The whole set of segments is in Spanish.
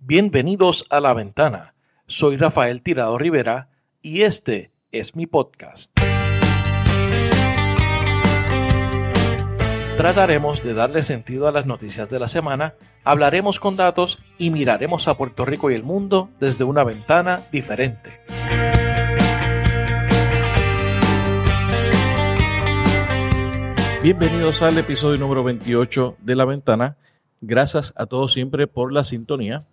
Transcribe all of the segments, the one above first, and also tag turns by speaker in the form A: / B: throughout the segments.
A: Bienvenidos a La Ventana. Soy Rafael Tirado Rivera y este es mi podcast. Trataremos de darle sentido a las noticias de la semana, hablaremos con datos y miraremos a Puerto Rico y el mundo desde una ventana diferente. Bienvenidos al episodio número 28 de La Ventana. Gracias a todos siempre por la sintonía.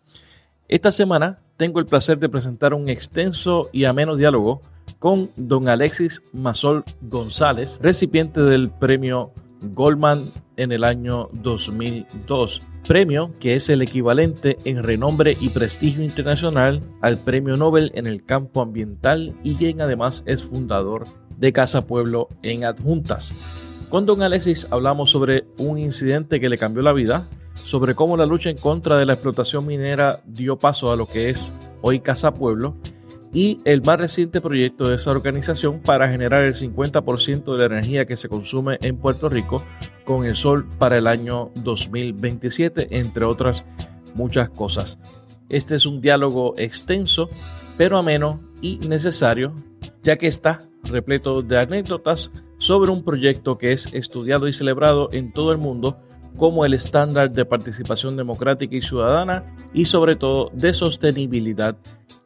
A: Esta semana tengo el placer de presentar un extenso y ameno diálogo con don Alexis Masol González, recipiente del premio Goldman en el año 2002, premio que es el equivalente en renombre y prestigio internacional al premio Nobel en el campo ambiental y quien además es fundador de Casa Pueblo en Adjuntas. Con don Alexis hablamos sobre un incidente que le cambió la vida, sobre cómo la lucha en contra de la explotación minera dio paso a lo que es hoy Casa Pueblo y el más reciente proyecto de esa organización para generar el 50% de la energía que se consume en Puerto Rico con el sol para el año 2027, entre otras muchas cosas. Este es un diálogo extenso, pero ameno y necesario, ya que está repleto de anécdotas sobre un proyecto que es estudiado y celebrado en todo el mundo como el estándar de participación democrática y ciudadana y sobre todo de sostenibilidad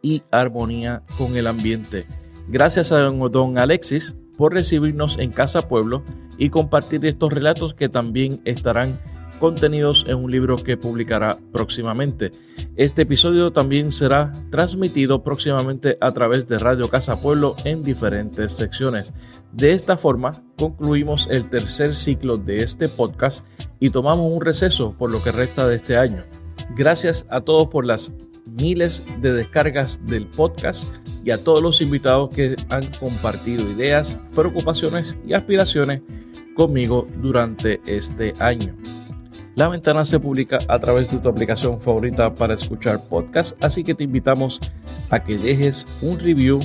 A: y armonía con el ambiente. Gracias a don Alexis por recibirnos en Casa Pueblo y compartir estos relatos que también estarán contenidos en un libro que publicará próximamente. Este episodio también será transmitido próximamente a través de Radio Casa Pueblo en diferentes secciones. De esta forma, concluimos el tercer ciclo de este podcast y tomamos un receso por lo que resta de este año. Gracias a todos por las miles de descargas del podcast y a todos los invitados que han compartido ideas, preocupaciones y aspiraciones conmigo durante este año. La ventana se publica a través de tu aplicación favorita para escuchar podcast, así que te invitamos a que dejes un review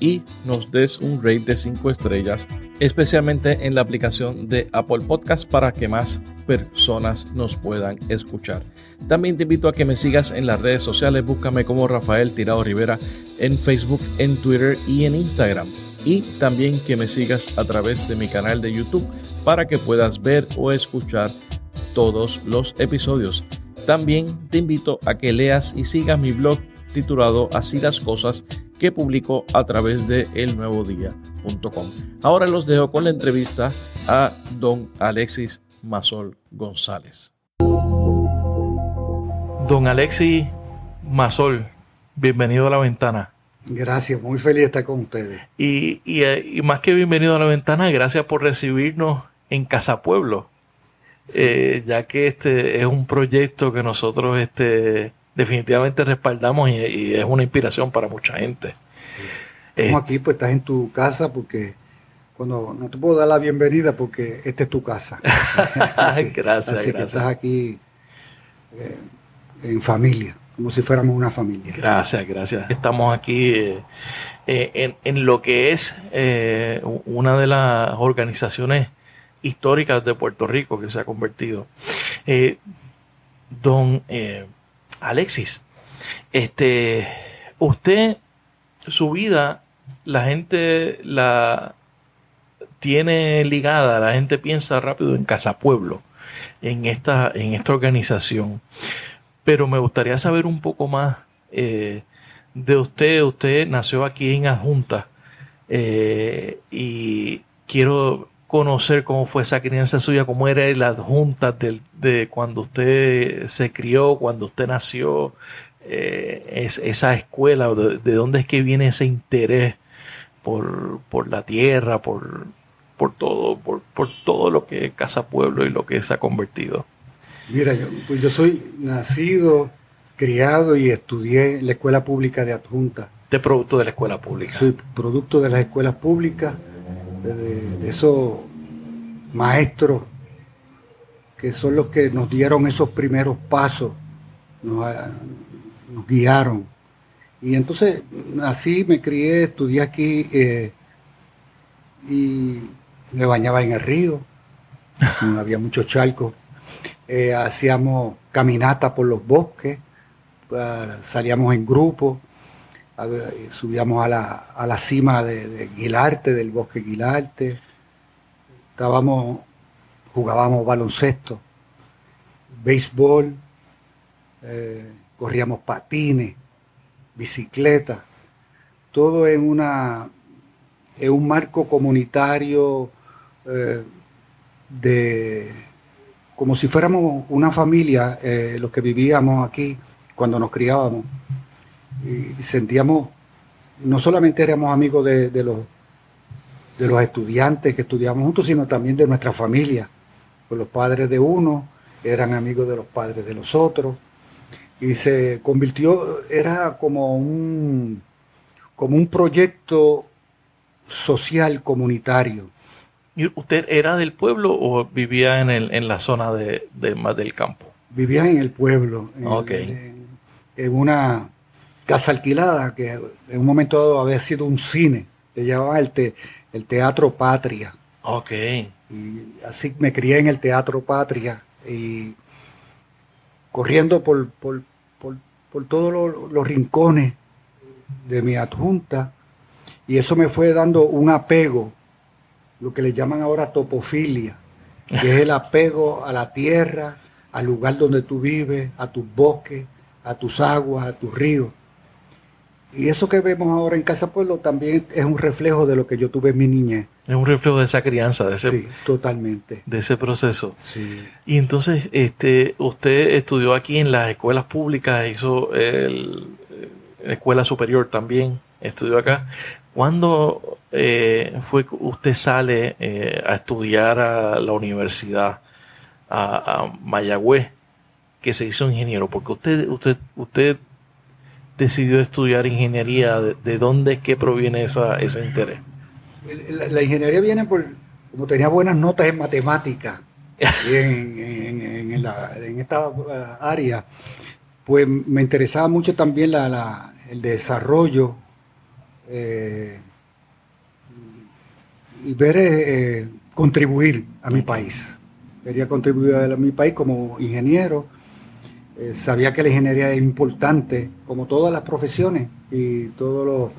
A: y nos des un rate de 5 estrellas, especialmente en la aplicación de Apple Podcast para que más personas nos puedan escuchar. También te invito a que me sigas en las redes sociales, búscame como Rafael Tirado Rivera en Facebook, en Twitter y en Instagram. Y también que me sigas a través de mi canal de YouTube para que puedas ver o escuchar todos los episodios. También te invito a que leas y sigas mi blog titulado Así las cosas que publico a través de elnuevodía.com. Ahora los dejo con la entrevista a don Alexis Masol González. Don Alexis Masol, bienvenido a la ventana.
B: Gracias, muy feliz de estar con ustedes.
A: Y, y más que bienvenido a la ventana, gracias por recibirnos en Casa Pueblo. Eh, ya que este es un proyecto que nosotros este, definitivamente respaldamos y, es una inspiración para mucha gente.
B: Estamos aquí, pues estás en tu casa porque cuando no te puedo dar la bienvenida porque esta es tu casa.
A: gracias,
B: así que estás aquí eh, en familia, como si fuéramos una familia.
A: Gracias, gracias. Estamos aquí eh, en, en, lo que es una de las organizaciones históricas de Puerto Rico que se ha convertido. Eh, don eh, Alexis, este, usted, su vida, la gente la tiene ligada, la gente piensa rápido en Casa Pueblo, en esta, en esta organización. Pero me gustaría saber un poco más eh, de usted. Usted nació aquí en Adjunta y quiero conocer cómo fue esa crianza suya, cómo era las juntas de, de cuando usted se crió, cuando usted nació, eh, es, esa escuela, de, de, dónde es que viene ese interés por, por la tierra, por, por todo, por, por, todo lo que es Casa Pueblo y lo que se ha convertido.
B: Mira, yo, pues yo soy nacido, criado y estudié en la escuela pública de adjunta.
A: De producto de la escuela pública.
B: Soy producto de las escuelas públicas de, esos maestros que son los que nos dieron esos primeros pasos, nos, guiaron. Y entonces así me crié, estudié aquí eh, y me bañaba en el río, había muchos charcos, eh, hacíamos caminata por los bosques, ah, salíamos en grupo, subíamos a la, a la cima de, Guilarte, del bosque Guilarte, estábamos, jugábamos baloncesto, béisbol, eh, corríamos patines, bicicleta, todo en una en un marco comunitario eh, de como si fuéramos una familia, eh, los que vivíamos aquí cuando nos criábamos. Y, sentíamos, no solamente éramos amigos de, los, de los estudiantes que estudiábamos juntos, sino también de nuestra familia. Pues los padres de uno eran amigos de los padres de los otros. Y se convirtió, era como un, como un proyecto social comunitario
A: ¿Y usted era del pueblo o vivía en, el, en la zona de, más del campo?
B: Vivía en el pueblo, en, en, una casa alquilada que en un momento dado había sido un cine, le llamaba el, el Teatro Patria.
A: Ok.
B: Y así me crié en el Teatro Patria y corriendo por, por, por, todos los rincones de mi adjunta y eso me fue dando un apego lo que le llaman ahora topofilia, que es el apego a la tierra, al lugar donde tú vives, a tus bosques, a tus aguas, a tus ríos. Y eso que vemos ahora en Casa Pueblo también es un reflejo de lo que yo tuve en mi niñez.
A: Es un reflejo de esa crianza, de ese,
B: sí, totalmente.
A: De ese proceso. Sí. Y entonces, este, usted estudió aquí en las escuelas públicas, hizo el, la escuela superior también, estudió acá. ¿Cuándo eh, fue que usted sale eh, a estudiar a la universidad, a, Mayagüez, que se hizo ingeniero? Porque usted, usted, usted decidió estudiar ingeniería. ¿De, dónde es proviene esa, ese interés?
B: La, ingeniería viene por, como tenía buenas notas en matemáticas en, en, esta uh, área, pues me interesaba mucho también la, el desarrollo eh, y ver eh, contribuir a mi país. Quería contribuir a mi país como ingeniero. Eh, sabía que la ingeniería es importante, como todas las profesiones y todos los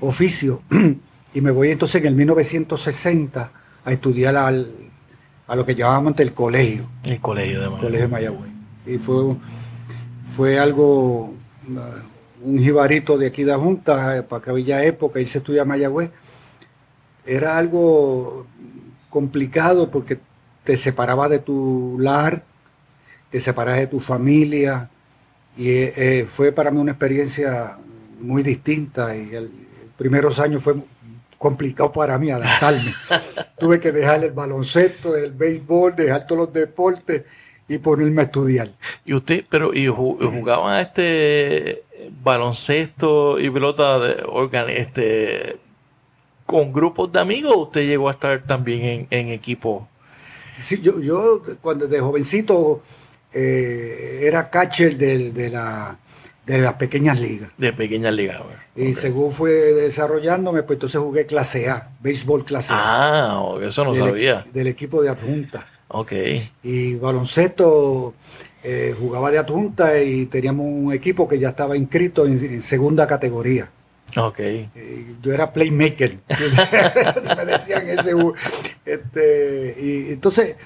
B: oficios. y me voy entonces en el 1960 a estudiar al, a lo que llamábamos el colegio.
A: El colegio de
B: Mayagüez. Colegio de Mayagüez. Y fue, fue algo un jibarito de aquí de la Junta, eh, para que había época, irse a estudiar Mayagüez, era algo complicado porque te separaba de tu lar, te separaba de tu familia, y eh, eh, fue para mí una experiencia muy distinta, y el, primeros años fue complicado para mí adaptarme. Tuve que dejar el baloncesto, el béisbol, dejar todos los deportes y ponerme a estudiar.
A: Y usted, pero y jugaba este baloncesto y pelota de, este, con grupos de amigos usted llegó a estar también en, equipo?
B: Sí, yo, yo cuando de jovencito eh, era catcher de, de, la, de las pequeñas ligas.
A: De pequeñas ligas,
B: Y según fue desarrollándome, pues entonces jugué clase A, béisbol clase
A: A. Ah, eso no sabía.
B: Del equipo de adjunta.
A: Ok.
B: Y baloncesto eh, jugaba de adjunta y teníamos un equipo que ya estaba inscrito en, segunda categoría.
A: Ok.
B: Eh, yo era playmaker. me decían ese. Este, y entonces,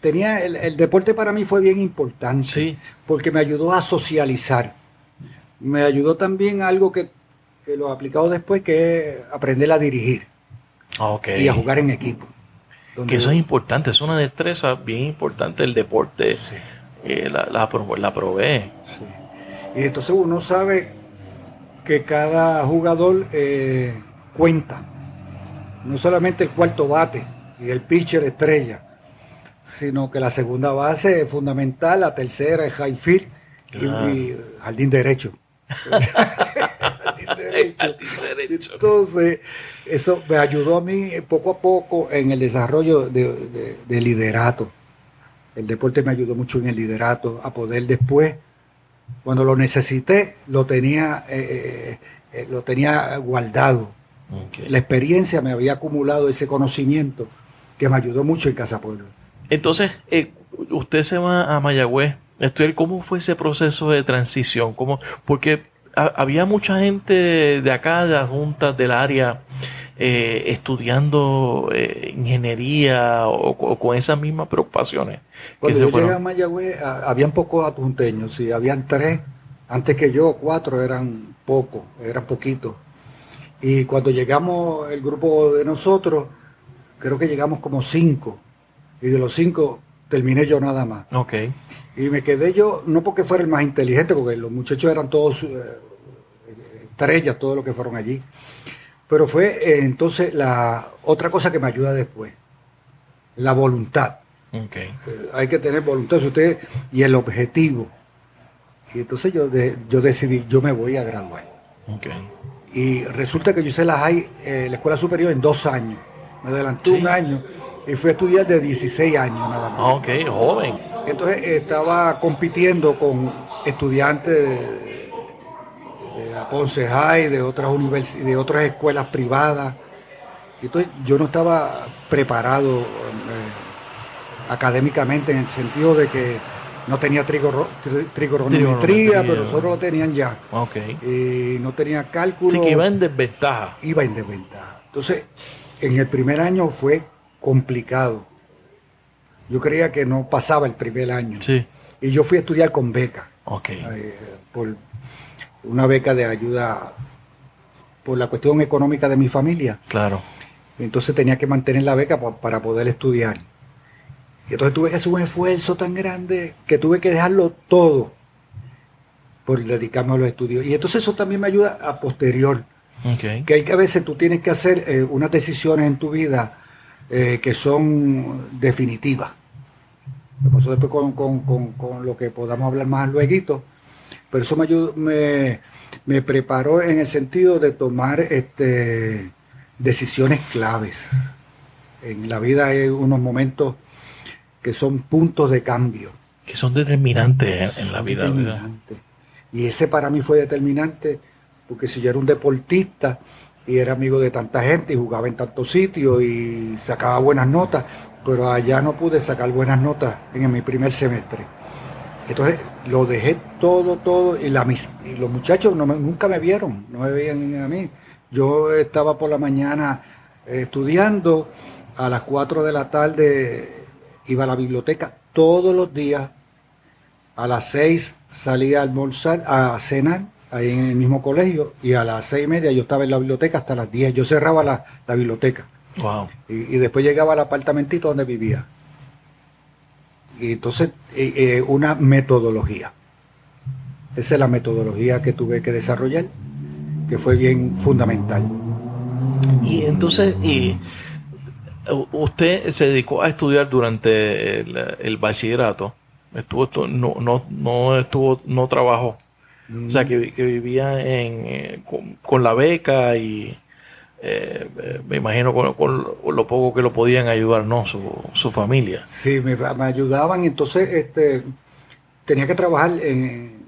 B: tenía el, deporte para mí fue bien importante. Porque me ayudó a socializar. Me ayudó también algo que, lo he aplicado después, que es aprender a dirigir.
A: Okay.
B: Y a jugar en equipo.
A: Que eso es importante, es una destreza bien importante el deporte. Sí la, la, la probé.
B: Y entonces uno sabe que cada jugador eh, cuenta. No solamente el cuarto bate y el pitcher estrella, sino que la segunda base es fundamental, la tercera es high field y, jardín derecho. derecho. Entonces, eso me ayudó a mí poco a poco en el desarrollo de, de liderato. El deporte me ayudó mucho en el liderato, a poder después, cuando lo necesité, lo tenía, eh, eh, lo tenía guardado. La experiencia me había acumulado ese conocimiento que me ayudó mucho en Casa Pueblo.
A: Entonces, eh, usted se va a Mayagüez estudiar cómo fue ese proceso de transición, cómo, porque había mucha gente de acá, de las juntas del área, eh, estudiando eh, ingeniería o, con esas mismas preocupaciones.
B: Cuando yo llegué a Mayagüez, habían pocos adjunteños, sí, habían tres, antes que yo, cuatro eran pocos, eran poquitos. Y cuando llegamos, el grupo de nosotros, creo que llegamos como cinco, y de los cinco terminé yo nada más.
A: Ok.
B: Y me quedé yo, no porque fuera el más inteligente, porque los muchachos eran todos eh, estrellas, todos los que fueron allí. Pero fue eh, entonces la otra cosa que me ayuda después, la voluntad.
A: Okay.
B: Eh, hay que tener voluntad usted, y el objetivo. Y entonces yo, yo decidí, yo me voy a graduar.
A: Okay.
B: Y resulta que yo hice la high, la escuela superior en dos años. Me adelanté un año y fui a estudiar de 16 años nada más.
A: Ok, joven.
B: Entonces estaba compitiendo con estudiantes de, de Ponce High, de otras de otras escuelas privadas. Entonces yo no estaba preparado eh, académicamente en el sentido de que no tenía trigonometría, pero nosotros lo tenían ya.
A: Ok.
B: Y no tenía cálculo. Sí,
A: que iba en desventaja.
B: Iba en desventaja. Entonces, en el primer año fue complicado. Yo creía que no pasaba el primer año.
A: Sí.
B: Y yo fui a estudiar con beca.
A: Ok.
B: Eh, por una beca de ayuda por la cuestión económica de mi familia.
A: Claro.
B: Entonces tenía que mantener la beca para poder estudiar. Y entonces tuve que hacer un esfuerzo tan grande que tuve que dejarlo todo por dedicarme a los estudios. Y entonces eso también me ayuda a posterior.
A: Okay.
B: Que hay que a veces tú tienes que hacer eh, unas decisiones en tu vida eh, que son definitivas. Me pasó después con, lo que podamos hablar más luego, pero eso me, ayudó, me, me, preparó en el sentido de tomar este, decisiones claves. En la vida hay unos momentos que son puntos de cambio.
A: Que son determinantes en, la vida.
B: Y ese para mí fue determinante, porque si yo era un deportista, y era amigo de tanta gente y jugaba en tantos sitios y sacaba buenas notas, pero allá no pude sacar buenas notas en mi primer semestre. Entonces lo dejé todo, todo, y, la, los muchachos no nunca me vieron, no me veían a mí. Yo estaba por la mañana eh, estudiando, a las 4 de la tarde iba a la biblioteca todos los días, a las 6 salía a almorzar, a cenar, ahí en el mismo colegio, y a las seis y media yo estaba en la biblioteca hasta las diez. Yo cerraba la, biblioteca.
A: Wow.
B: Y, después llegaba al apartamentito donde vivía. Y entonces, eh, eh, una metodología. Esa es la metodología que tuve que desarrollar, que fue bien fundamental.
A: Y entonces, y usted se dedicó a estudiar durante el, bachillerato. Estuvo, no, no, no estuvo, no trabajó. O sea, que, vivía en, eh, con, la beca y eh, me imagino con, lo poco que lo podían ayudar, ¿no? Su, familia.
B: Sí, me, ayudaban. Entonces, este, tenía que trabajar en,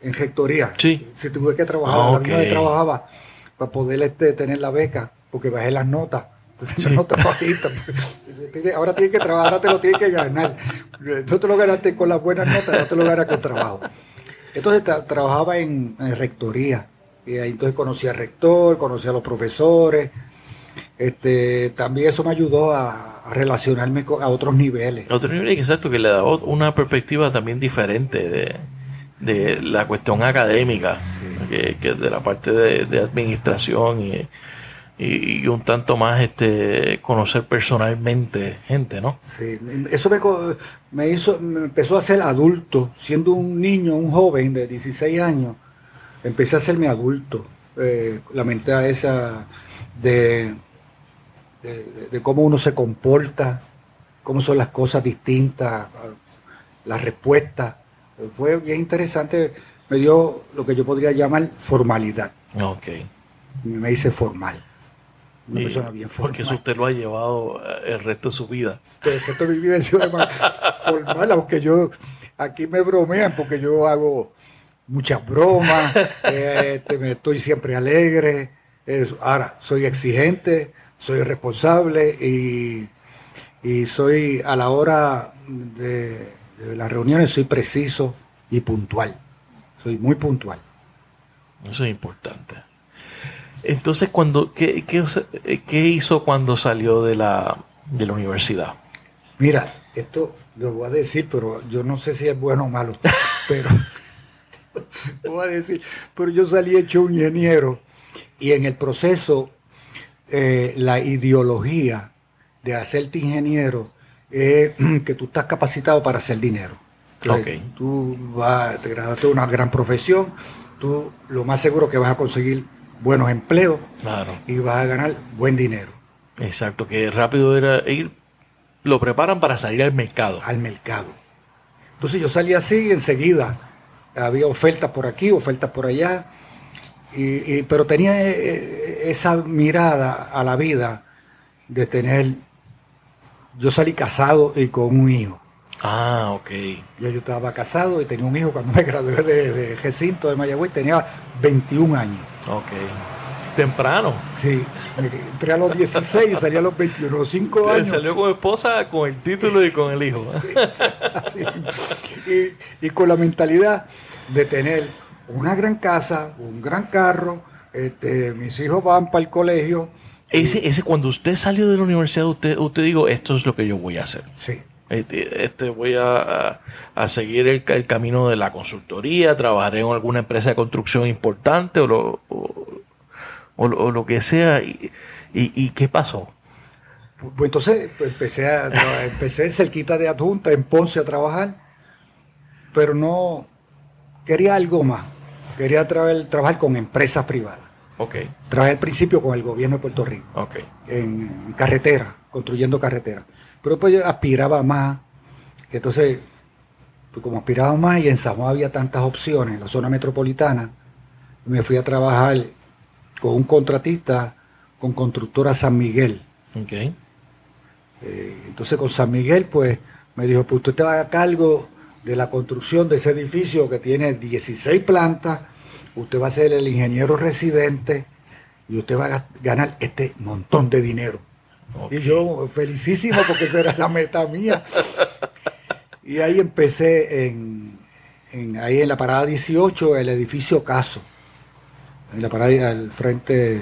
B: en rectoría.
A: Sí.
B: Si tuve que trabajar, la misma trabajaba para poder este, tener la beca, porque bajé las notas. Sí. notas bajitas. Ahora tienes que trabajar, ahora te lo tienes que ganar. No te lo ganaste con las buenas notas, no te lo ganas con trabajo. Entonces trabajaba en, rectoría. Y ahí entonces conocí al rector, conocí a los profesores. Este, también eso me ayudó a, relacionarme con, a otros niveles.
A: A otros niveles, exacto, que le da una perspectiva también diferente de, la cuestión académica, que, de la parte de administración y, y, un tanto más este conocer personalmente gente, ¿no?
B: Sí, eso me, me hizo, me empezó a ser adulto, siendo un niño, un joven de 16 años, empecé a hacerme adulto, eh, la mente esa de, de, cómo uno se comporta, cómo son las cosas distintas, las respuestas, fue bien interesante, me dio lo que yo podría llamar formalidad.
A: Ok.
B: Me hice formal una persona bien formal.
A: Porque eso usted lo ha llevado eh, el resto de su vida.
B: El resto de mi vida formal, aunque yo, aquí me bromean porque yo hago muchas bromas, este, me estoy siempre alegre. ahora, soy exigente, soy responsable y, y soy a la hora de, de las reuniones soy preciso y puntual. Soy muy puntual.
A: Eso es importante. Entonces, cuando, ¿qué, qué, hizo cuando salió de la, de la universidad?
B: Mira, esto lo voy a decir, pero yo no sé si es bueno o malo, pero lo voy a decir, pero yo salí hecho un ingeniero y en el proceso eh, la ideología de hacerte ingeniero es que tú estás capacitado para hacer dinero. Tú vas, te graduaste de una gran profesión, tú lo más seguro que vas a conseguir buenos empleos y vas a ganar buen dinero.
A: Exacto, que rápido era ir, lo preparan para salir al mercado.
B: Al mercado. Entonces yo salí así enseguida. Había ofertas por aquí, ofertas por allá, y, pero tenía eh, eh, esa mirada a la vida de tener, yo salí casado y con un hijo.
A: Ah, ok.
B: Ya yo estaba casado y tenía un hijo cuando me gradué de, de Recinto de Mayagüez, tenía 21 años.
A: Ok. Temprano.
B: Sí, entré a los 16 y salí a los 21, 5 años.
A: Salió con esposa, con el título y con el hijo.
B: Sí, y, y, con la mentalidad de tener una gran casa, un gran carro, este, mis hijos van para el colegio.
A: Ese, ese, cuando usted salió de la universidad, usted, usted digo, esto es lo que yo voy a hacer.
B: Sí.
A: Este, este, voy a, seguir el, camino de la consultoría, trabajaré en alguna empresa de construcción importante o lo, o, lo que sea. ¿Y, y, qué pasó?
B: Pues entonces pues, empecé, a, empecé cerquita de adjunta en Ponce a trabajar, pero no quería algo más. Quería trabajar con empresas privadas.
A: Okay.
B: Trabajé al principio con el gobierno de Puerto Rico.
A: Okay.
B: En, carretera, construyendo carretera. Pero pues yo aspiraba más. Entonces, pues como aspiraba más y en Samoa había tantas opciones, en la zona metropolitana, me fui a trabajar con un contratista con constructora San Miguel.
A: Okay.
B: Eh, entonces con San Miguel, pues me dijo, pues usted te va a cargo de la construcción de ese edificio que tiene 16 plantas, usted va a ser el ingeniero residente y usted va a ganar este montón de dinero. Y yo felicísimo porque esa era la meta mía. Y ahí empecé en, ahí en la parada 18, el edificio Caso, en la parada al frente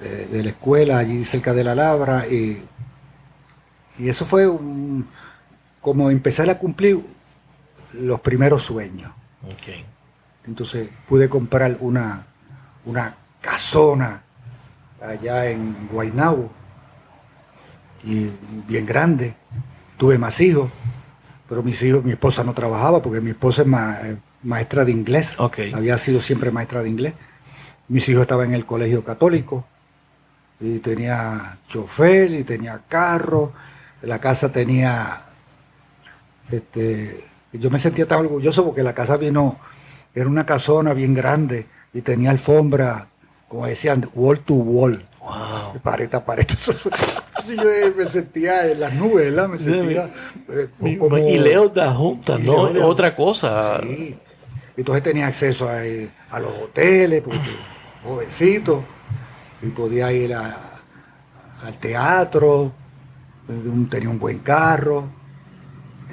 B: de, la escuela, allí cerca de la Labra, y, y eso fue como empezar a cumplir los primeros sueños. Entonces pude comprar una, una casona allá en Guaynabo y bien grande. Tuve más hijos, pero mis hijos, mi esposa no trabajaba porque mi esposa es maestra de inglés. Había sido siempre maestra de inglés. Mis hijos estaban en el colegio católico y tenía chofer y tenía carro. La casa tenía, este, yo me sentía tan orgulloso porque la casa vino, era una casona bien grande y tenía alfombra, como decían, wall to wall.
A: Wow.
B: Pared a pared. yo me sentía en las nubes, ¿verdad? Me sentía
A: eh, como, Y leo de junta, ¿no? Otra cosa.
B: Sí. Entonces tenía acceso a, a los hoteles, porque jovencito, y podía ir al teatro, tenía un buen carro,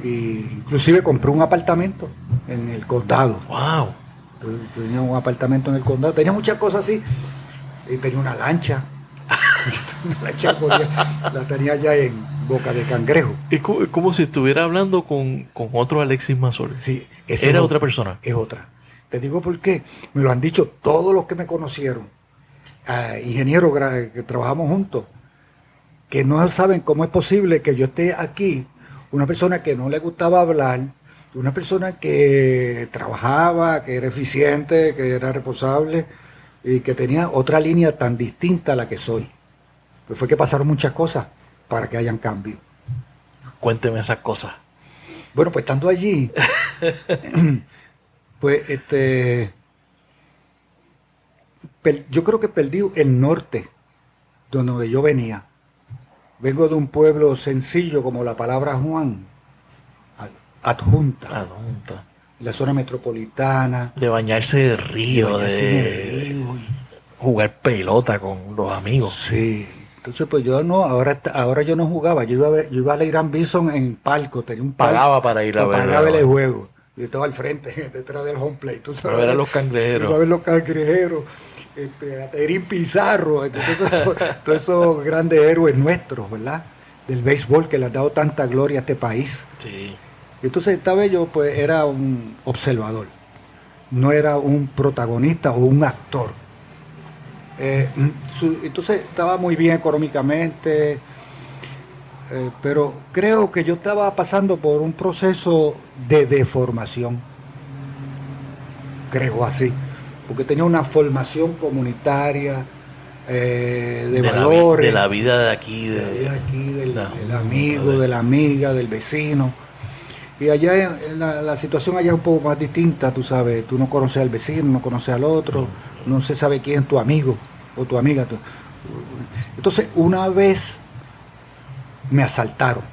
B: y inclusive compré un apartamento en el condado.
A: Wow.
B: Tenía un apartamento en el condado, tenía muchas cosas así, y tenía una lancha la tenía ya en boca de cangrejo.
A: Es como, si estuviera hablando con, otro Alexis Mazor.
B: Sí,
A: era otra persona.
B: Es otra. Te digo por qué. Me lo han dicho todos los que me conocieron, ingenieros que trabajamos juntos, que no saben cómo es posible que yo esté aquí, una persona que no le gustaba hablar, una persona que trabajaba, que era eficiente, que era responsable y que tenía otra línea tan distinta a la que soy. Pues fue que pasaron muchas cosas para que hayan cambio.
A: Cuénteme esas cosas.
B: Bueno, pues estando allí, pues este, yo creo que perdí el norte, donde yo venía. Vengo de un pueblo sencillo como la palabra Juan, adjunta.
A: Adjunta.
B: La zona metropolitana.
A: De bañarse de río, de, río, jugar pelota con los amigos.
B: Sí, Entonces, pues yo no, ahora ahora yo no jugaba, yo iba a, ver, yo iba a Irán Bison en palco, tenía un palco.
A: Pagaba para ir a ver.
B: Pagaba el juego. Yo estaba al frente, detrás del home play. ¿tú
A: sabes? ver a los cangrejeros.
B: Iba a ver los cangrejeros. Este, a Terín Pizarro, todos esos grandes héroes nuestros, ¿verdad? Del béisbol que le ha dado tanta gloria a este país.
A: Sí.
B: Entonces esta vez yo pues era un observador, no era un protagonista o un actor. Eh, entonces estaba muy bien económicamente, eh, pero creo que yo estaba pasando por un proceso de deformación, creo así porque tenía una formación comunitaria, eh, de, valores.
A: de la vida de aquí,
B: de, aquí del, amigo, de la amiga, del vecino. Y allá la, situación allá es un poco más distinta, tú sabes, tú no conoces al vecino, no conoces al otro, no se sabe quién tu amigo o tu amiga. Entonces, una vez me asaltaron,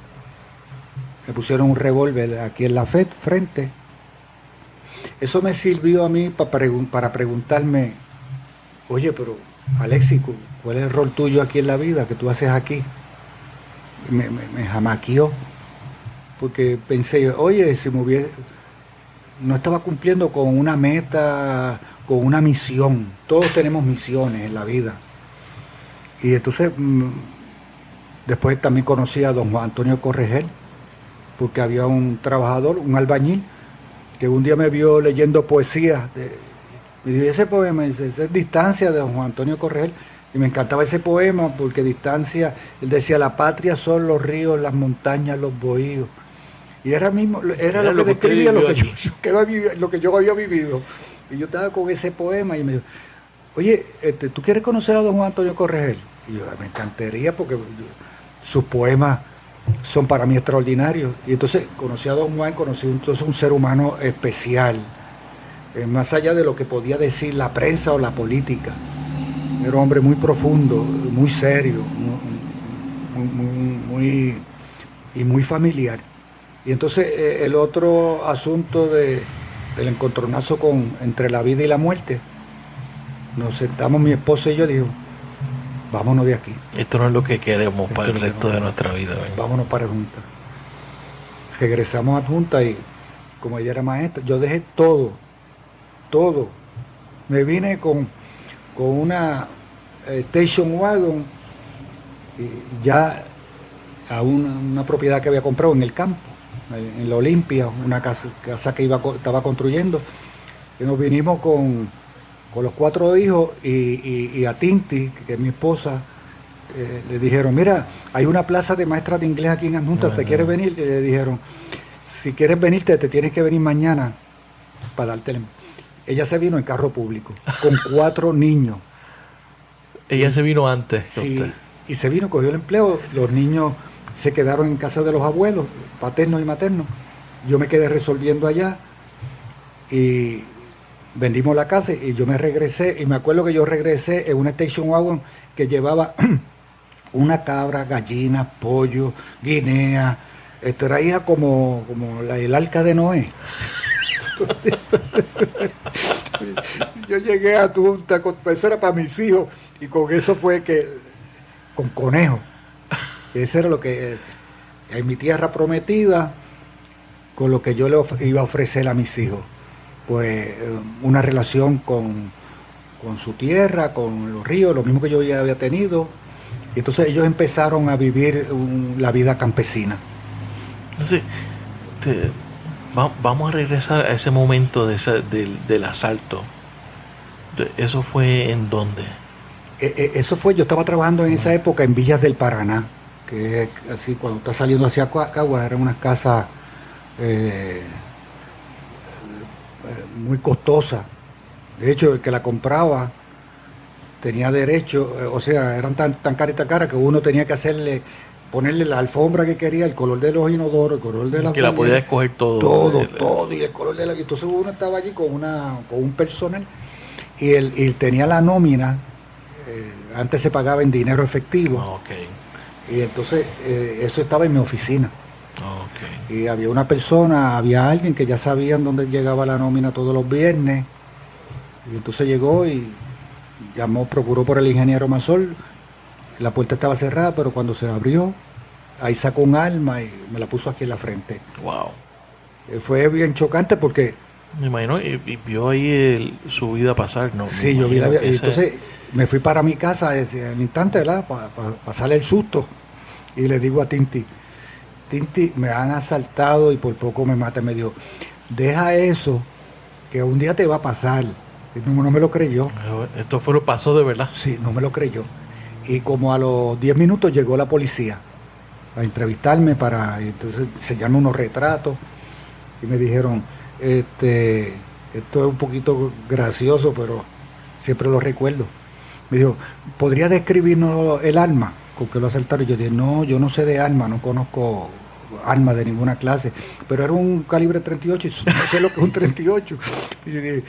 B: me pusieron un revólver aquí en la frente eso me sirvió a mí para, preguntarme, oye, pero Alexis, ¿cuál es el rol tuyo aquí en la vida que tú haces aquí? Me, me, jamaqueó, porque pensé, oye, si me hubiera, no estaba cumpliendo con una meta, con una misión. Todos tenemos misiones en la vida. Y entonces, mm, después también conocí a don Juan Antonio Corregel, porque había un trabajador, un albañil, que un día me vio leyendo poesía. De, ese poema, es Distancia de don Juan Antonio Corregel, y me encantaba ese poema porque Distancia, él decía, la patria son los ríos, las montañas, los bohíos. Y era, mismo, era, lo, que describía lo que, yo, lo que yo había vivido. Y yo estaba con ese poema y me dijo, oye, este, ¿tú quieres conocer a don Juan Antonio Corregel? Y yo, me encantaría porque sus poemas son para mí extraordinarios. Y entonces conocí a Don Juan, conocí entonces un ser humano especial, eh, más allá de lo que podía decir la prensa o la política. Era un hombre muy profundo, muy serio, muy, y muy familiar. Y entonces eh, el otro asunto de, del encontronazo con, entre la vida y la muerte, nos sentamos mi esposa y yo, digo, vámonos de aquí.
A: Esto no es lo que queremos para el resto de nuestra vida.
B: Vámonos para Junta. Regresamos a Junta y como ella era maestra, yo dejé todo, todo. Me vine con, con una eh, station wagon y ya a una, propiedad que había comprado en el campo, en la Olimpia, una casa, casa que iba, estaba construyendo. Y nos vinimos con con los cuatro hijos y, a Tinti, que es mi esposa, eh, le dijeron, mira, hay una plaza de maestras de inglés aquí en Anjuntas, ¿te quieres venir? Y le dijeron, si quieres venirte, te tienes que venir mañana para darte Ella se vino en carro público, con cuatro niños.
A: Ella se vino antes.
B: Sí, y se vino, cogió el empleo, los niños se quedaron en casa de los abuelos, paternos y maternos. Yo me quedé resolviendo allá y vendimos la casa y yo me regresé y me acuerdo que yo regresé en una station wagon que llevaba una cabra, gallina, pollo, guinea, traía como, como el arca de Noé. yo llegué a Tunta, eso era para mis hijos y con eso fue que, con conejo, eso era lo que, en mi tierra prometida, con lo que yo le iba a ofrecer a mis hijos pues una relación con, su tierra, con los ríos, lo mismo que yo ya había tenido. Y entonces ellos empezaron a vivir la vida campesina.
A: Entonces, vamos a regresar a ese momento de del, asalto. ¿Eso fue en dónde?
B: E, e, eso fue, yo estaba trabajando en esa época en Villas del Paraná, que es así, cuando está saliendo hacia Cagua, eran unas casas eh, muy costosa. De hecho, el que la compraba tenía derecho, eh, o sea, eran tan, caras que uno tenía que hacerle, ponerle la alfombra que quería, el color de los inodoros, el color de la...
A: Que la podía escoger todo.
B: Todo, todo, y el color de la... Y entonces uno estaba allí con, una, con un personal y él, y tenía la nómina, eh, antes se pagaba en dinero efectivo.
A: Ah,
B: y entonces eh, eso estaba en mi oficina. Y había una persona, había alguien que ya sabían dónde llegaba la nómina todos los viernes. Y entonces llegó y llamó, procuró por el ingeniero Mazol la puerta estaba cerrada, pero cuando se abrió, ahí sacó un arma y me la puso aquí en la frente.
A: Wow.
B: Eh, Fue bien chocante porque
A: Me imagino, y, y vio ahí el- su vida pasar, ¿no?
B: Sí, yo vi la
A: ese-
B: Entonces me fui para mi casa al instante, ¿verdad? Para pasarle el susto. Y le digo a Tinti, Tinti, me han asaltado y por poco me mata. Me dijo, deja eso, que un día te va a pasar. Y no, no me lo creyó.
A: Esto fue lo pasó de verdad.
B: Sí, no me lo creyó. Y como a los 10 minutos llegó la policía a entrevistarme para entonces enseñarme unos retratos y me dijeron, este, esto es un poquito gracioso, pero siempre lo recuerdo. Me dijo, ¿podría describirnos el arma con que lo asaltaron? Yo dije, no, yo no sé de arma, no conozco armas de ninguna clase, pero era un calibre 38 y no sé lo que es un 38. Y,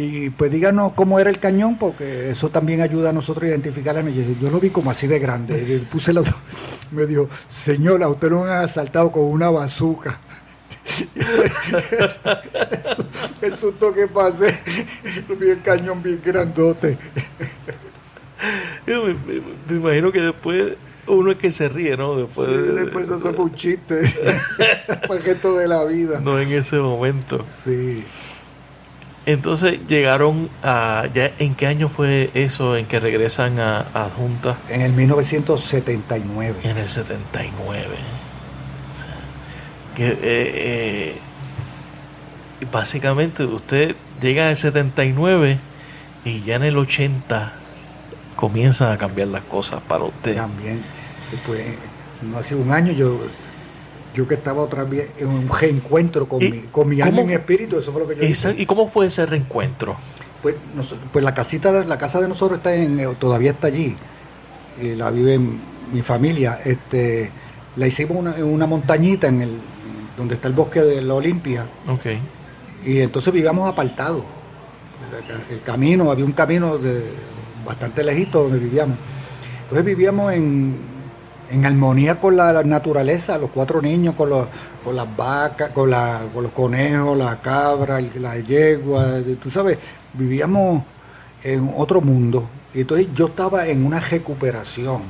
B: y, pues díganos cómo era el cañón, porque eso también ayuda a nosotros a identificar la yo, yo lo vi como así de grande. Puse los, me dijo, señora, usted lo han asaltado con una bazuca. El susto que pasé, vi el cañón bien grandote.
A: Yo me, me- me imagino que después uno es que se ríe, ¿no? Después,
B: Sí,
A: de-
B: después eso fue un chiste, fue gesto de la vida.
A: no en ese momento.
B: Sí,
A: Entonces llegaron a... ¿ya ¿En qué año fue eso en que regresan a, a Junta?
B: en el 1979.
A: En el 79. O sea, que, eh, eh, básicamente usted llega al 79 y ya en el 80 comienzan a cambiar las cosas para usted.
B: También, pues, no hace un año yo, yo que estaba otra vez en un reencuentro con
A: ¿Y
B: mi, con mi alma y mi espíritu, eso fue lo que yo
A: Esa-
B: hice.
A: ¿Y cómo fue ese reencuentro?
B: Pues, nos- pues la casita, de- la casa de nosotros está en, eh, todavía está allí, y la vive mi familia. Este, la hicimos una- en una montañita en el donde está el bosque de la Olimpia,
A: Ok.
B: y entonces vivíamos apartados. El, el camino, había un camino de, bastante lejito donde vivíamos. Entonces vivíamos en, en armonía con la, naturaleza, los cuatro niños, con, los, con las vacas, con, los conejos, la cabra, la yegua, tú sabes, vivíamos en otro mundo. Y entonces yo estaba en una recuperación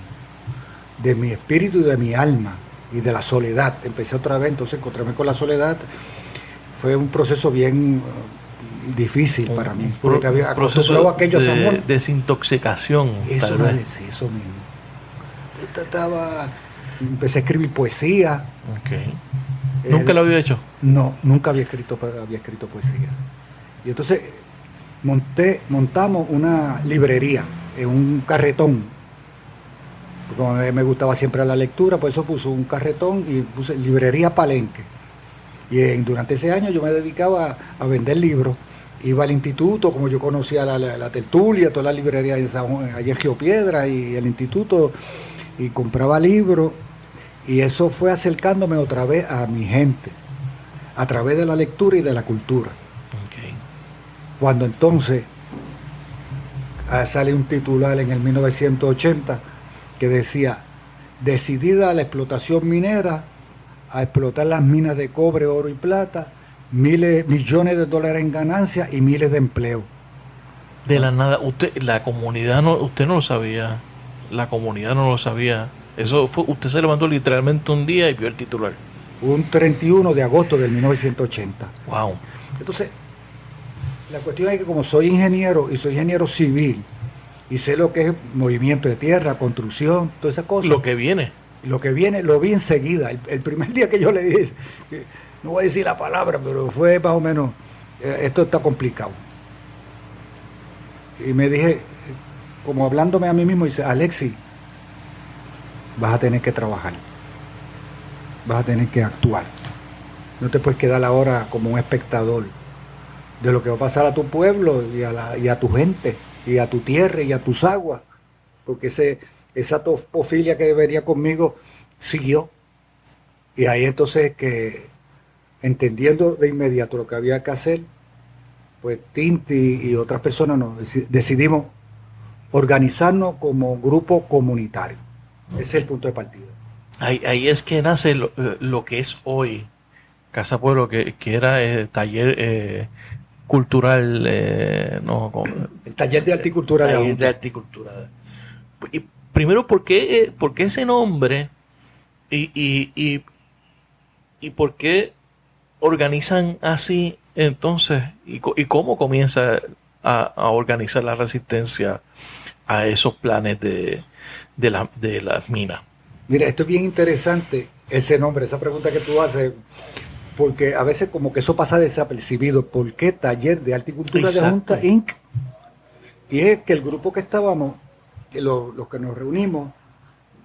B: de mi espíritu y de mi alma y de la soledad. Empecé otra vez, entonces encontrarme con la soledad. Fue un proceso bien difícil para mí. Porque había
A: proceso
B: acostumbrado a aquello a San
A: de desintoxicación,
B: Eso,
A: tal vez.
B: sí, eso mismo. Yo Estaba, empecé a escribir poesía. Eh,
A: ¿Nunca lo había hecho?
B: No, nunca había escrito, había escrito poesía. Y entonces monté, montamos una librería en un carretón. Porque como a mí me gustaba siempre la lectura, por eso puse un carretón y puse librería Palenque. Y durante ese año yo me dedicaba a vender libros. Iba al instituto, como yo conocía la, la- la tertulia, todas las librerías en San Juan, allá en Geopiedra y el instituto, y compraba libros. Y eso fue acercándome otra vez a mi gente, a través de la lectura y de la cultura. Cuando entonces ah, sale un titular en el 1980 que decía, decidida la explotación minera, a explotar las minas de cobre, oro y plata, miles, millones de dólares en ganancias y miles de empleos.
A: De la nada, usted, la comunidad no, usted no lo sabía, la comunidad no lo sabía. Eso fue, usted se levantó literalmente un día y vio el titular.
B: Un 31 de agosto del 1980.
A: Wow.
B: Entonces, la cuestión es que como soy ingeniero y soy ingeniero civil y sé lo que es movimiento de tierra, construcción, todas esas cosas.
A: Lo que viene.
B: Lo que viene, lo vi enseguida. El, el primer día que yo le dije, no voy a decir la palabra, pero fue más o menos, eh, esto está complicado. Y me dije, como hablándome a mí mismo, dice, Alexi, vas a tener que trabajar, vas a tener que actuar. No te puedes quedar ahora como un espectador de lo que va a pasar a tu pueblo y a, la- y a tu gente, y a tu tierra y a tus aguas, porque ese, esa topofilia que debería conmigo siguió. Y ahí entonces que, entendiendo de inmediato lo que había que hacer, pues Tinti y otras personas nos deci- decidimos organizarnos como grupo comunitario. Ese es el punto de partida.
A: Ahí, ahí es que nace lo, eh, lo que es hoy Casa Pueblo, que, que era eh, taller eh, cultural, eh, no,
B: El taller de horticultura de
A: taller de horticultura. ¿Y primero, ¿por qué, por qué ese nombre y, y, y, y por qué organizan así entonces y, y cómo comienza a, a, organizar la resistencia a esos planes de, de, la, de las minas?
B: Mira, esto es bien interesante, ese nombre, esa pregunta que tú haces, porque a veces como que eso pasa desapercibido. ¿Por qué Taller de Articultura Exacto. de Junta Inc.? Y es que el grupo que estábamos, los, los que nos reunimos,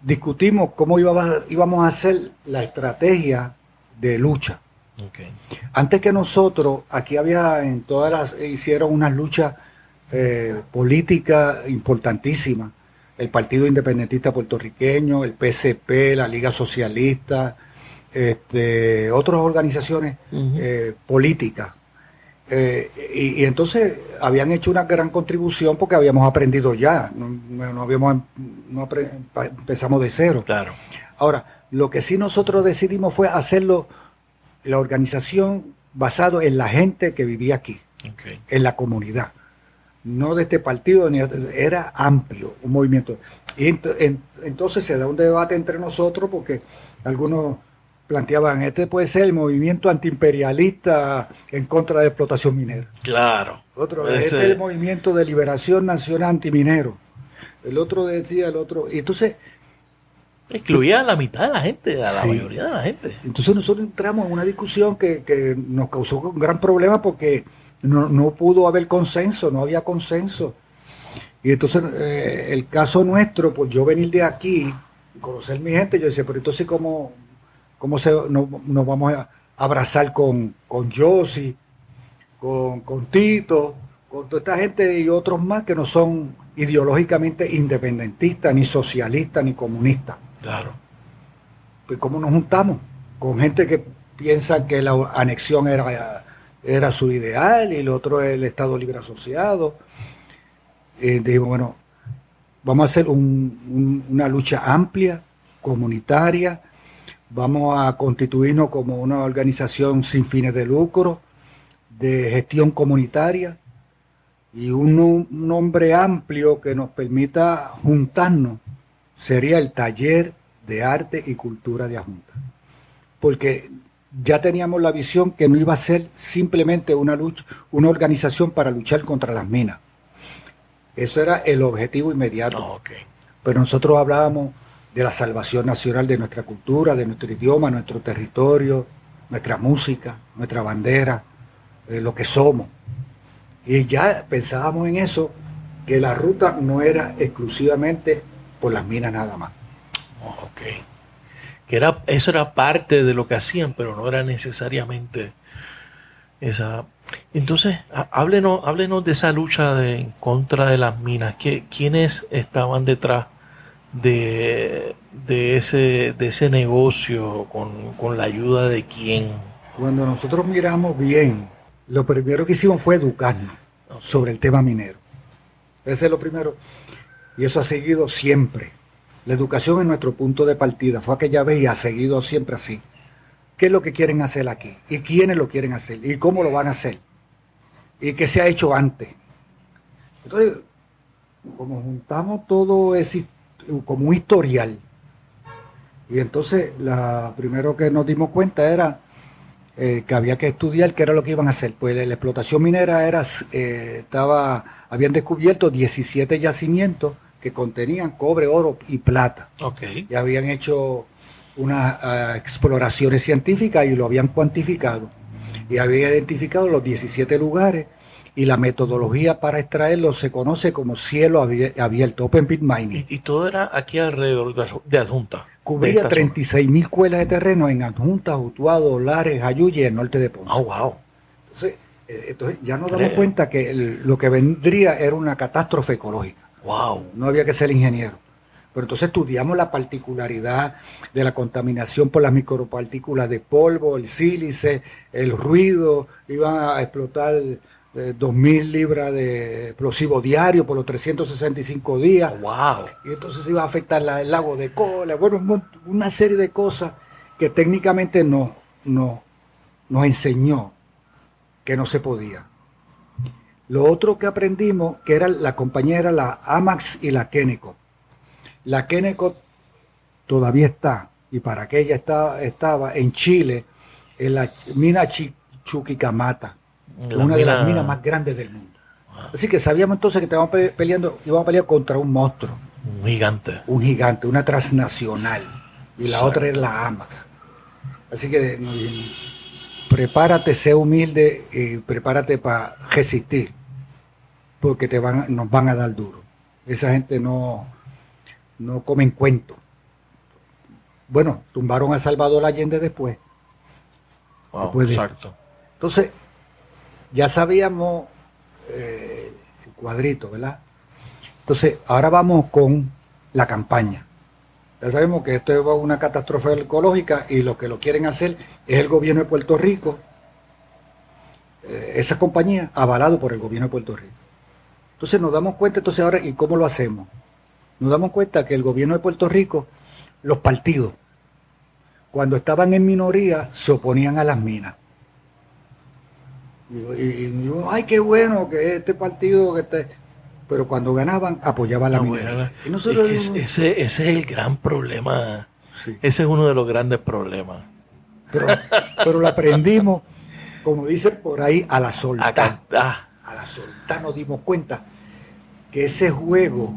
B: discutimos cómo íbamos a hacer la estrategia de lucha. Okay. Antes que nosotros, aquí había en todas las, hicieron unas luchas eh, políticas importantísimas. El Partido Independentista Puertorriqueño, el PCP, la Liga Socialista, este, otras organizaciones uh -huh. eh, políticas. Eh, y, y, entonces habían hecho una gran contribución porque habíamos aprendido ya, no, no habíamos no empezamos de cero.
A: Claro.
B: Ahora, lo que sí nosotros decidimos fue hacerlo la organización basado en la gente que vivía aquí,
A: okay.
B: en la comunidad. No de este partido, ni era amplio, un movimiento. Y ent en, entonces se da un debate entre nosotros porque algunos planteaban, este puede ser el movimiento antiimperialista en contra de explotación minera.
A: Claro.
B: Otro, Ese... este es el movimiento de liberación nacional antiminero. El otro decía, el otro. Y entonces.
A: Incluía a la mitad de la gente, a la sí. mayoría de la gente.
B: Entonces nosotros entramos en una discusión que, que nos causó un gran problema porque no, no, pudo haber consenso, no había consenso. Y entonces eh, el caso nuestro, pues yo venir de aquí, conocer mi gente, yo decía, pero entonces cómo, cómo se, no, nos vamos a abrazar con, con Josie, con, con Tito, con toda esta gente y otros más que no son ideológicamente independentistas, ni socialistas, ni comunistas.
A: Claro.
B: Pues cómo nos juntamos con gente que piensa que la anexión era, era su ideal y el otro el Estado Libre Asociado. Eh, dijimos, bueno, vamos a hacer un, un, una lucha amplia, comunitaria, vamos a constituirnos como una organización sin fines de lucro, de gestión comunitaria y un nombre amplio que nos permita juntarnos sería el taller de arte y cultura de Ajunta. Porque ya teníamos la visión que no iba a ser simplemente una lucha, una organización para luchar contra las minas. Eso era el objetivo inmediato.
A: Oh, okay.
B: Pero nosotros hablábamos de la salvación nacional de nuestra cultura, de nuestro idioma, nuestro territorio, nuestra música, nuestra bandera, eh, lo que somos. Y ya pensábamos en eso, que la ruta no era exclusivamente por las minas nada más.
A: Ok. Que era, eso era parte de lo que hacían, pero no era necesariamente esa. Entonces, háblenos, háblenos de esa lucha de, en contra de las minas. ¿Qué, ¿Quiénes estaban detrás de, de, ese, de ese negocio? Con, ¿Con la ayuda de quién?
B: Cuando nosotros miramos bien, lo primero que hicimos fue educarnos sobre el tema minero. Ese es lo primero. Y eso ha seguido siempre. La educación es nuestro punto de partida. Fue aquella vez y ha seguido siempre así. ¿Qué es lo que quieren hacer aquí? ¿Y quiénes lo quieren hacer? ¿Y cómo lo van a hacer? ¿Y qué se ha hecho antes? Entonces, como juntamos todo ese como un historial, y entonces la primero que nos dimos cuenta era eh, que había que estudiar qué era lo que iban a hacer. Pues la, explotación minera era, eh, estaba, habían descubierto 17 yacimientos que contenían cobre, oro y plata.
A: Okay.
B: Y habían hecho unas uh, exploraciones científicas y lo habían cuantificado. Y habían identificado los 17 lugares y la metodología para extraerlo se conoce como cielo abierto, open pit mining.
A: Y, y todo era aquí alrededor de Adjunta.
B: Cubría 36 mil cuelas de terreno en Adjunta, Utuado, Lares, Ayuya y el norte de Ponce.
A: Oh, wow.
B: Entonces, eh, entonces ya nos damos cuenta que el, lo que vendría era una catástrofe ecológica.
A: Wow.
B: No había que ser ingeniero. Pero entonces estudiamos la particularidad de la contaminación por las micropartículas de polvo, el sílice, el ruido, iban a explotar eh, 2.000 libras de explosivo diario por los 365 días.
A: Oh, wow.
B: Y entonces iba a afectar la, el lago de cola, bueno, una serie de cosas que técnicamente no, no, nos enseñó que no se podía. Lo otro que aprendimos, que era la compañía era la Amax y la Kennecott. La Kennecott todavía está, y para que ella está, estaba en Chile, en la mina Chuquicamata, una de las minas más grandes del mundo. Así que sabíamos entonces que estábamos peleando, íbamos a pelear contra un monstruo.
A: Un gigante.
B: Un gigante, una transnacional. Y la otra es la AMAX. Así que prepárate, sé humilde y prepárate para resistir. Porque te van, nos van a dar duro. Esa gente no, no comen cuento. Bueno, tumbaron a Salvador Allende después.
A: exacto.
B: Entonces, ya sabíamos eh, el cuadrito, ¿verdad? Entonces, ahora vamos con la campaña. Ya sabemos que esto es una catástrofe ecológica y lo que lo quieren hacer es el gobierno de Puerto Rico, eh, esa compañía avalado por el gobierno de Puerto Rico. Entonces nos damos cuenta, entonces ahora, ¿y cómo lo hacemos? Nos damos cuenta que el gobierno de Puerto Rico, los partidos, cuando estaban en minoría, se oponían a las minas. Y, digo, ay, qué bueno que este partido que esté. Pero cuando ganaban, apoyaban la
A: minera. ese, es el gran problema. Ese es uno de los grandes problemas.
B: Pero, pero lo aprendimos, como dicen por ahí, a la solta.
A: A,
B: a la solta nos dimos cuenta que ese juego,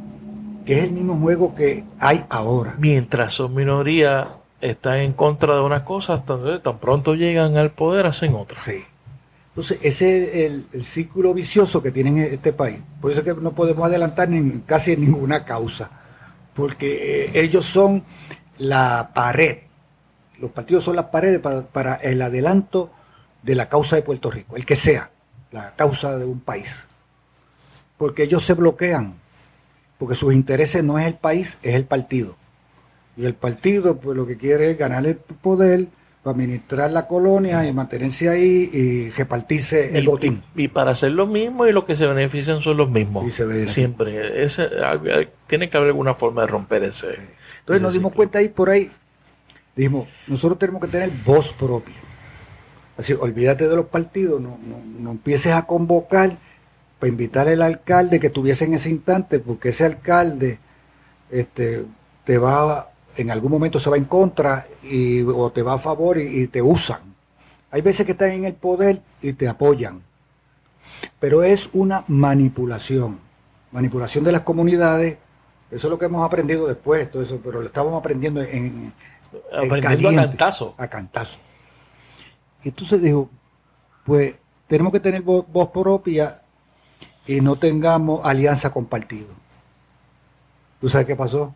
B: que es el mismo juego que hay ahora.
A: Mientras son minoría, están en contra de unas cosas, tan, tan pronto llegan al poder, hacen otras.
B: Sí. Entonces, ese es el, círculo vicioso que tiene este país. Por eso es que no podemos adelantar ni, casi ninguna causa, porque eh, ellos son la pared. Los partidos son las paredes para, el adelanto de la causa de Puerto Rico, el que sea, la causa de un país. Porque ellos se bloquean, porque sus intereses no es el país, es el partido. Y el partido, pues lo que quiere es ganar el poder administrar la colonia y mantenerse ahí y repartirse el botín.
A: Y, para hacer lo mismo y los que se benefician son los mismos. Siempre. Ese, tiene que haber alguna forma de romper ese.
B: Entonces nos dimos cuenta ahí por ahí. Dijimos, nosotros tenemos que tener voz propia. Así, olvídate de los partidos, no, no, no empieces a convocar para invitar al alcalde que estuviese en ese instante, porque ese alcalde este, te va en algún momento se va en contra y, o te va a favor y, te usan. Hay veces que están en el poder y te apoyan. Pero es una manipulación. Manipulación de las comunidades. Eso es lo que hemos aprendido después, todo eso, pero lo estábamos aprendiendo en,
A: aprendiendo a cantazo.
B: A cantazo. Y entonces dijo, pues tenemos que tener voz, voz propia y no tengamos alianza con partidos. ¿Tú sabes qué pasó?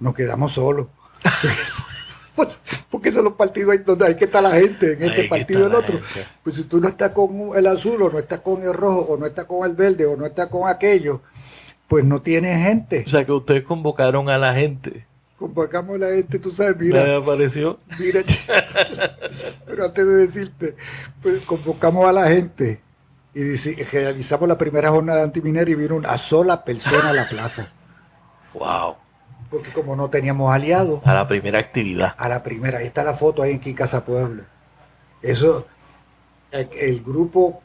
B: Nos quedamos solos. pues, porque son los partidos ahí donde hay que estar la gente, en este partido y el otro. Pues si tú no estás con el azul, o no estás con el rojo, o no estás con el verde, o no estás con aquello, pues no tienes gente.
A: O sea que ustedes convocaron a la gente.
B: Convocamos a la gente, tú sabes, mira.
A: ¿Me apareció?
B: Mira, pero antes de decirte, pues convocamos a la gente y realizamos la primera jornada antiminera y vino una sola persona a la plaza.
A: ¡Wow!
B: Porque como no teníamos aliados.
A: A la primera actividad.
B: A la primera, ahí está la foto ahí en Casa Pueblo. Eso, el, grupo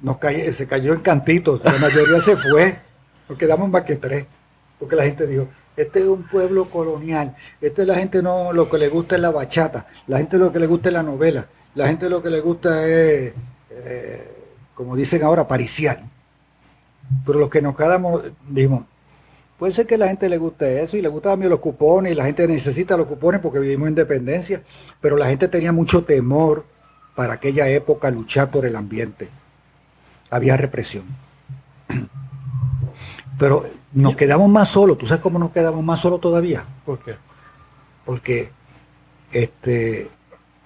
B: nos se cayó en cantitos, la mayoría se fue, nos quedamos más que tres, porque la gente dijo, este es un pueblo colonial, este la gente no, lo que le gusta es la bachata, la gente lo que le gusta es la novela, la gente lo que le gusta es, eh, como dicen ahora, paricial. Pero los que nos quedamos, dijimos, Puede ser que a la gente le guste eso y le gustan a los cupones y la gente necesita los cupones porque vivimos en dependencia, pero la gente tenía mucho temor para aquella época luchar por el ambiente. Había represión. Pero nos quedamos más solos. ¿Tú sabes cómo nos quedamos más solos todavía?
A: ¿Por qué?
B: Porque este,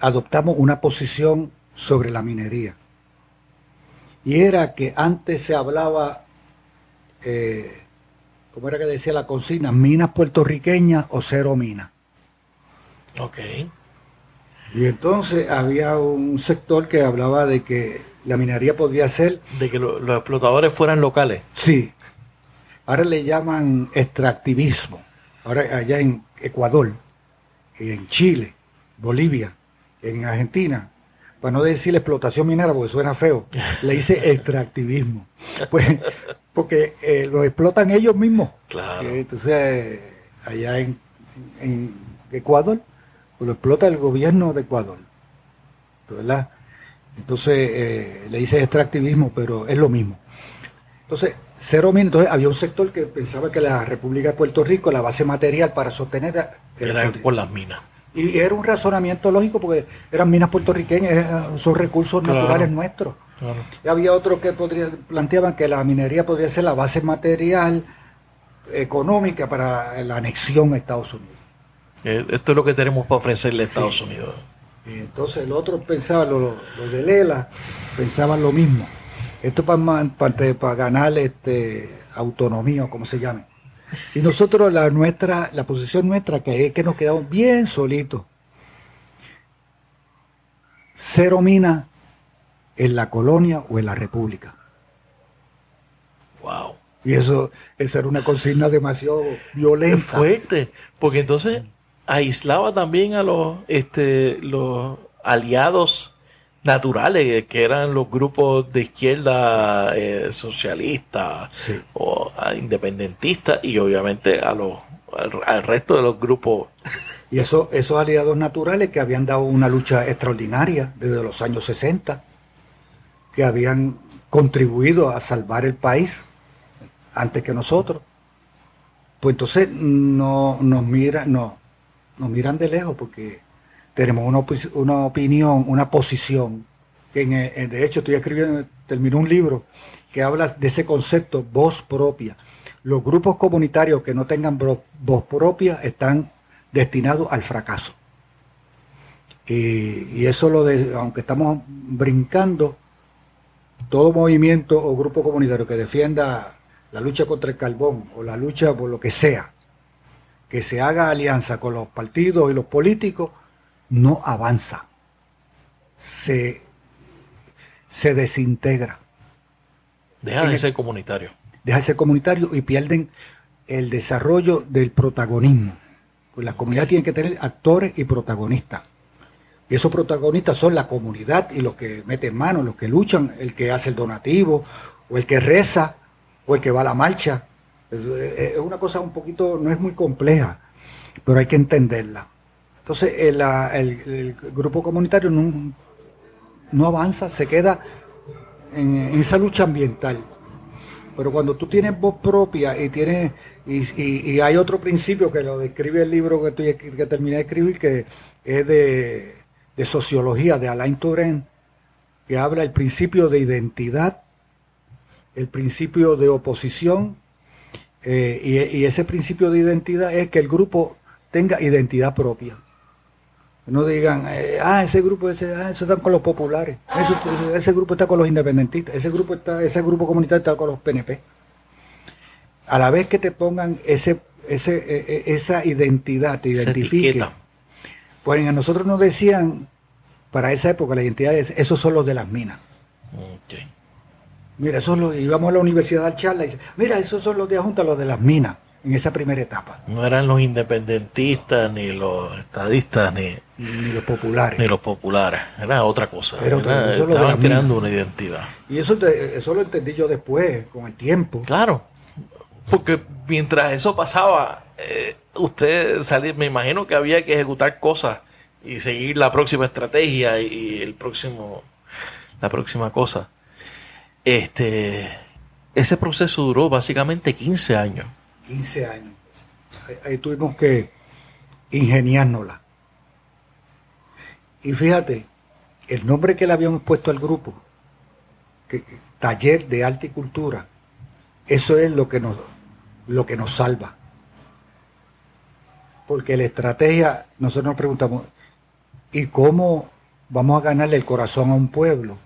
B: adoptamos una posición sobre la minería. Y era que antes se hablaba eh, ¿cómo era que decía la consigna? Minas puertorriqueñas o cero minas.
A: Ok.
B: Y entonces había un sector que hablaba de que la minería podría ser...
A: De que los explotadores fueran locales.
B: Sí. Ahora le llaman extractivismo. Ahora allá en Ecuador, en Chile, Bolivia, en Argentina, para no decir explotación minera porque suena feo, le dice extractivismo. Pues porque eh, lo explotan ellos mismos.
A: Claro.
B: entonces allá en, Ecuador, pues lo explota el gobierno de Ecuador. ¿verdad? Entonces eh, le dice extractivismo, pero es lo mismo. Entonces, cero entonces había un sector que pensaba que la República de Puerto Rico, la base material para sostener
A: era, por las minas.
B: Y era un razonamiento lógico porque eran minas puertorriqueñas, son recursos naturales nuestros. Y había otros que podría, planteaban que la minería podría ser la base material económica para la anexión a Estados Unidos.
A: Eh, esto es lo que tenemos para ofrecerle a Estados Unidos.
B: Y entonces el otro pensaba, los de Lela, pensaban lo mismo. Esto para, para, ganar este, autonomía o como se llame. Y nosotros, la nuestra, la posición nuestra, que es que nos quedamos bien solitos. Cero mina en la colonia o en la república.
A: Wow.
B: Y eso, esa era una consigna demasiado violenta.
A: fuerte, porque entonces aislaba también a los, este, los aliados naturales, que eran los grupos de izquierda eh, socialistas o independentistas, y obviamente a los, al, resto de los grupos.
B: Y eso, esos aliados naturales que habían dado una lucha extraordinaria desde los años 60, que habían contribuido a salvar el país antes que nosotros, pues entonces no nos miran, no, nos miran de lejos porque tenemos una, una opinión, una posición, que en, de hecho estoy escribiendo, terminó un libro que habla de ese concepto, voz propia. Los grupos comunitarios que no tengan voz propia están destinados al fracaso. Y, eso lo de, aunque estamos brincando, todo movimiento o grupo comunitario que defienda la lucha contra el carbón o la lucha por lo que sea, que se haga alianza con los partidos y los políticos, no avanza, se, se desintegra.
A: Deja de ser comunitario.
B: Deja de ser comunitario y pierden el desarrollo del protagonismo. Pues la comunidad tiene que tener actores y protagonistas. Y esos protagonistas son la comunidad y los que meten mano, los que luchan, el que hace el donativo, o el que reza, o el que va a la marcha. Es una cosa un poquito, no es muy compleja, pero hay que entenderla. Entonces, el, grupo comunitario no, avanza, se queda en, esa lucha ambiental. Pero cuando tú tienes voz propia y tienes y, hay otro principio que lo describe el libro que, terminé de escribir, que es de, sociología de Alain Touraine, que habla el principio de identidad, el principio de oposición, eh, y, ese principio de identidad es que el grupo tenga identidad propia. No digan, eh, ah, ese grupo, ese, ah, eso está con los populares, ese grupo está con los independentistas, ese grupo está, ese grupo comunitario está con los PNP. A la vez que te pongan ese, ese, e, e, esa identidad, te identifiquen. Pues a nosotros nos decían, para esa época, la identidad es, esos son los de las minas. Mira, esos los, íbamos a la universidad al charla y dice, mira, esos son los de Junta, los de las minas en esa primera etapa.
A: No eran los independentistas, ni los estadistas, ni,
B: ni los populares.
A: Ni los populares, era otra cosa. estaban creando una identidad.
B: Y eso, eso lo entendí yo después, con el tiempo.
A: Claro, porque mientras eso pasaba, eh, usted salía, me imagino que había que ejecutar cosas y seguir la próxima estrategia y, el próximo, la próxima cosa. Este, ese proceso duró básicamente 15 años.
B: 15 años. Ahí, tuvimos que ingeniárnosla. Y fíjate, el nombre que le habíamos puesto al grupo, que, Taller de Arte y Cultura, eso es lo que nos, lo que nos salva. Porque la estrategia, nosotros nos preguntamos, ¿y cómo vamos a ganarle el corazón a un pueblo?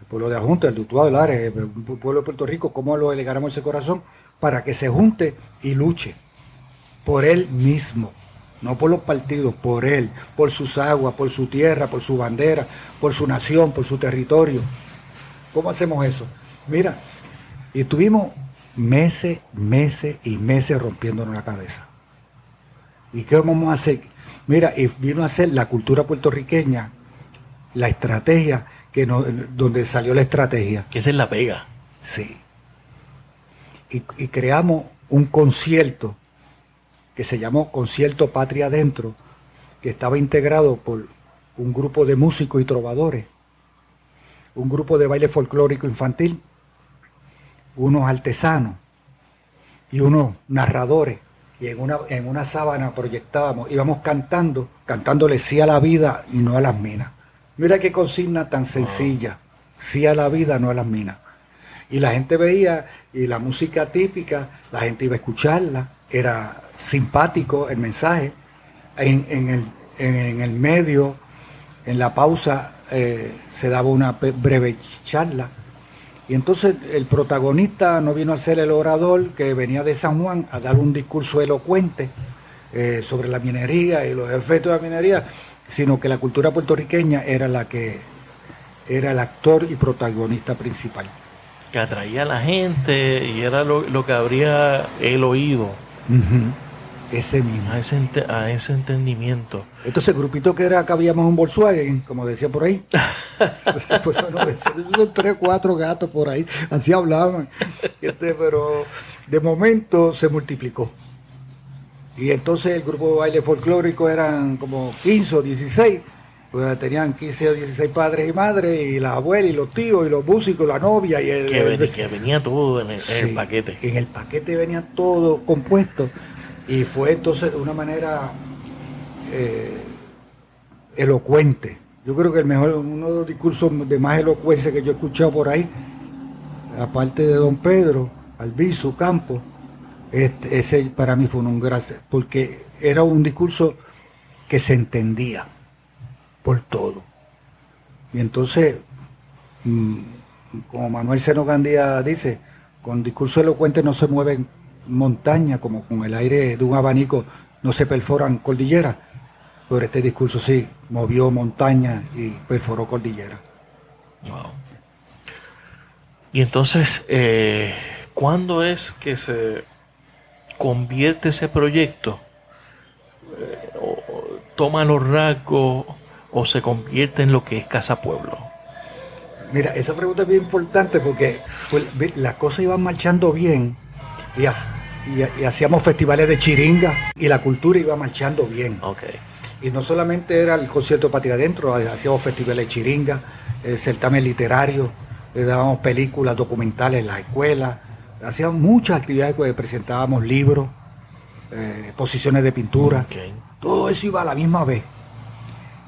B: El pueblo de Ajunta, el Dutuado del Ares, el pueblo de Puerto Rico, ¿cómo lo le ganamos ese corazón? Para que se junte y luche por él mismo, no por los partidos, por él, por sus aguas, por su tierra, por su bandera, por su nación, por su territorio. ¿Cómo hacemos eso? Mira, y tuvimos meses, meses y meses rompiéndonos la cabeza. ¿Y qué vamos a hacer? Mira, y vino a ser la cultura puertorriqueña, la estrategia, que no, donde salió la estrategia.
A: Que esa es la pega.
B: Sí y, creamos un concierto que se llamó Concierto Patria Adentro, que estaba integrado por un grupo de músicos y trovadores, un grupo de baile folclórico infantil, unos artesanos y unos narradores. Y en una, en una sábana proyectábamos, íbamos cantando, cantándole sí a la vida y no a las minas. Mira qué consigna tan sencilla, sí a la vida, no a las minas. Y la gente veía, y la música típica, la gente iba a escucharla, era simpático el mensaje. En, el medio, en la pausa, eh, se daba una breve charla. Y entonces el protagonista no vino a ser el orador que venía de San Juan a dar un discurso elocuente eh, sobre la minería y los efectos de la minería, sino que la cultura puertorriqueña era la que era el actor y protagonista principal.
A: Que atraía a la gente y era lo, que habría el oído.
B: Ese mismo.
A: A ese, a ese entendimiento.
B: Entonces, grupito que era, que habíamos un Volkswagen, como decía por ahí. pues, son tres, cuatro gatos por ahí, así hablaban. Este, pero de momento se multiplicó. Y entonces el grupo de baile folclórico eran como 15 o 16. Tenían 15 o 16 padres y madres, y la abuela, y los tíos, y los músicos, la novia, y el.
A: Que, venía, todo en el paquete.
B: En el paquete venía todo compuesto. Y fue entonces de una manera eh, elocuente. Yo creo que el mejor, uno de los discursos de más elocuencia que yo he escuchado por ahí, aparte de don Pedro, Albizu, Campo, este, ese para mí fue un gracias, porque era un discurso que se entendía por todo. Y entonces, mm, como Manuel Seno Gandía dice, con discurso elocuente no se mueven montaña, como con el aire de un abanico, no se perforan cordilleras, pero este discurso sí movió montaña y perforó cordillera.
A: Y entonces, eh, ¿cuándo es que se convierte ese proyecto? Eh, ¿Toma los rasgos o se convierte en lo que es Casa Pueblo?
B: Mira, esa pregunta es bien importante porque pues, las cosas iban marchando bien y, hacíamos festivales de chiringa y la cultura iba marchando bien.
A: Okay.
B: Y no solamente era el concierto Patria Adentro, hacíamos festivales de chiringa, el certamen literario, le dábamos películas documentales en las escuelas, hacíamos muchas actividades, que presentábamos libros, eh, exposiciones de pintura, todo eso iba a la misma vez.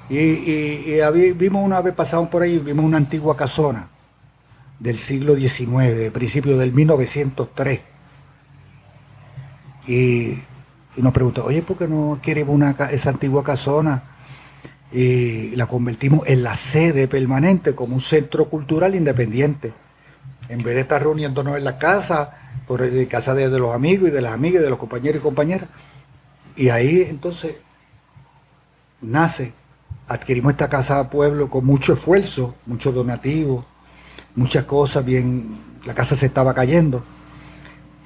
B: Y, vimos una vez, pasamos por ahí, vimos una antigua casona del siglo XIX, de principio del 1903 y, nos preguntó, oye, ¿por qué no queremos una, esa antigua casona? Y la convertimos en la sede permanente como un centro cultural independiente. En vez de estar reuniéndonos en la casa, por en casa de, los amigos y de las amigas, de los compañeros y compañeras. Y ahí entonces nace, adquirimos esta casa de pueblo con mucho esfuerzo, mucho donativo, muchas cosas, bien, la casa se estaba cayendo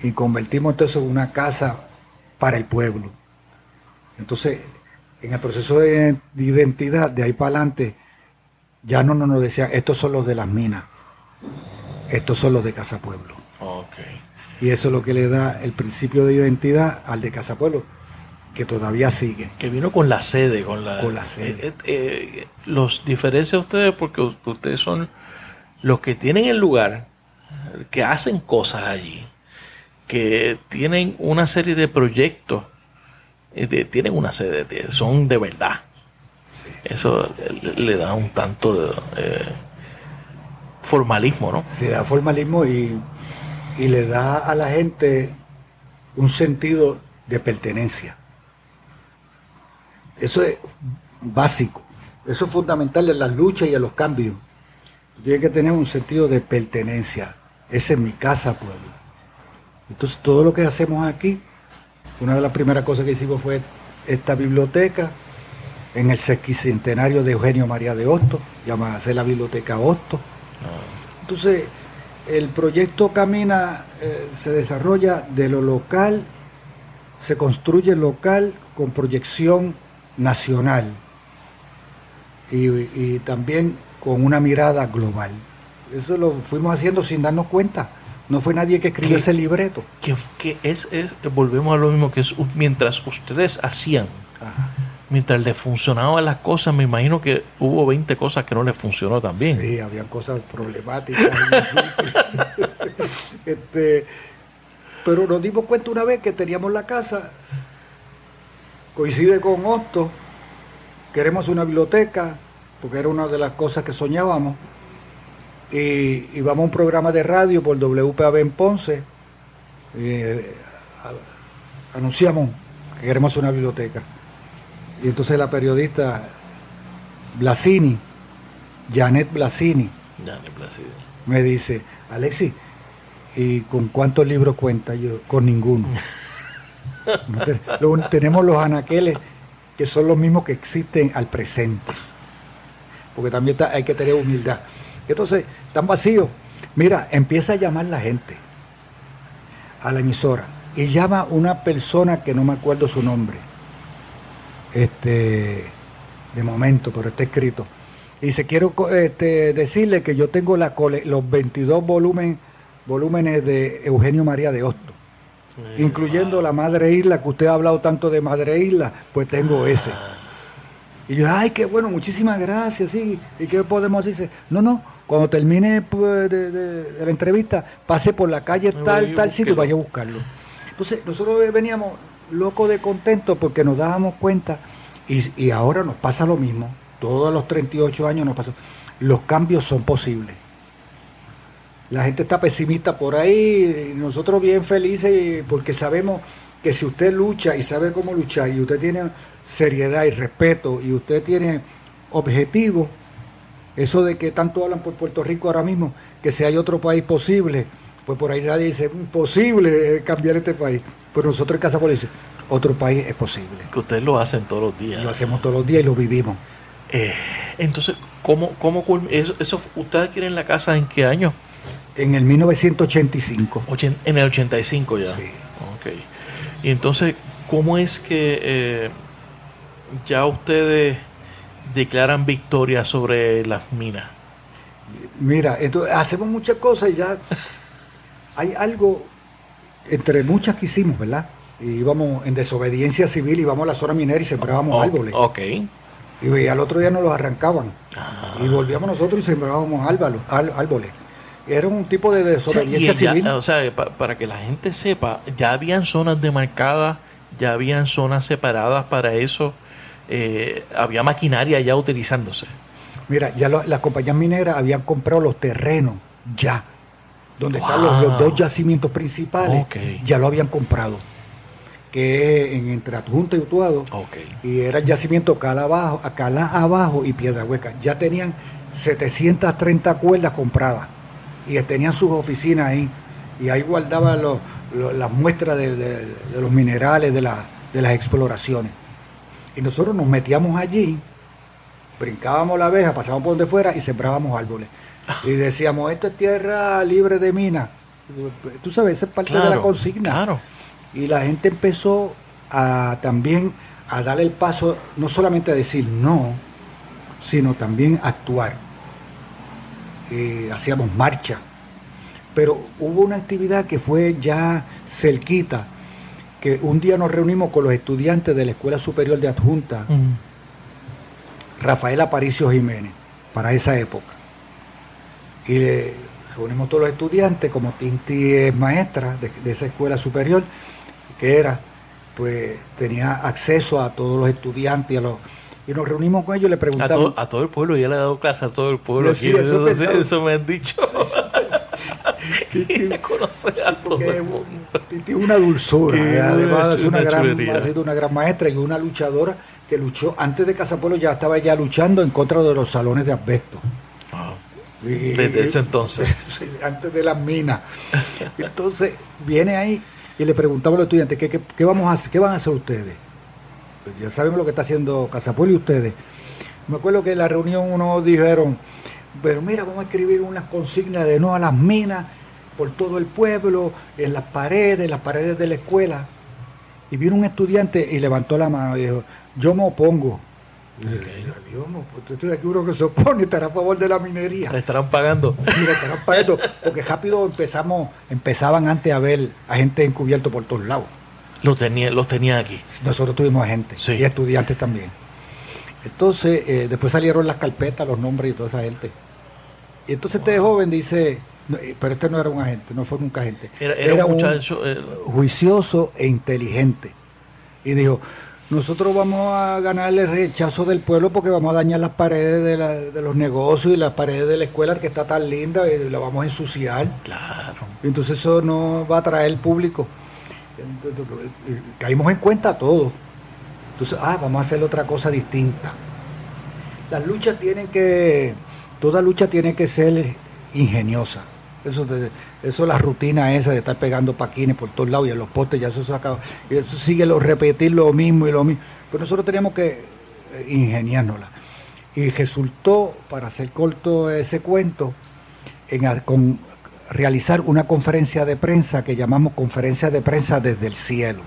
B: y convertimos entonces en una casa para el pueblo. Entonces, en el proceso de, identidad, de ahí para adelante, ya no nos decían, estos son los de las minas, estos son los de Casa Pueblo. Y eso es lo que le da el principio de identidad al de Casa Pueblo, que todavía sigue.
A: Que vino con la sede, con la,
B: con la sede.
A: Eh, eh, eh, los diferencia a ustedes porque ustedes son los que tienen el lugar, que hacen cosas allí que tienen una serie de proyectos, tienen una serie, son de verdad. Eso le, da un tanto de eh, formalismo, ¿no?
B: Sí, da formalismo y, y le da a la gente un sentido de pertenencia. Eso es básico, eso es fundamental en las luchas y en los cambios. Tiene que tener un sentido de pertenencia. Esa es mi casa, pueblo. Entonces todo lo que hacemos aquí, una de las primeras cosas que hicimos fue esta biblioteca en el sesquicentenario de Eugenio María de Hostos, llamada la Biblioteca Hostos. Ah. Entonces, el proyecto camina, eh, se desarrolla de lo local, se construye local con proyección nacional y también con una mirada global. Eso lo fuimos haciendo sin darnos cuenta No fue nadie que escribió ese libreto.
A: Que, que es, es, volvemos a lo mismo, que es mientras ustedes hacían, mientras les funcionaban las cosas, me imagino que hubo 20 cosas que no les funcionó también.
B: Sí, había cosas problemáticas. este, pero nos dimos cuenta una vez que teníamos la casa, coincide con Otto, queremos una biblioteca, porque era una de las cosas que soñábamos y, vamos a un programa de radio por WPAB en Ponce. Eh, anunciamos que queremos una biblioteca. Y entonces la periodista Blasini, Janet Blasini, me dice, Alexi, ¿y con cuántos libros cuenta? Yo, con ninguno. tenemos los anaqueles que son los mismos que existen al presente. Porque también hay que tener humildad. Entonces, están vacíos. Mira, empieza a llamar la gente a la emisora y llama una persona que no me acuerdo su nombre. Este, de momento, pero está escrito. Y dice, quiero este, decirle que yo tengo los 22 volumen, volúmenes de Eugenio María de Hosto, incluyendo la Madre Isla, que usted ha hablado tanto de Madre Isla, pues tengo ese. Y yo, ay, qué bueno, muchísimas gracias, sí. ¿Y qué podemos decir? No, no, cuando termine pues, de, la entrevista, pase por la calle tal, tal sitio y vaya a buscarlo. Entonces, nosotros veníamos locos de contento porque nos dábamos cuenta, y, ahora nos pasa lo mismo, todos los 38 años nos pasó, los cambios son posibles. La gente está pesimista por ahí, nosotros bien felices porque sabemos que si usted lucha y sabe cómo luchar y usted tiene seriedad y respeto y usted tiene objetivo, eso de que tanto hablan por Puerto Rico ahora mismo, que si hay otro país posible, pues por ahí nadie dice, imposible cambiar este país. Pero nosotros en Casa Policía, otro país es posible.
A: Que ustedes lo hacen todos los días.
B: Lo hacemos todos los días y lo vivimos.
A: Eh, entonces, ¿cómo, cómo eso, eso, ¿Ustedes quieren la casa en qué año?
B: En el 1985.
A: en el 85 ya. Sí. Ok. Y entonces, ¿cómo es que eh, ya ustedes declaran victoria sobre las minas?
B: Mira, entonces hacemos muchas cosas y ya hay algo entre muchas que hicimos, ¿verdad? Y íbamos en desobediencia civil, íbamos a la zona minera y sembrábamos árboles.
A: Ok.
B: Y, al otro día nos los arrancaban. Ah. Y volvíamos nosotros y sembrábamos árboles. Era un tipo de desobediencia civil.
A: o sea, para que la gente sepa, ya habían zonas demarcadas, ya habían zonas separadas para eso. Eh, había maquinaria ya utilizándose.
B: Mira, ya las compañías mineras habían comprado los terrenos, ya. Donde están los, dos yacimientos principales, ya lo habían comprado. Que es en, entre Adjunta y Utuado. Y era el yacimiento Cala abajo, Calá abajo y Piedra Hueca. Ya tenían 730 cuerdas compradas. Y tenían sus oficinas ahí. Y ahí guardaban las muestras de, los minerales, de, de las exploraciones. Y nosotros nos metíamos allí, brincábamos la abeja, pasábamos por donde fuera y sembrábamos árboles. Y decíamos, esto es tierra libre de minas. Tú sabes, esa es parte de la consigna.
A: Claro.
B: Y la gente empezó a también a darle el paso, no solamente a decir no, sino también a actuar. Hacíamos marcha. Pero hubo una actividad que fue ya cerquita, que un día nos reunimos con los estudiantes de la Escuela Superior de Adjunta, Rafael Aparicio Jiménez, para esa época. Y le reunimos todos los estudiantes, como Tinti es maestra de, esa escuela superior, que era, pues tenía acceso a todos los estudiantes y a los y nos reunimos con ellos y le preguntamos.
A: A, todo el pueblo, ya le he dado clase a todo el pueblo. eso, me han dicho.
B: y conoce a todo el mundo. Tiene una dulzura, además una gran, ha sido una gran maestra y una luchadora que luchó antes de Casapuelo ya estaba ya luchando en contra de los salones de asbesto.
A: Ah, desde ese entonces.
B: antes de las minas. Entonces viene ahí y le preguntamos a los estudiantes ¿qué, qué, vamos a hacer, qué van a hacer ustedes. Pues ya sabemos lo que está haciendo Casapuelo y ustedes. Me acuerdo que en la reunión uno dijeron, pero mira, vamos a escribir unas consignas de no a las minas por todo el pueblo, en las paredes, en las paredes de la escuela. Y vino un estudiante y levantó la mano y dijo, yo me opongo. Dios, pues, tú uno que se opone estará a favor de la minería.
A: Le estarán pagando.
B: Sí, le estarán pagando. Porque rápido empezamos, empezaban antes a ver a gente encubierto por todos lados.
A: Los tenía, los tenía aquí.
B: Nosotros tuvimos gente y estudiantes también. Entonces, eh, después salieron las carpetas, los nombres y toda esa gente. Y entonces este joven dice, eh, pero este no era un agente, no fue nunca agente.
A: Era, un muchacho
B: eh, juicioso e inteligente. Y dijo, nosotros vamos a ganarle el rechazo del pueblo porque vamos a dañar las paredes de, los negocios y las paredes de la escuela que está tan linda y la vamos a ensuciar.
A: Claro.
B: entonces eso no va a atraer público. Caímos en cuenta todo. Entonces, ah, vamos a hacer otra cosa distinta. Las luchas tienen que, toda lucha tiene que ser ingeniosa. Eso, de, eso la rutina esa de estar pegando paquines por todos lados y en los postes ya eso se acaba. Y eso sigue lo, repetir lo mismo y lo mismo. Pero nosotros teníamos que eh, ingeniárnosla. Y resultó, para hacer corto ese cuento, en, con, realizar una conferencia de prensa que llamamos conferencia de prensa desde el cielo.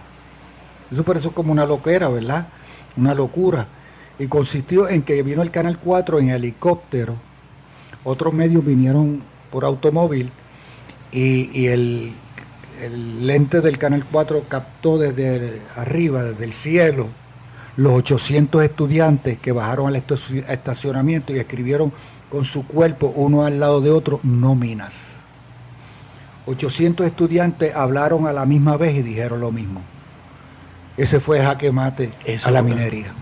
B: Eso por eso es como una loquera, ¿verdad? Una locura. Y consistió en que vino el Canal 4 en helicóptero, otros medios vinieron por automóvil y, el, lente del Canal 4 captó desde arriba, desde el cielo, los 800 estudiantes que bajaron al estacionamiento y escribieron con su cuerpo uno al lado de otro nóminas. 800 estudiantes hablaron a la misma vez y dijeron lo mismo. Ese fue jaque mate a la minería.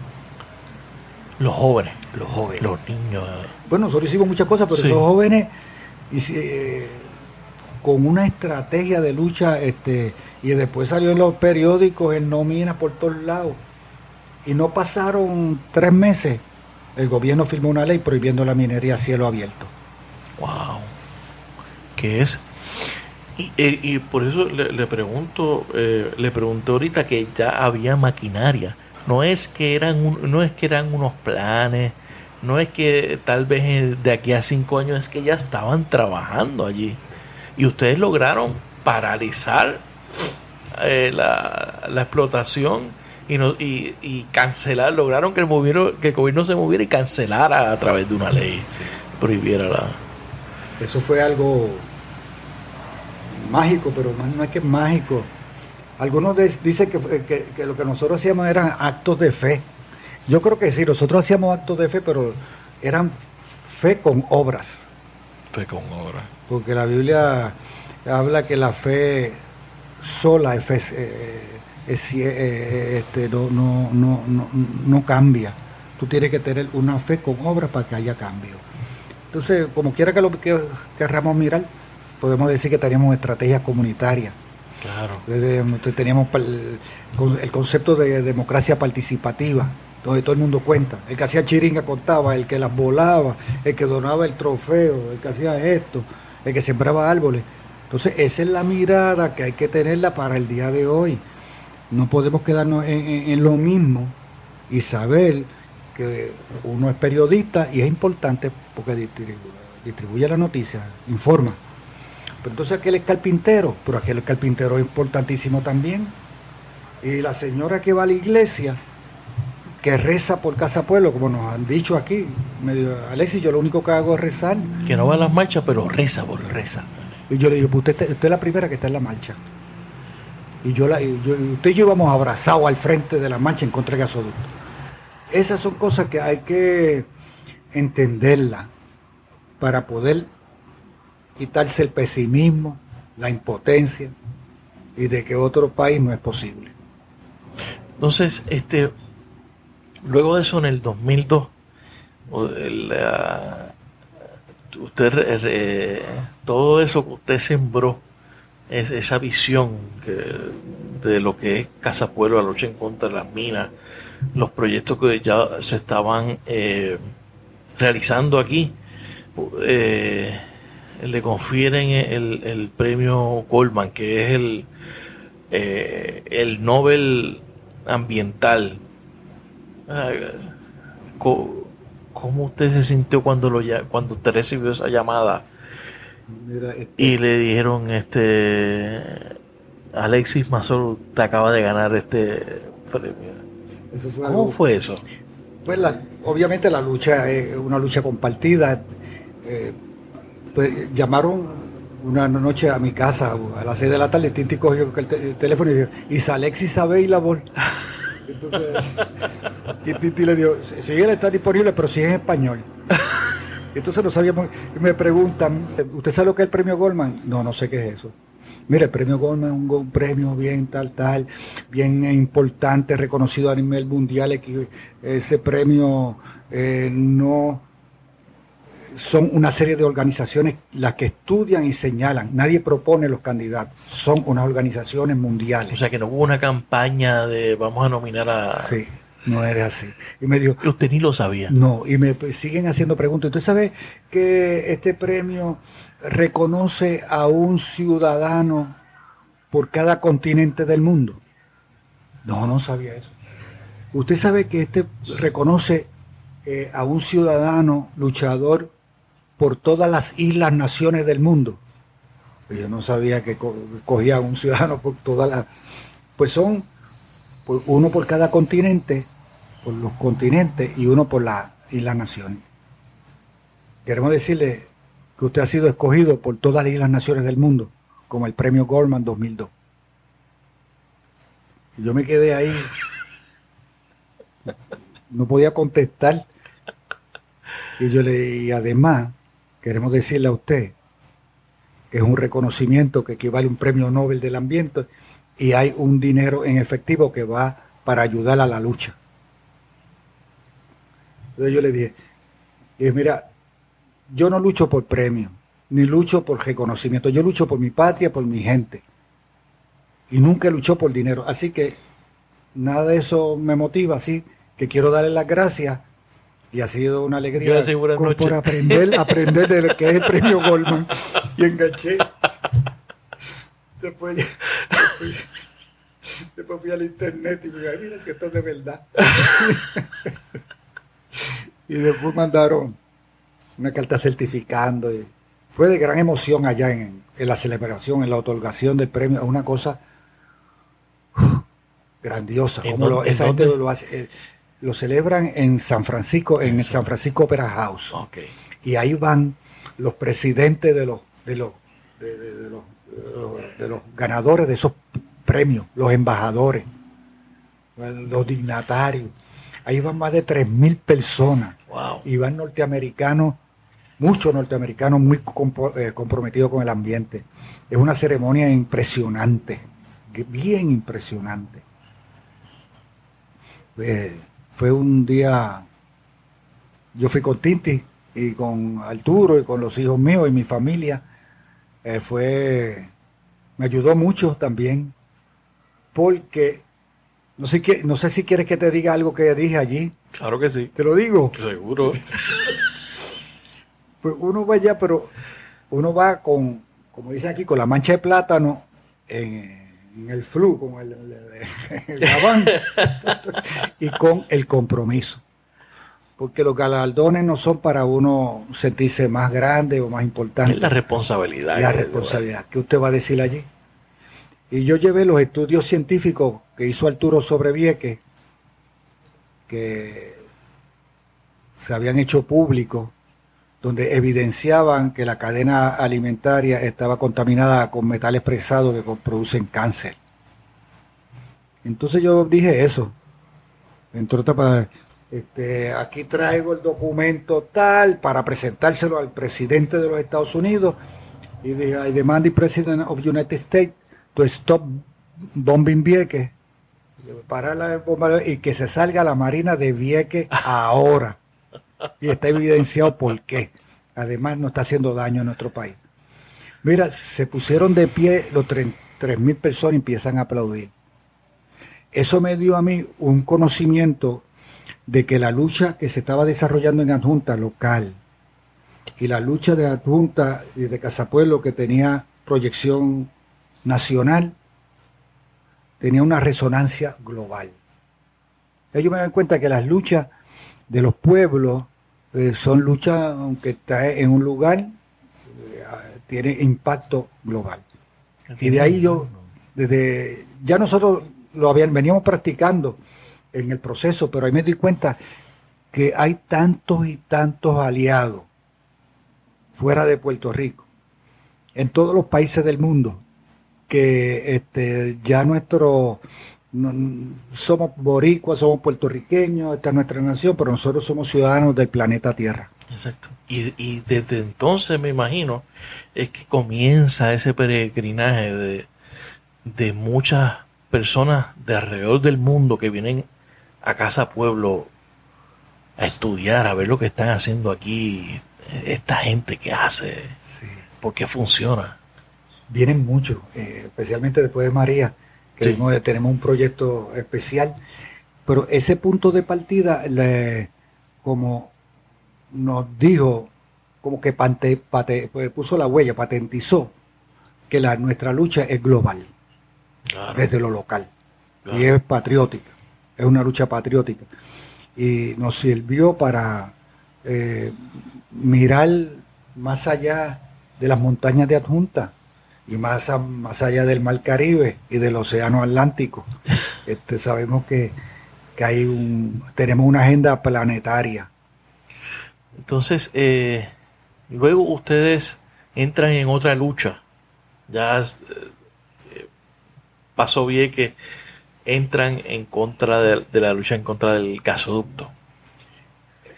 A: Los jóvenes.
B: Los jóvenes.
A: Los niños.
B: Bueno, nosotros hicimos muchas cosas, pero esos jóvenes eh, con una estrategia de lucha, este, y después salió en los periódicos, en nóminas por todos lados. Y no pasaron tres meses, el gobierno firmó una ley prohibiendo la minería a cielo abierto.
A: ¡Wow! ¿Qué es? Y, eh, por eso le, pregunto, eh, le pregunté ahorita que ya había maquinaria. No es que eran, no es que eran unos planes, no es que tal vez de aquí a cinco años, es que ya estaban trabajando allí. Y ustedes lograron paralizar eh, la, explotación y, no, y, cancelar, lograron que el, gobierno, que el gobierno se moviera y cancelara a través de una ley, prohibiera la...
B: Eso fue algo mágico, pero no es que es mágico. Algunos dicen que, que lo que nosotros hacíamos eran actos de fe yo creo que sí, nosotros hacíamos actos de fe, pero eran fe con obras.
A: Fe con obras.
B: Porque la Biblia habla que la fe sola es fe, eh, eh, este, no, no, no, no, cambia. Tú tienes que tener una fe con obras para que haya cambio. Entonces, como quiera que lo que querramos mirar, podemos decir que teníamos estrategias comunitarias.
A: Claro.
B: teníamos el, el concepto de democracia participativa donde todo el mundo cuenta. El que hacía chiringa contaba, el que las volaba, el que donaba el trofeo, el que hacía esto, el que sembraba árboles. Entonces, esa es la mirada que hay que tenerla para el día de hoy. No podemos quedarnos en, lo mismo y saber que uno es periodista y es importante porque distribuye, la noticia, informa. Pero entonces aquel es carpintero, pero aquel carpintero es importantísimo también. Y la señora que va a la iglesia que reza por Casa Pueblo, como nos han dicho aquí. Medio, Alexis, yo lo único que hago es rezar.
A: Que no va a las marchas, pero reza por
B: reza. Y yo le digo, pues usted, usted es la primera que está en la marcha. Y yo, la, usted y yo íbamos abrazados al frente de la marcha en contra de gasoducto. Esas son cosas que hay que entenderlas para poder quitarse el pesimismo, la impotencia y de que otro país no es posible.
A: Entonces, este, Luego de eso, en el 2002, usted, todo eso que usted sembró, esa visión de lo que es Casa Pueblo, la lucha en contra de las minas, los proyectos que ya se estaban eh, realizando aquí, eh, le confieren el, el, premio Goldman, que es el, eh, el Nobel ambiental ¿Cómo usted se sintió cuando lo cuando usted recibió esa llamada? Este y le dijeron, este Alexis Mazor te acaba de ganar este premio. ¿Cómo fue eso?
B: Pues obviamente la lucha es una lucha compartida. Eh, pues llamaron una noche a mi casa a las 6 de la tarde, Tinti cogió el, teléfono y dijo, ¿y Alexis voz Entonces, Tinti le dijo, sí, él está disponible, pero sí en español. Entonces no sabíamos, me preguntan, ¿usted sabe lo que es el premio Goldman? No, no sé qué es eso. Mire, el premio Goldman es un, premio bien tal, tal, bien importante, reconocido a nivel mundial. Ese premio eh, no son una serie de organizaciones las que estudian y señalan. Nadie propone los candidatos. Son unas organizaciones mundiales.
A: O sea que no hubo una campaña de vamos a nominar a.
B: Sí, no era así. Y me dijo.
A: Usted ni lo sabía.
B: No, y me siguen haciendo preguntas. ¿Usted sabe que este premio reconoce a un ciudadano por cada continente del mundo. No, no sabía eso. Usted sabe que este reconoce eh, a un ciudadano luchador por todas las islas, naciones del mundo. Yo no sabía que cogía a un ciudadano por todas las... Pues son uno por cada continente, por los continentes y uno por las islas, naciones. Queremos decirle que usted ha sido escogido por todas las islas naciones del mundo, como el premio Goldman 2002. Y yo me quedé ahí, no podía contestar. Y yo le y además, queremos decirle a usted que es un reconocimiento que equivale a un premio Nobel del ambiente y hay un dinero en efectivo que va para ayudar a la lucha. Entonces yo le dije, y mira, yo no lucho por premio, ni lucho por reconocimiento, yo lucho por mi patria, por mi gente. Y nunca luchó por dinero. Así que nada de eso me motiva, así que quiero darle las gracias y ha sido una alegría por aprender, aprender de lo que es el premio Goldman. Y enganché. Después, después, fui al internet y me dije, mira si esto es de verdad. y después mandaron una carta certificando. Y fue de gran emoción allá en, la celebración, en la otorgación del premio, una cosa grandiosa. Como esa gente lo hace. Eh, lo celebran en San Francisco, en el San Francisco Opera House. Y ahí van los presidentes de los, de los, de, los, de los ganadores de esos premios, los embajadores, los dignatarios. Ahí van más de 3.000 personas. Y van norteamericanos muchos norteamericanos muy eh, comprometidos con el ambiente. Es una ceremonia impresionante, bien impresionante. Eh, fue un día, yo fui con Tinti y con Arturo y con los hijos míos y mi familia. Eh, fue, me ayudó mucho también, porque no sé, no sé si quieres que te diga algo que dije allí.
A: Claro que sí.
B: Te lo digo.
A: Seguro.
B: Pues uno va allá, pero uno va con, como dicen aquí, con la mancha de plátano en, el flu, como el, el, y con el compromiso. Porque los galardones no son para uno sentirse más grande o más importante. Es
A: la responsabilidad.
B: La responsabilidad. ¿Qué usted va a decir allí? Y yo llevé los estudios científicos que hizo Arturo sobre Vieques, que se habían hecho públicos donde evidenciaban que la cadena alimentaria estaba contaminada con metales pesados que producen cáncer. Entonces yo dije eso. Entre otras, este, aquí traigo el documento tal para presentárselo al presidente de los Estados Unidos y dije, I demand the President of United States to stop bombing Vieques, parar la bomba y que se salga la Marina de Vieques ahora y está evidenciado por qué. Además, no está haciendo daño a nuestro país. Mira, se pusieron de pie los 3.000 personas y empiezan a aplaudir. Eso me dio a mí un conocimiento de que la lucha que se estaba desarrollando en adjunta local y la lucha de adjunta de Casapueblo que tenía proyección nacional tenía una resonancia global. Ellos me dan cuenta que las luchas de los pueblos eh, son luchas, aunque está en un lugar, eh, tiene impacto global. Y de ahí yo, desde, ya nosotros lo habían, veníamos practicando en el proceso, pero ahí me di cuenta que hay tantos y tantos aliados fuera de Puerto Rico, en todos los países del mundo, que este, ya nuestro somos boricuas, somos puertorriqueños, esta es nuestra nación, pero nosotros somos ciudadanos del planeta Tierra.
A: Exacto. Y, desde entonces me imagino es que comienza ese peregrinaje de, de muchas personas de alrededor del mundo que vienen a Casa Pueblo a estudiar, a ver lo que están haciendo aquí, esta gente que hace, sí. por qué funciona.
B: Vienen muchos, eh, especialmente después de María, que tenemos un proyecto especial, pero ese punto de partida, le, como nos dijo, como que pante, pues, puso la huella, patentizó que la, nuestra lucha es global, desde lo local, y es patriótica, es una lucha patriótica. Y nos sirvió para eh, mirar más allá de las montañas de adjunta y más, más allá del Mar Caribe y del Océano Atlántico. Este, sabemos que, que hay un, tenemos una agenda planetaria
A: entonces, eh, luego ustedes entran en otra lucha. Ya eh, pasó bien que entran en contra de, la lucha en contra del gasoducto.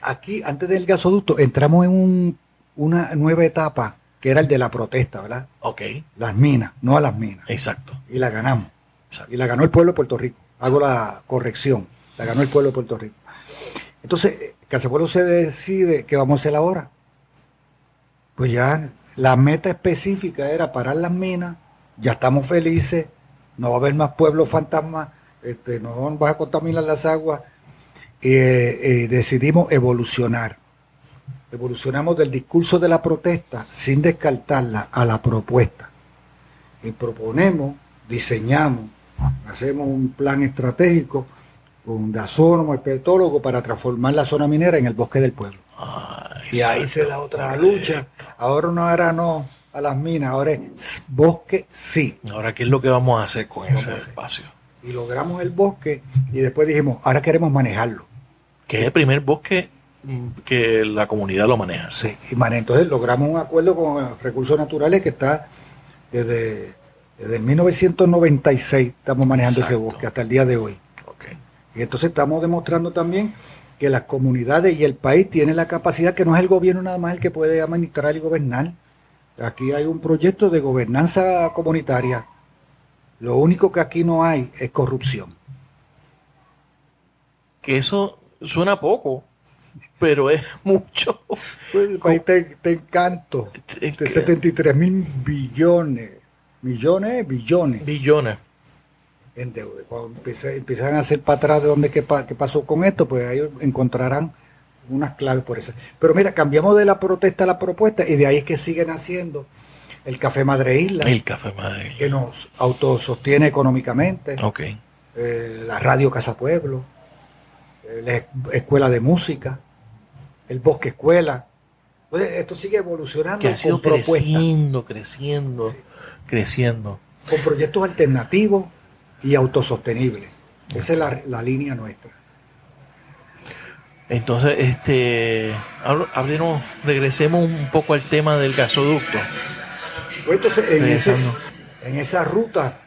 B: Aquí, antes del gasoducto, entramos en una nueva etapa que era el de la protesta, ¿verdad?
A: Ok.
B: Las minas, no a las minas.
A: Exacto.
B: Y la ganamos. Y la ganó el pueblo de Puerto Rico. Hago la corrección. La ganó el pueblo de Puerto Rico. Entonces, Pueblo se decide qué vamos a hacer ahora. Pues ya la meta específica era parar las minas, ya estamos felices, no va a haber más pueblos fantasmas, este, no vamos a contaminar las aguas. y eh, eh, decidimos evolucionar. Evolucionamos del discurso de la protesta sin descartarla a la propuesta. Y proponemos, diseñamos, hacemos un plan estratégico un dasónomo, expertólogo, para transformar la zona minera en el bosque del pueblo. y ahí se da otra lucha. Ahora no era no a las minas, ahora es bosque sí.
A: Ahora, ¿qué es lo que vamos a hacer con ese espacio?
B: Y logramos el bosque y después dijimos, ahora queremos manejarlo.
A: Que es el primer bosque que la comunidad lo maneja.
B: Sí, y entonces logramos un acuerdo con recursos naturales que está desde, desde 1996, estamos manejando ese bosque hasta el día de hoy. Y entonces estamos demostrando también que las comunidades y el país tienen la capacidad, que no es el gobierno nada más el que puede administrar y gobernar. Aquí hay un proyecto de gobernanza comunitaria. Lo único que aquí no hay es corrupción.
A: Que eso suena poco, pero es mucho.
B: Pues el país te, encanto. De 73 mil billones. Millones, billones.
A: Billones
B: en deuda. Cuando empiezan, a hacer para atrás de dónde qué, pasó con esto, pues ahí encontrarán unas claves por eso. Pero mira, cambiamos de la protesta a la propuesta y de ahí es que siguen haciendo el Café Madre Isla.
A: El Café Madre Isla.
B: Que nos autosostiene económicamente.
A: Ok.
B: Eh, la Radio Casa Pueblo. Eh, la escuela de música. El Bosque Escuela. Pues esto sigue evolucionando.
A: Que ha sido creciendo, creciendo, creciendo.
B: Con proyectos alternativos y autosostenible. Esa es la, línea nuestra.
A: Entonces, este, hablemos, regresemos un poco al tema del gasoducto.
B: Pues entonces, en, esa ruta,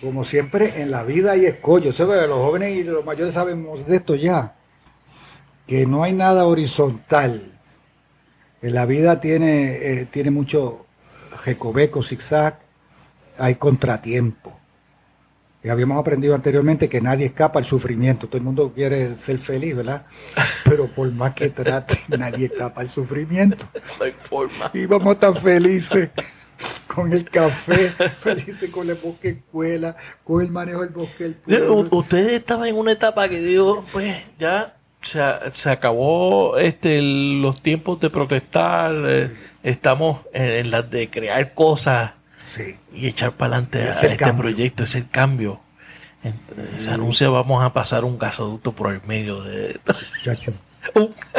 B: como siempre, en la vida hay escollos. Los jóvenes y los mayores sabemos de esto ya, que no hay nada horizontal. La vida tiene, eh, tiene mucho recoveco, zigzag, hay contratiempo habíamos aprendido anteriormente que nadie escapa al sufrimiento. Todo el mundo quiere ser feliz, ¿verdad? Pero por más que trate, nadie escapa al sufrimiento.
A: No hay forma.
B: Y vamos tan felices con el café, felices con el bosque escuela, con el manejo del bosque.
A: Ustedes estaban en una etapa que digo, pues ya se, acabó este los tiempos de protestar, eh, estamos en, las de crear cosas y echar para adelante a este proyecto, es el cambio. Se anuncia vamos a pasar un gasoducto por el medio de...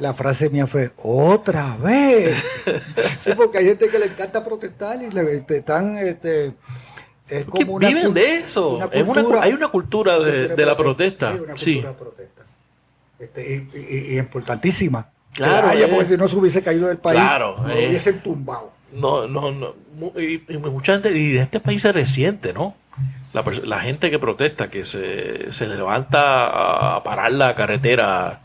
B: La, frase mía fue otra vez. sí, porque hay gente que le encanta protestar y le están este,
A: Es como viven de eso. hay una cultura de, la protesta. Sí. Una cultura de protesta.
B: Este, y, importantísima. Claro. porque si no se hubiese caído del país, claro, no eh, hubiesen tumbado.
A: No, no, no. Y, mucha gente, y en este país se resiente, ¿no? La, gente que protesta, que se, se levanta a parar la carretera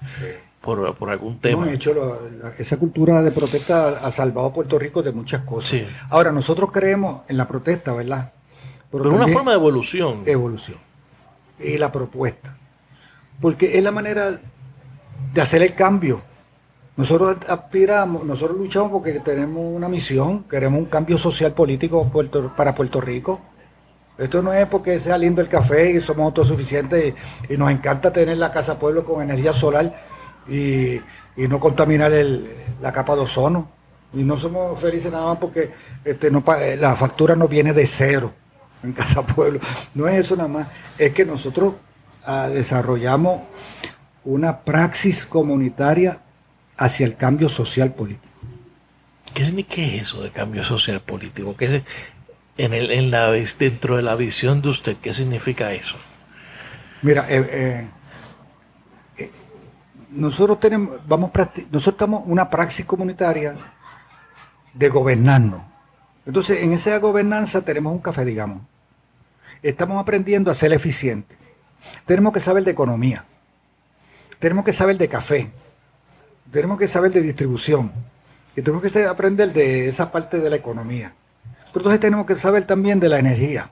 A: por, por, algún tema.
B: No, hecho, esa cultura de protesta ha salvado a Puerto Rico de muchas cosas. Ahora, nosotros creemos en la protesta, ¿verdad?
A: Pero, una forma de evolución.
B: Evolución. Y la propuesta. Porque es la manera de hacer el cambio. Nosotros aspiramos, nosotros luchamos porque tenemos una misión, queremos un cambio social político para Puerto Rico. Esto no es porque sea lindo el café y somos autosuficientes y, nos encanta tener la casa pueblo con energía solar y, no contaminar la capa de ozono. Y no somos felices nada más porque este, no, la factura no viene de cero en Casa Pueblo. No es eso nada más, es que nosotros ah, desarrollamos una praxis comunitaria hacia el cambio social político.
A: ¿Qué, es eso de cambio social político? ¿Qué es, en, el, en la, dentro de la visión de usted, ¿qué significa eso?
B: Mira, eh, eh, eh, nosotros tenemos, vamos, nosotros estamos una praxis comunitaria de gobernarnos. Entonces, en esa gobernanza tenemos un café, digamos. Estamos aprendiendo a ser eficientes. Tenemos que saber de economía. Tenemos que saber de café. Tenemos que saber de distribución. Y tenemos que aprender de esa parte de la economía. Pero entonces tenemos que saber también de la energía.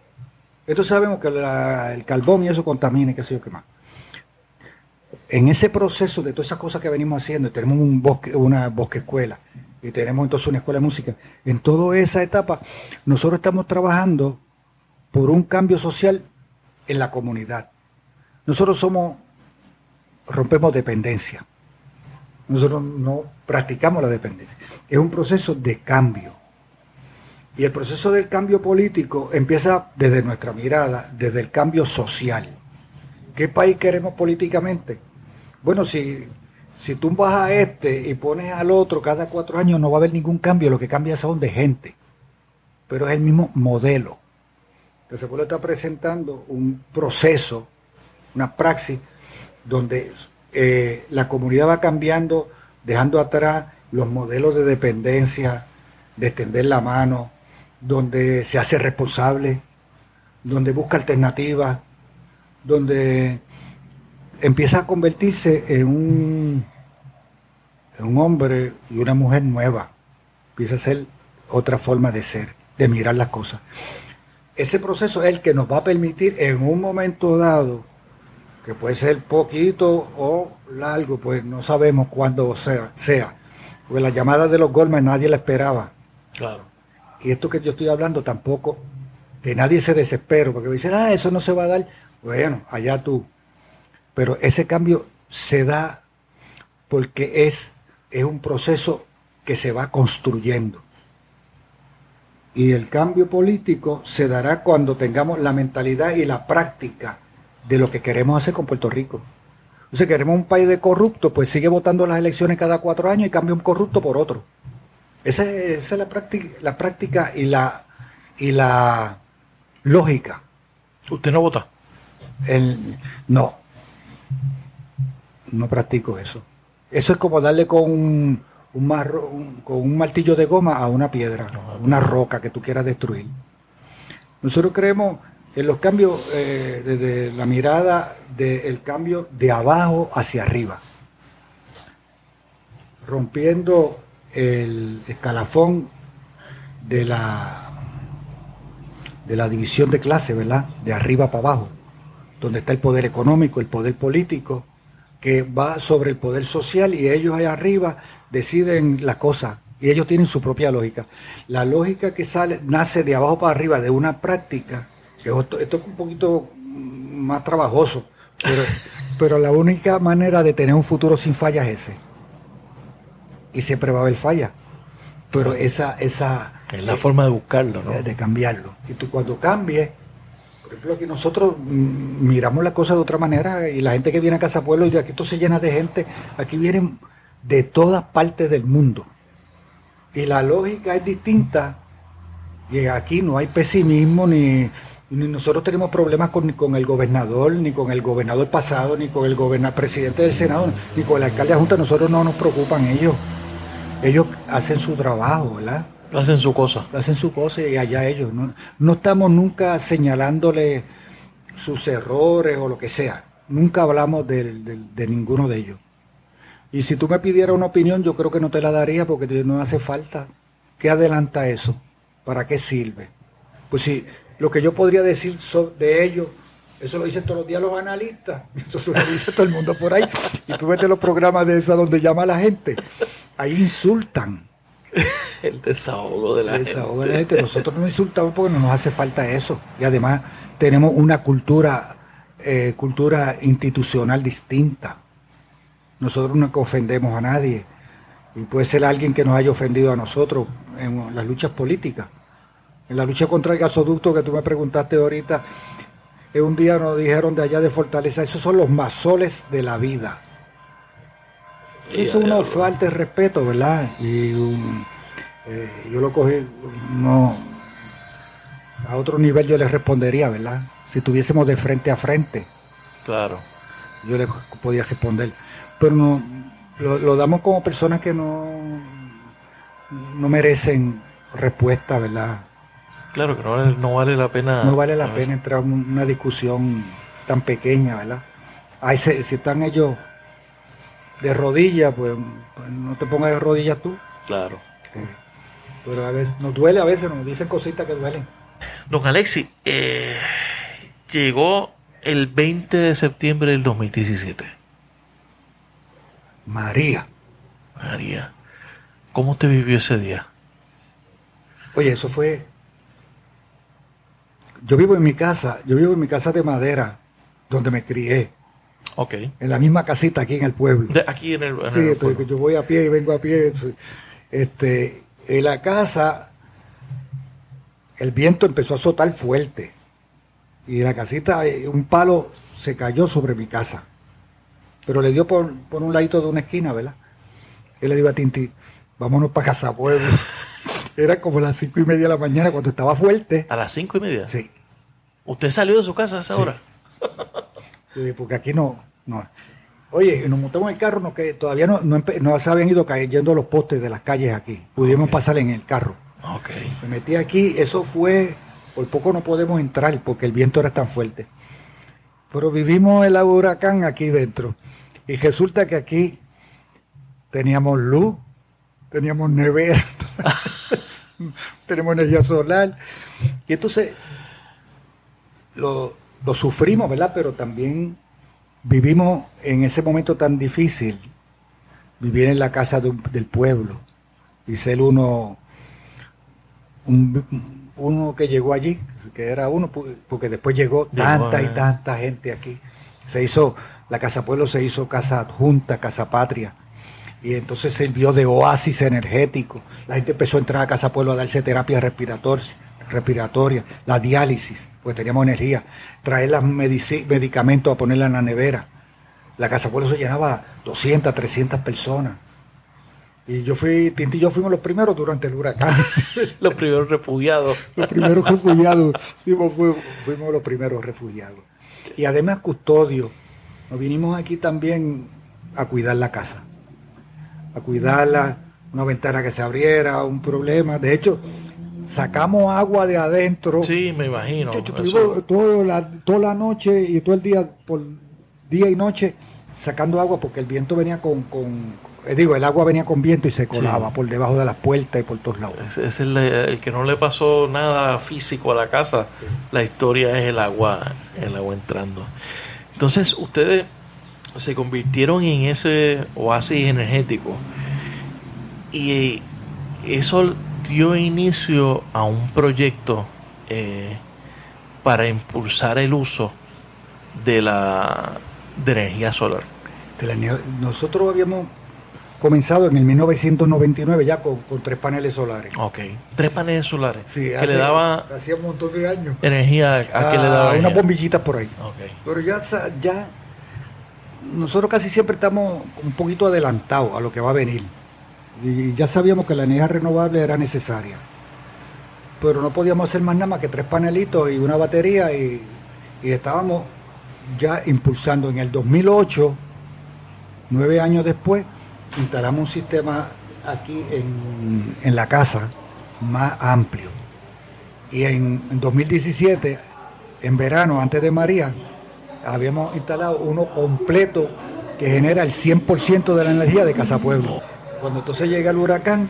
B: Entonces sabemos que el carbón y eso contamina y qué sé yo qué más. En ese proceso de todas esas cosas que venimos haciendo, tenemos una bosque escuela y tenemos entonces una escuela de música, en toda esa etapa nosotros estamos trabajando por un cambio social en la comunidad. Nosotros somos, rompemos dependencia. Nosotros no practicamos la dependencia. Es un proceso de cambio. Y el proceso del cambio político empieza desde nuestra mirada, desde el cambio social. ¿Qué país queremos políticamente? Bueno, si, si tú vas a este y pones al otro cada cuatro años, no va a haber ningún cambio. Lo que cambia es de gente. Pero es el mismo modelo. Entonces, pueblo está presentando un proceso, una praxis, donde eh, la comunidad va cambiando, dejando atrás los modelos de dependencia, de extender la mano, donde se hace responsable, donde busca alternativas, donde empieza a convertirse en un, en un hombre y una mujer nueva, empieza a ser otra forma de ser, de mirar las cosas. Ese proceso es el que nos va a permitir en un momento dado, que puede ser poquito o largo, pues no sabemos cuándo sea, sea. Porque la llamada de los Goldman nadie la esperaba. Claro y esto que yo estoy hablando tampoco, que nadie se desespere, porque dicen, ah, eso no se va a dar, bueno, allá tú. Pero ese cambio se da porque es, es un proceso que se va construyendo. Y el cambio político se dará cuando tengamos la mentalidad y la práctica de lo que queremos hacer con Puerto Rico. Entonces, queremos un país de corrupto, pues sigue votando las elecciones cada cuatro años y cambia un corrupto por otro. Esa, es la práctica, la práctica y la, y la lógica.
A: ¿Usted no vota?
B: El, no. No practico eso. Eso es como darle con un, con un martillo de goma a una piedra, una roca que tú quieras destruir. Nosotros creemos en los cambios eh, desde la mirada del cambio de abajo hacia arriba, rompiendo el escalafón de la, de la división de clase, ¿verdad? De arriba para abajo, donde está el poder económico, el poder político, que va sobre el poder social y ellos allá arriba deciden las cosas y ellos tienen su propia lógica. La lógica que sale nace de abajo para arriba de una práctica, que esto, esto es un poquito más trabajoso, pero, pero la única manera de tener un futuro sin fallas es ese y siempre va a haber falla. Pero esa... esa
A: es la forma de buscarlo, ¿no?
B: De, cambiarlo. Y tú cuando cambies, por ejemplo, aquí nosotros mm, miramos la cosa de otra manera y la gente que viene a Casa Pueblo y de aquí esto se llena de gente, aquí vienen de todas partes del mundo. Y la lógica es distinta y aquí no hay pesimismo ni, nosotros tenemos problemas con, ni con el gobernador, ni con el gobernador pasado, ni con el presidente del Senado, ni con el alcalde de Junta. Nosotros no nos preocupan ellos. Ellos hacen su trabajo, ¿verdad?
A: Hacen su cosa.
B: Hacen su cosa y allá ellos. No, no estamos nunca señalándole sus errores o lo que sea. Nunca hablamos de, de, ninguno de ellos. Y si tú me pidieras una opinión, yo creo que no te la daría porque no hace falta. ¿Qué adelanta eso? ¿Para qué sirve? Pues si lo que yo podría decir de ellos, eso lo dicen todos los días los analistas, eso lo dice todo el mundo por ahí. Y tú vete los programas de esa donde llama la gente, ahí insultan.
A: El desahogo de la,
B: El desahogo gente. de la gente. Nosotros no insultamos porque no nos hace falta eso. Y además tenemos una cultura, eh, cultura institucional distinta. Nosotros no ofendemos a nadie. Y puede ser alguien que nos haya ofendido a nosotros en las luchas políticas. En la lucha contra el gasoducto que tú me preguntaste ahorita, un día nos dijeron de allá de Fortaleza, esos son los masoles de la vida. Eso es una falta de respeto, ¿verdad? Y eh, yo lo cogí, no, a otro nivel yo les respondería, ¿verdad? Si tuviésemos de frente a frente.
A: Claro.
B: Yo les podía responder. Pero no, lo, lo damos como personas que no, no merecen respuesta, ¿verdad?
A: Claro que no vale, no vale la pena.
B: No vale la pena entrar en una discusión tan pequeña, ¿verdad? Ahí se, si están ellos de rodillas, pues, pues, no te pongas de rodillas tú.
A: Claro.
B: Pero a veces nos duele, a veces nos dicen cositas que duelen.
A: Don Alexi, eh, llegó el 20 de septiembre del 2017.
B: María.
A: María. ¿Cómo te vivió ese día?
B: Oye, eso fue yo vivo en mi casa, yo vivo en mi casa de madera, donde me crié.
A: Ok.
B: En la misma casita aquí en el pueblo.
A: De aquí en el, en
B: Sí,
A: el pueblo.
B: yo voy a pie y vengo a pie. Este, en la casa, el viento empezó a azotar fuerte. Y en la casita, eh, un palo se cayó sobre mi casa. Pero le dio por, por un ladito de una esquina, ¿verdad? Y le digo a Tinti, vámonos para Casa Pueblo. Era como las cinco y media de la mañana cuando estaba fuerte.
A: ¿A las cinco y media?
B: Sí.
A: ¿Usted salió de su casa a esa hora?
B: Porque aquí no, no. Oye, nos montamos en el carro, no, que todavía no, no, no se habían ido cayendo los postes de las calles aquí. Pudimos pasar en el carro. Me metí aquí, eso fue, por poco no podemos entrar porque el viento era tan fuerte. Pero vivimos el huracán aquí dentro. Y resulta que aquí teníamos luz, teníamos nevera, tenemos energía solar. Y entonces lo, lo sufrimos, ¿verdad? Pero también vivimos en ese momento tan difícil, vivir en la casa de un- del pueblo y ser uno un- uno que llegó allí, que era uno, porque después llegó tanta
A: eh.
B: y tanta gente aquí. Se hizo, la Casa Pueblo se hizo Casa Adjunta, Casa Patria. Y entonces sirvió de oasis energético. La gente empezó a entrar a Casa Pueblo a darse terapia respirator- respiratoria, la diálisis, pues teníamos energía. Traer los medicamentos a ponerla en la nevera. La Casa Pueblo se llenaba 200, 300 personas. Y yo fui, Tinti y yo fuimos los primeros durante el huracán.
A: Los primeros refugiados.
B: los primeros refugiados. Fuimos, fu- fuimos los primeros refugiados. Y además custodio. Nos vinimos aquí también a cuidar la casa. A cuidarla, una ventana que se abriera, un problema. De hecho, sacamos agua de adentro.
A: Sí, me imagino.
B: Estuvimos toda la, toda la noche y todo el día, por día y noche, sacando agua porque el viento venía con, con- eh, digo, el agua venía con viento y se colaba
A: Sí.
B: por debajo de las puertas y por todos lados.
A: Ese es el, el que no le pasó nada físico a la casa. La historia es el agua, el agua entrando. Entonces, ustedes se convirtieron en ese oasis energético y eso dio inicio a un proyecto eh, para impulsar el uso de la de energía solar.
B: de la nieve. Nosotros habíamos comenzado en el 1999 ya con, con tres paneles solares.
A: Ok. Tres paneles solares
B: Sí,
A: que
B: hace-
A: le daba
B: hacía un montón de años.
A: energía a que le
B: Ah,
A: daba
B: unas
A: energía?
B: bombillitas por ahí.
A: Ok.
B: Pero ya, ya nosotros casi siempre estamos un poquito adelantados a lo que va a venir. Y ya sabíamos que la energía renovable era necesaria. pero no podíamos hacer más nada más que tres panelitos y una batería y, estábamos ya impulsando. En el 2008, nueve años después, instalamos un sistema aquí en, en la casa más amplio. Y en 2017, en verano, antes de María, habíamos instalado uno completo que genera el 100% de la energía de Casa Pueblo. Cuando entonces llega el huracán,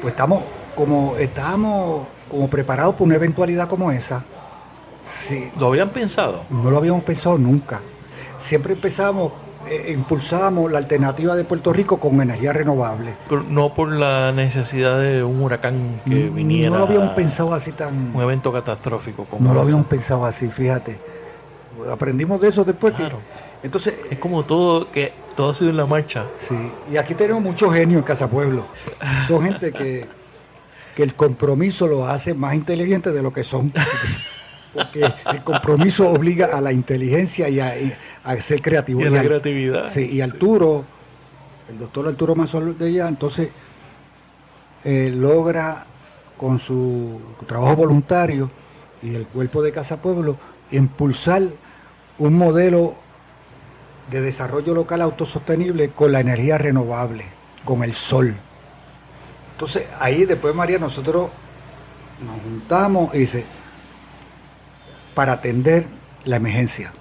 B: pues estamos como estábamos como preparados para una eventualidad como esa.
A: Sí. ¿Lo habían pensado?
B: No lo habíamos pensado nunca. Siempre empezamos, eh, impulsábamos la alternativa de Puerto Rico con energía renovable.
A: Pero no por la necesidad de un huracán que viniera.
B: No lo habíamos pensado así tan.
A: Un evento catastrófico
B: como No lo habíamos pensado así, fíjate. Aprendimos de eso después. Claro.
A: Entonces. Es como todo que todo ha sido en la marcha.
B: Sí. Y aquí tenemos muchos genios en Casa Pueblo. Son gente que, que el compromiso los hace más inteligentes de lo que son. porque el compromiso obliga a la inteligencia y a, ser creativo.
A: Y a la creatividad.
B: Sí, y Arturo, el doctor Arturo Mazol de ella, entonces eh, logra con su trabajo voluntario y el cuerpo de Casa Pueblo impulsar un modelo de desarrollo local autosostenible con la energía renovable, con el sol. Entonces ahí después María nosotros nos juntamos y dice, para atender la emergencia,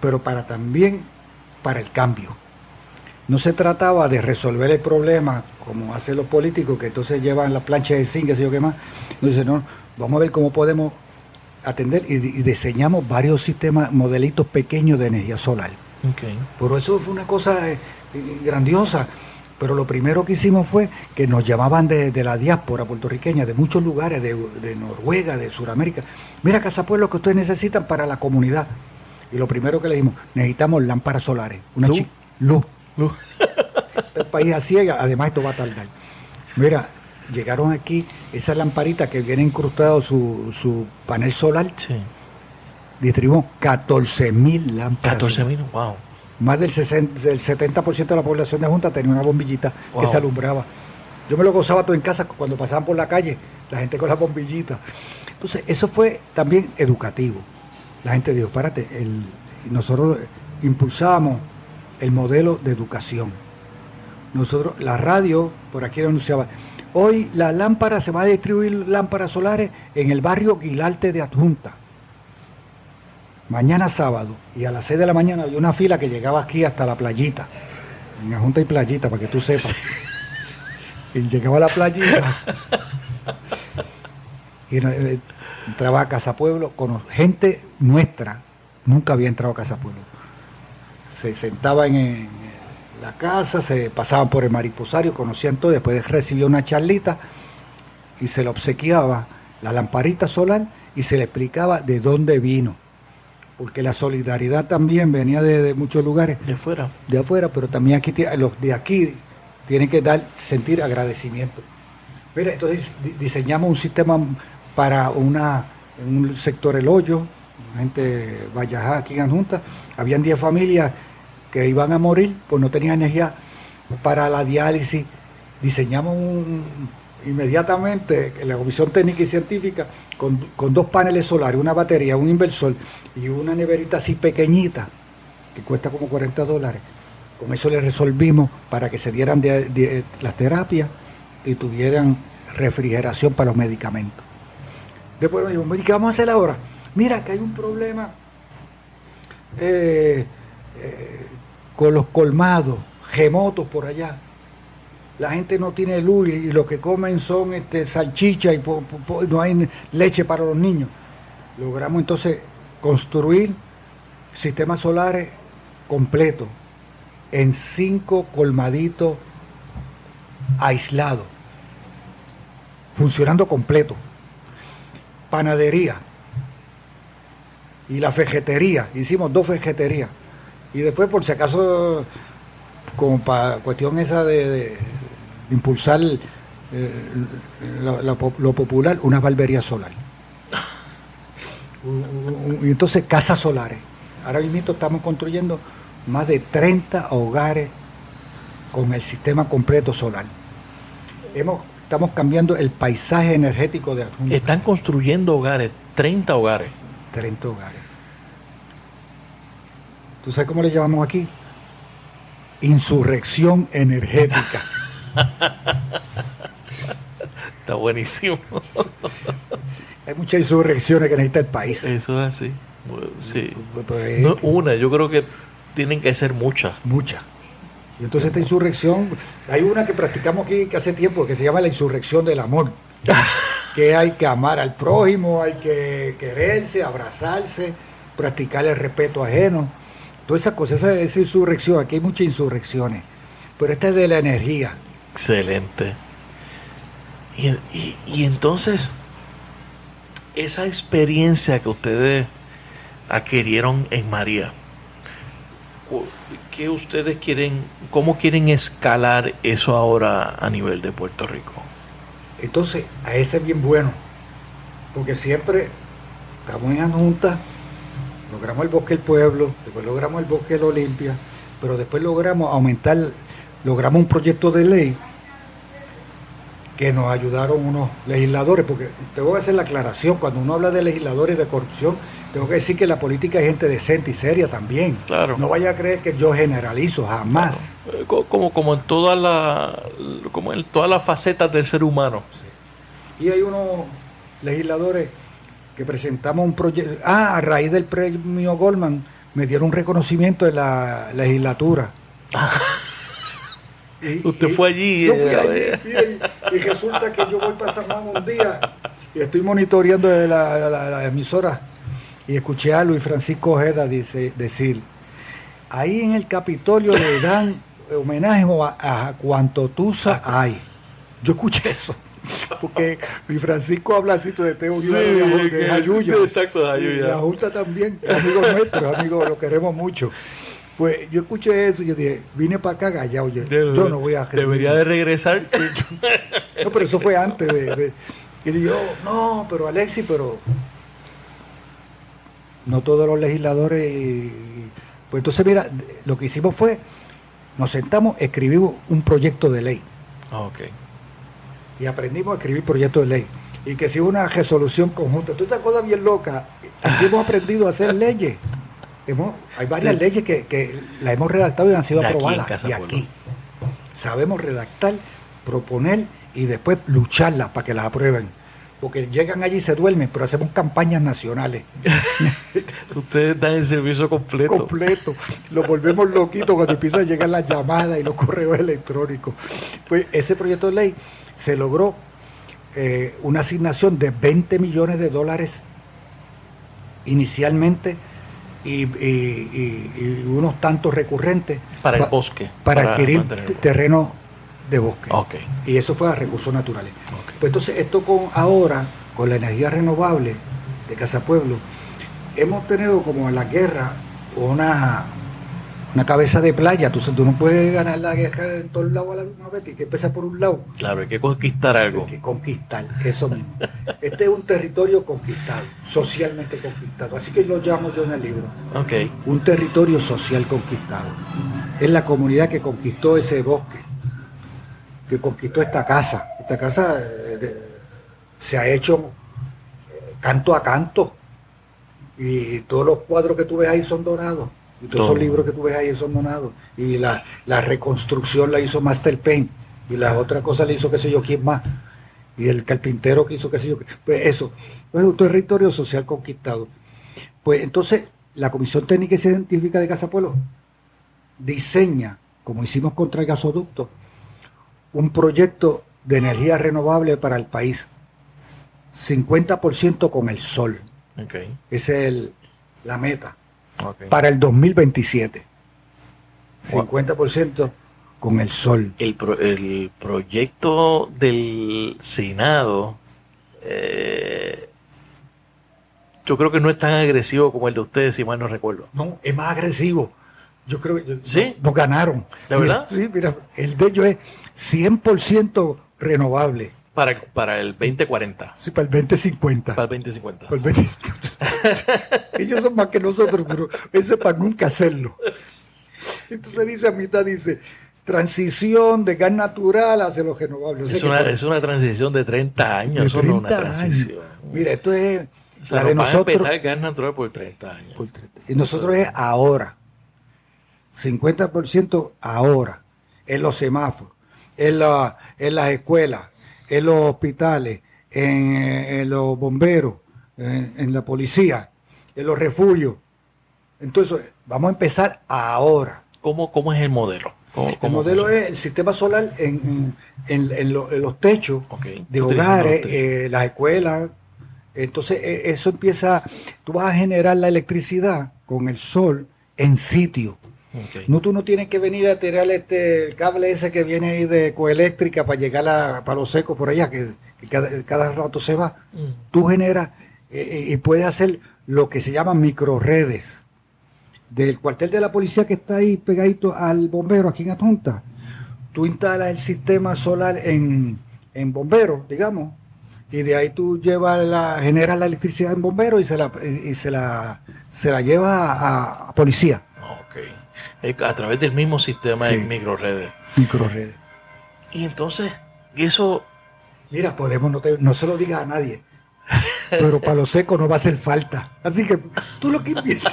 B: pero para también para el cambio. No se trataba de resolver el problema como hacen los políticos que entonces llevan la plancha de zinc, y yo qué más. No dice, no, vamos a ver cómo podemos atender y, diseñamos varios sistemas, modelitos pequeños de energía solar. Okay. Por eso fue una cosa eh, grandiosa. Pero lo primero que hicimos fue que nos llamaban de, la diáspora puertorriqueña, de muchos lugares, de, Noruega, de Sudamérica. Mira, Casa Pueblo, que ustedes necesitan para la comunidad. Y lo primero que le dijimos, necesitamos lámparas solares. Una
A: luz.
B: luz. luz. El país así, además esto va a tardar. Mira, llegaron aquí esas lamparitas que vienen incrustado su, su panel solar. Sí. Distribuimos 14 mil lámparas.
A: 14 mil, wow
B: más del, 60, del 70% de la población de Junta tenía una bombillita que se alumbraba. Yo me lo gozaba todo en casa cuando pasaban por la calle, la gente con la bombillita. Entonces, eso fue también educativo. La gente dijo, párate, el, nosotros impulsábamos el modelo de educación. Nosotros, la radio, por aquí anunciaba, hoy la lámpara se va a distribuir lámparas solares en el barrio Guilarte de Adjunta mañana sábado, y a las 6 de la mañana había una fila que llegaba aquí hasta la playita. En la Junta y Playita, para que tú sepas. Y llegaba a la playita. y eh, entraba a Casa Pueblo con gente nuestra. Nunca había entrado a Casa Pueblo. Se sentaba en, la casa, se pasaban por el mariposario, conocían todo, después recibía una charlita y se le obsequiaba la lamparita solar y se le explicaba de dónde vino porque la solidaridad también venía de, muchos lugares.
A: De afuera.
B: De afuera, pero también aquí los de aquí tienen que dar, sentir agradecimiento. Mira, entonces diseñamos un sistema para una, un sector El Hoyo, gente Vallajá aquí en Junta, habían 10 familias que iban a morir, pues no tenían energía para la diálisis. Diseñamos un, inmediatamente la Comisión Técnica y Científica con, dos paneles solares, una batería, un inversor y una neverita así pequeñita que cuesta como 40 dólares. Con eso le resolvimos para que se dieran las terapias y tuvieran refrigeración para los medicamentos. Después nos dijimos, ¿qué vamos a hacer ahora? Mira que hay un problema eh, eh, con los colmados, gemotos por allá la gente no tiene luz y, lo que comen son este, salchicha y no hay leche para los niños. Logramos entonces construir sistemas solares completos en cinco colmaditos aislados, funcionando completo. Panadería y la vegetería, hicimos dos vegeterías. Y después, por si acaso, como para cuestión esa de, impulsar eh, lo popular, una barbería solar. y entonces casas solares. Ahora mismo estamos construyendo más de 30 hogares con el sistema completo solar. Hemos estamos cambiando el paisaje energético de Adjunta.
A: Están construyendo hogares, 30 hogares.
B: 30 hogares. ¿Tú sabes cómo le llamamos aquí? Insurrección energética.
A: Está buenísimo.
B: Hay muchas insurrecciones que necesita el país.
A: Eso es así. Sí.
B: Pues, pues,
A: No, una, yo creo que tienen que ser muchas.
B: Muchas. Y entonces esta insurrección, hay una que practicamos aquí que hace tiempo que se llama la insurrección del amor. que hay que amar al prójimo, hay que quererse, abrazarse, practicar el respeto ajeno. Todas esas cosas, esa, esa insurrección, aquí hay muchas insurrecciones. Pero esta es de la energía.
A: Excelente. Y, y- entonces, esa experiencia que ustedes adquirieron en María, ¿qué ustedes quieren, cómo quieren escalar eso ahora a nivel de Puerto Rico?
B: Entonces, a ese es bien bueno. Porque siempre estamos en junta, logramos el bosque del pueblo, después logramos el bosque de la Olimpia, pero después logramos aumentar, logramos un proyecto de ley que nos ayudaron unos legisladores, porque te voy a hacer la aclaración, cuando uno habla de legisladores de corrupción, tengo que decir que la política es gente decente y seria también.
A: Claro.
B: No vaya a creer que yo generalizo, jamás.
A: Eh, co- Como, como en todas la, como en todas las facetas del ser humano.
B: Y hay unos legisladores que presentamos un proyecto. Ah, a raíz del premio Goldman me dieron un reconocimiento en la legislatura. Y-
A: Usted fue allí,
B: Yo fui allí, mire, y resulta que yo voy para San Juan un día y estoy monitoreando la, la- la- la emisora y escuché a Luis Francisco Ojeda dice, decir, ahí en el Capitolio le dan homenaje a, a cuanto tusa hay. Yo escuché eso. Porque Luis Francisco habla así de Teo
A: Sí,
B: de, de
A: exacto, de Jayuya.
B: Y La Junta también, amigo nuestro, amigo, lo queremos mucho. Pues yo escuché eso y yo dije, vine para acá callado, yo, yo no voy a
A: Debería de regresar.
B: no, pero eso fue antes de, de- y yo, no, pero Alexis, pero no todos los legisladores. y- pues entonces, mira, lo que hicimos fue, nos sentamos, escribimos un proyecto de ley
A: Ah, ok.
B: y aprendimos a escribir proyectos de ley. Y que si una resolución conjunta, todas esas cosas bien aquí hemos aprendido a hacer leyes. Hemos- hay varias
A: De-
B: leyes que, que las hemos redactado y han sido
A: De aquí
B: aprobadas. Y
A: Pueblo.
B: aquí sabemos redactar, proponer y después lucharlas para que las aprueben. Porque llegan allí y se duermen, pero hacemos campañas nacionales.
A: Ustedes dan el servicio completo.
B: completo. Lo volvemos loquitos cuando empiezan a llegar las llamadas y los correos electrónicos. Pues ese proyecto de ley se logró eh, una asignación de 20 millones de dólares inicialmente y, y- unos tantos recurrentes
A: Para el bosque.
B: para, adquirir terreno de bosque. Y eso fue a recursos naturales. Pues entonces esto con ahora, con la energía renovable de Casa Pueblo, hemos tenido como en la guerra una, una cabeza de playa. Tú, tú no puedes ganar la guerra en todos lados a la misma vez, tienes que empezar por un lado.
A: Claro, hay que conquistar algo.
B: Hay que conquistar, eso mismo. Este es un territorio conquistado, socialmente conquistado. Así que lo llamo yo en el libro.
A: Ok.
B: Un territorio social conquistado. Es la comunidad que conquistó ese bosque, que conquistó esta casa. Esta casa eh, de- se ha hecho eh, canto a canto. Y todos los cuadros que tú ves ahí son donados. Y todos
A: Todo.
B: esos libros que tú ves ahí son donados. Y la, la reconstrucción la hizo Master Paint. Y la otra cosa la hizo qué sé yo quién más. Y el carpintero que hizo qué sé yo. Pues eso. Es un territorio social conquistado. Pues entonces la Comisión Técnica y Científica de Casa Pueblo diseña, como hicimos contra el gasoducto, un proyecto de energía renovable para el país. 50% con el sol. Esa es el- la meta. Para el 2027.
A: Wow.
B: 50% con el sol.
A: El, pro- el proyecto del Senado, eh, yo creo que no es tan agresivo como el de ustedes, si mal no recuerdo.
B: No, es más agresivo. Yo creo que
A: ¿Sí?
B: nos ganaron.
A: ¿De
B: Mira,
A: verdad?
B: Sí, mira, el de ellos es 100% renovable.
A: Para, para el 2040,
B: Sí, para el 2050.
A: para el 2050.
B: Para el 2050. Ellos son más que nosotros, pero eso es para nunca hacerlo. Entonces dice a mitad, dice, transición de gas natural hacia los renovables.
A: Es, una, es una transición de 30 años,
B: de 30 una transición. Mira, esto es
A: o la de nosotros. A gas natural por 30 años. Por 30.
B: Y nosotros es ahora. 50% ahora. En los semáforos, en, la, en las escuelas, en los hospitales, en, los bomberos, en, la policía, en los refugios. Entonces, vamos a empezar ahora.
A: ¿Cómo, cómo es el modelo?
B: el modelo es el sistema solar en, los techos de hogares, eh, las escuelas. Entonces, e, eso empieza, tú vas a generar la electricidad con el sol en sitio. No, tú no tienes que venir a tirar este cable ese que viene ahí de coeléctrica para llegar a Palo Seco por allá, que, cada, rato se va. Mm. Tú generas eh, eh, y puedes hacer lo que se llaman microredes. Del cuartel de la policía que está ahí pegadito al bombero aquí en Atonta, tú instalas el sistema solar en, en bombero, digamos, y de ahí tú llevas la, generas la electricidad en bombero y se la, y se la, se la lleva a, policía.
A: A través del mismo sistema de microredes.
B: Microredes.
A: Y entonces, eso.
B: Mira, podemos, no, no se lo digas a nadie. Pero palo seco no va a hacer falta. Así que tú lo que inviertes,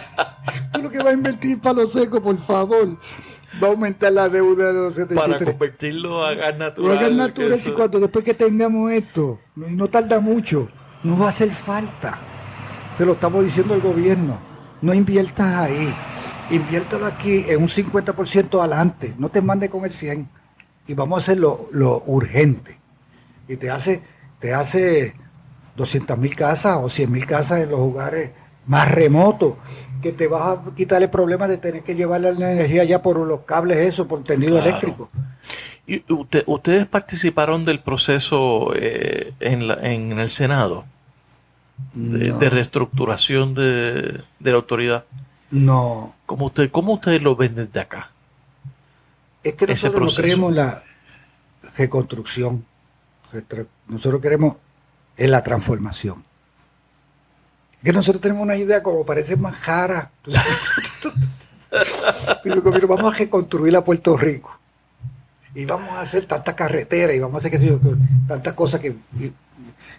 B: tú lo que vas a invertir palo seco, por favor, va a aumentar la deuda de los 73.
A: Para convertirlo a gas natural.
B: A gas natural y cuando después que tengamos esto, no tarda mucho, no va a hacer falta. Se lo estamos diciendo al gobierno. No inviertas ahí inviértelo aquí en un 50% adelante, no te mande con el 100 y vamos a hacer lo, urgente. Y te hace, te hace 200 mil casas o 100 mil casas en los lugares más remotos, que te vas a quitar el problema de tener que llevar la energía ya por los cables, eso, por tendido eléctrico.
A: ¿Y ustedes participaron del proceso eh, en, en, el Senado de, reestructuración de, de la autoridad?
B: No.
A: ¿Cómo, usted, ¿Cómo ustedes lo ven desde acá?
B: Es que nosotros no queremos la reconstrucción. Nosotros queremos es la transformación. Que nosotros tenemos una idea como parece más jara. pero, vamos a reconstruir a Puerto Rico. Y vamos a hacer tantas carreteras y vamos a hacer que, tantas cosas que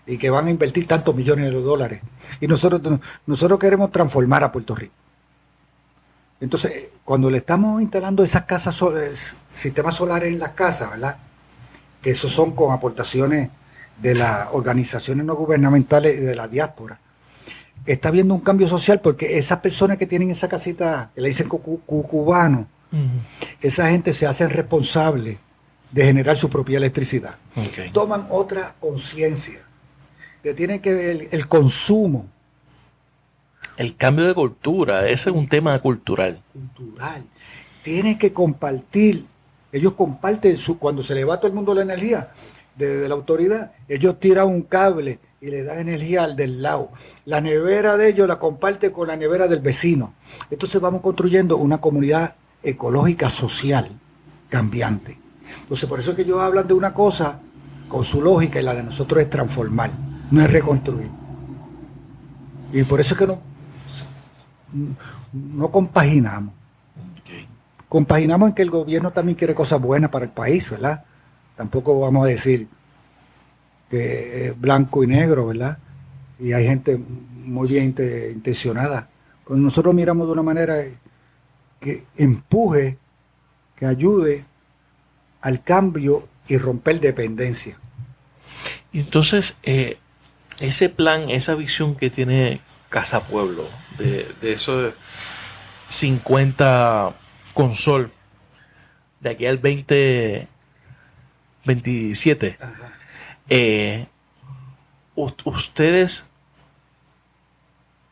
B: y, que van a invertir tantos millones de dólares. Y nosotros, nosotros queremos transformar a Puerto Rico. Entonces, cuando le estamos instalando esas casas, sistemas solares en las casas, ¿verdad? Que esos son con aportaciones de las organizaciones no gubernamentales y de la diáspora. Está habiendo un cambio social porque esas personas que tienen esa casita, que le dicen cubano, esa gente se hace responsable de generar su propia electricidad. Toman otra conciencia, que tiene que ver el consumo
A: el cambio de cultura, ese es un tema cultural.
B: Cultural. Tiene que compartir. Ellos comparten su, cuando se le va a todo el mundo la energía desde la autoridad, ellos tiran un cable y le dan energía al del lado. La nevera de ellos la comparte con la nevera del vecino. Entonces vamos construyendo una comunidad ecológica social cambiante. Entonces por eso es que ellos hablan de una cosa con su lógica y la de nosotros es transformar, no es reconstruir. Y por eso es que no, no compaginamos. Compaginamos en que el gobierno también quiere cosas buenas para el país, ¿verdad? Tampoco vamos a decir que es blanco y negro, ¿verdad? Y hay gente muy bien intencionada. Pero nosotros miramos de una manera que empuje, que ayude al cambio y romper dependencia.
A: Y entonces, eh, ese plan, esa visión que tiene Casa Pueblo, de, de esos 50 con sol, de aquí al 2027, eh, ustedes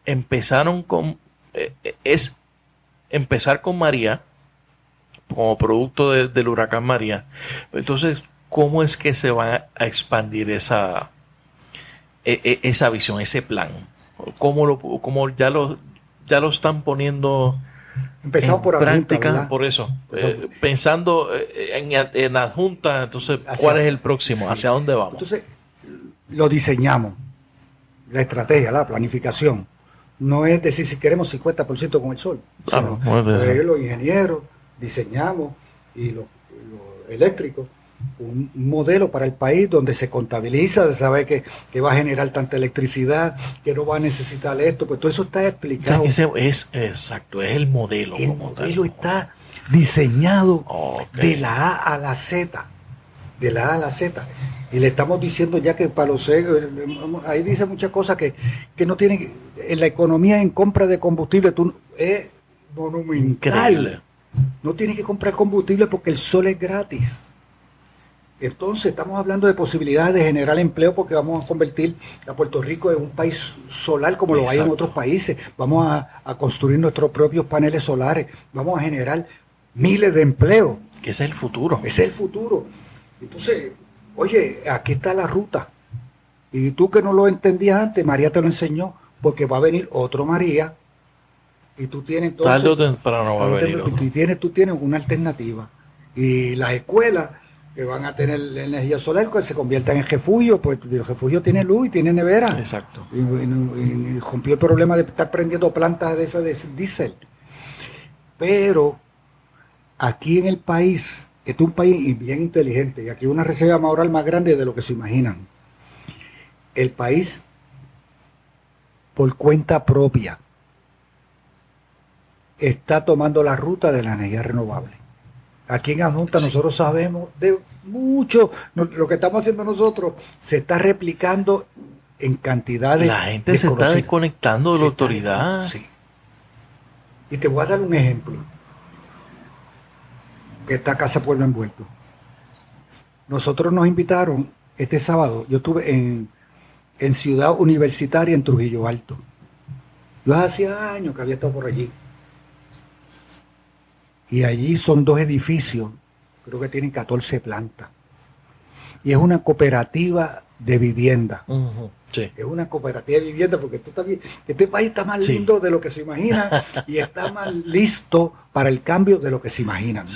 A: empezaron con, eh, es empezar con María, como producto del huracán María. Entonces, ¿cómo es que se va a expandir esa, e, e, esa visión, ese plan? Cómo, lo, cómo ya, lo, ya lo están poniendo
B: Empezamos por
A: práctica, por eso. Eh, pensando eh, en, en adjunta, entonces, ¿cuál es el próximo? ¿Hacia dónde vamos?
B: Entonces, lo diseñamos. La estrategia, la planificación. No es decir si queremos 50% con el sol. Claro, los ingenieros diseñamos y lo eléctricos, un modelo para el país donde se contabiliza, se sabe que, va a generar tanta electricidad, que no va a necesitar esto, pues todo eso está explicado.
A: es exacto, es el modelo.
B: El modelo está diseñado de la A a la Z, de la A a la Z. Y le estamos diciendo ya que para los ahí dice muchas cosas que, no tienen, en la economía en compra de combustible tú, es monumental. No tienes que comprar combustible porque el sol es gratis. Entonces estamos hablando de posibilidades de generar empleo porque vamos a convertir a Puerto Rico en un país solar como lo hay en otros países. Vamos a, construir nuestros propios paneles solares. Vamos a generar miles de empleos.
A: Que ese es el futuro.
B: Ese es el futuro. Entonces, oye, aquí está la ruta. Y tú que no lo entendías antes, María te lo enseñó, porque va a venir otro María. Y tú tienes entonces...
A: Tarde o temprano va a venir.
B: Tú tienes, tú tienes una alternativa. Y las escuelas que van a tener energía solar, que se conviertan en refugio, pues el refugio tiene luz y tiene nevera.
A: Exacto.
B: Y, rompió el problema de estar prendiendo plantas de esas de diésel. Pero aquí en el país, este es un país bien inteligente, y aquí una reserva moral más grande de lo que se imaginan. El país, por cuenta propia, está tomando la ruta de la energía renovable. Aquí en Adjunta nosotros sabemos de mucho, lo que estamos haciendo nosotros se está replicando en cantidades.
A: La gente se está desconectando de la autoridad.
B: Sí. Y te voy a dar un ejemplo. Que está Casa Pueblo envuelto. Nosotros nos invitaron este sábado, yo estuve en, en Ciudad Universitaria en Trujillo Alto. Yo hacía años que había estado por allí. Y allí son dos edificios, creo que tienen 14 plantas. Y es una cooperativa de vivienda. Es una cooperativa de vivienda porque esto está este país está más lindo de lo que se imagina y está más listo para el cambio de lo que se imaginan.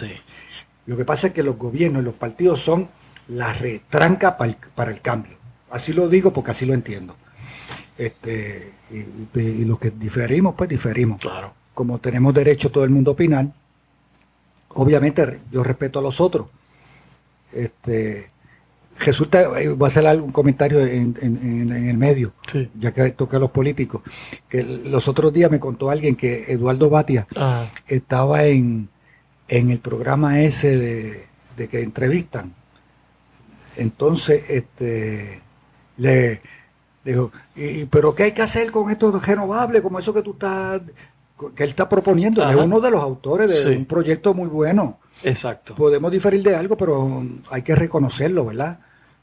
B: Lo que pasa es que los gobiernos y los partidos son la retranca para el, cambio. Así lo digo porque así lo entiendo. Este, y, y, los que diferimos, pues diferimos.
A: Claro.
B: Como tenemos derecho todo el mundo a opinar, obviamente yo respeto a los otros. Este, resulta, eh, voy a hacer algún comentario en, el medio, ya que toca a los políticos, que los otros días me contó alguien que Eduardo Batia ah. estaba en, el programa ese de, que entrevistan. Entonces, este, le dijo, pero ¿qué hay que hacer con esto renovable, como eso que tú estás que él está proponiendo. Es uno de los autores de un proyecto muy bueno.
A: Exacto.
B: Podemos diferir de algo, pero hay que reconocerlo, ¿verdad?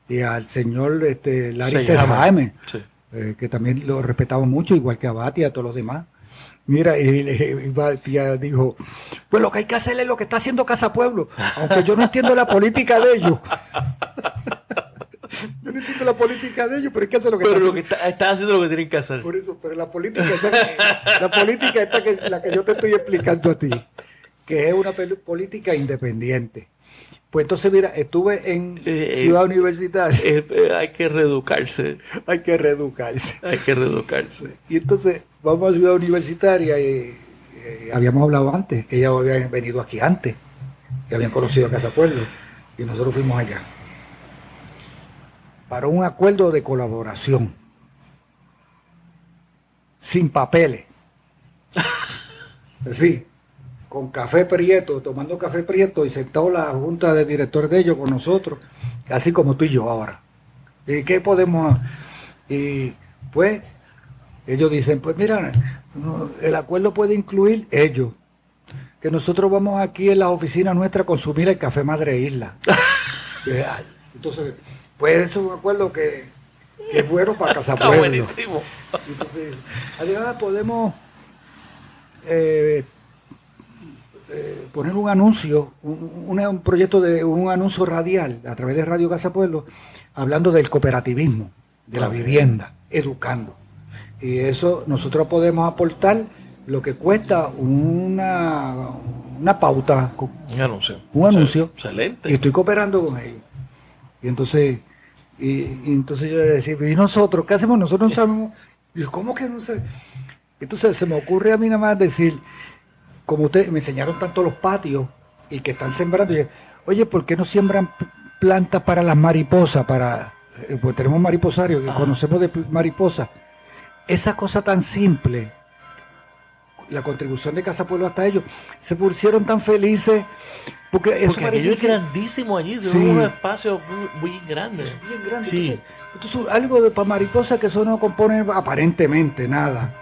B: Y al señor este, Larry Jaime, eh, que también lo respetamos mucho, igual que a Bati y a todos los demás. Mira, y, Batia dijo, pues lo que hay que hacer es lo que está haciendo Casa Pueblo, aunque yo no entiendo la política de ellos. Yo no entiendo la política de ellos, pero es que hace lo que
A: Pero lo que está, haciendo lo que tienen que hacer.
B: Por eso, pero la política, la política esta que, la que yo te estoy explicando a ti, que es una política independiente. Pues entonces, mira, estuve en eh, eh, Ciudad Universitaria.
A: Eh, hay que reeducarse.
B: Hay que reeducarse.
A: Hay que reeducarse.
B: Y entonces vamos a Ciudad Universitaria y habíamos hablado antes. Ella había venido aquí antes. Y habían conocido a Casa Pueblo. Y nosotros fuimos allá para un acuerdo de colaboración, sin papeles. Sí, con café prieto, tomando café prieto y sentado la junta de directores de ellos con nosotros, así como tú y yo ahora. ¿Y qué podemos? Y pues ellos dicen, pues mira, el acuerdo puede incluir ellos, que nosotros vamos aquí en la oficina nuestra a consumir el café Madre Isla. Entonces, pues es un acuerdo que, es bueno para Casapueblo. Está buenísimo. Entonces, además podemos eh, eh, poner un anuncio, un, proyecto de un anuncio radial a través de Radio Casa Pueblo, hablando del cooperativismo, de la vivienda, educando. Y eso nosotros podemos aportar lo que cuesta una, una pauta.
A: Un anuncio.
B: Un anuncio.
A: Excelente.
B: Y estoy cooperando con ellos. Y entonces y, entonces yo decía, ¿y nosotros? ¿Qué hacemos? Nosotros no sabemos. Y yo, ¿cómo que no sé? Entonces se me ocurre a mí nada más decir, como ustedes me enseñaron tanto los patios y que están sembrando, oye, ¿por qué no siembran plantas para las mariposas? Para, eh, pues tenemos mariposarios y conocemos de mariposas. Esa cosa tan simple, la contribución de Casa Pueblo hasta ellos, se pusieron tan felices. Porque,
A: eso aquello es grandísimo allí, de un espacio muy, grande.
B: bien grande. Sí. Entonces, algo de para mariposa que eso no compone aparentemente nada,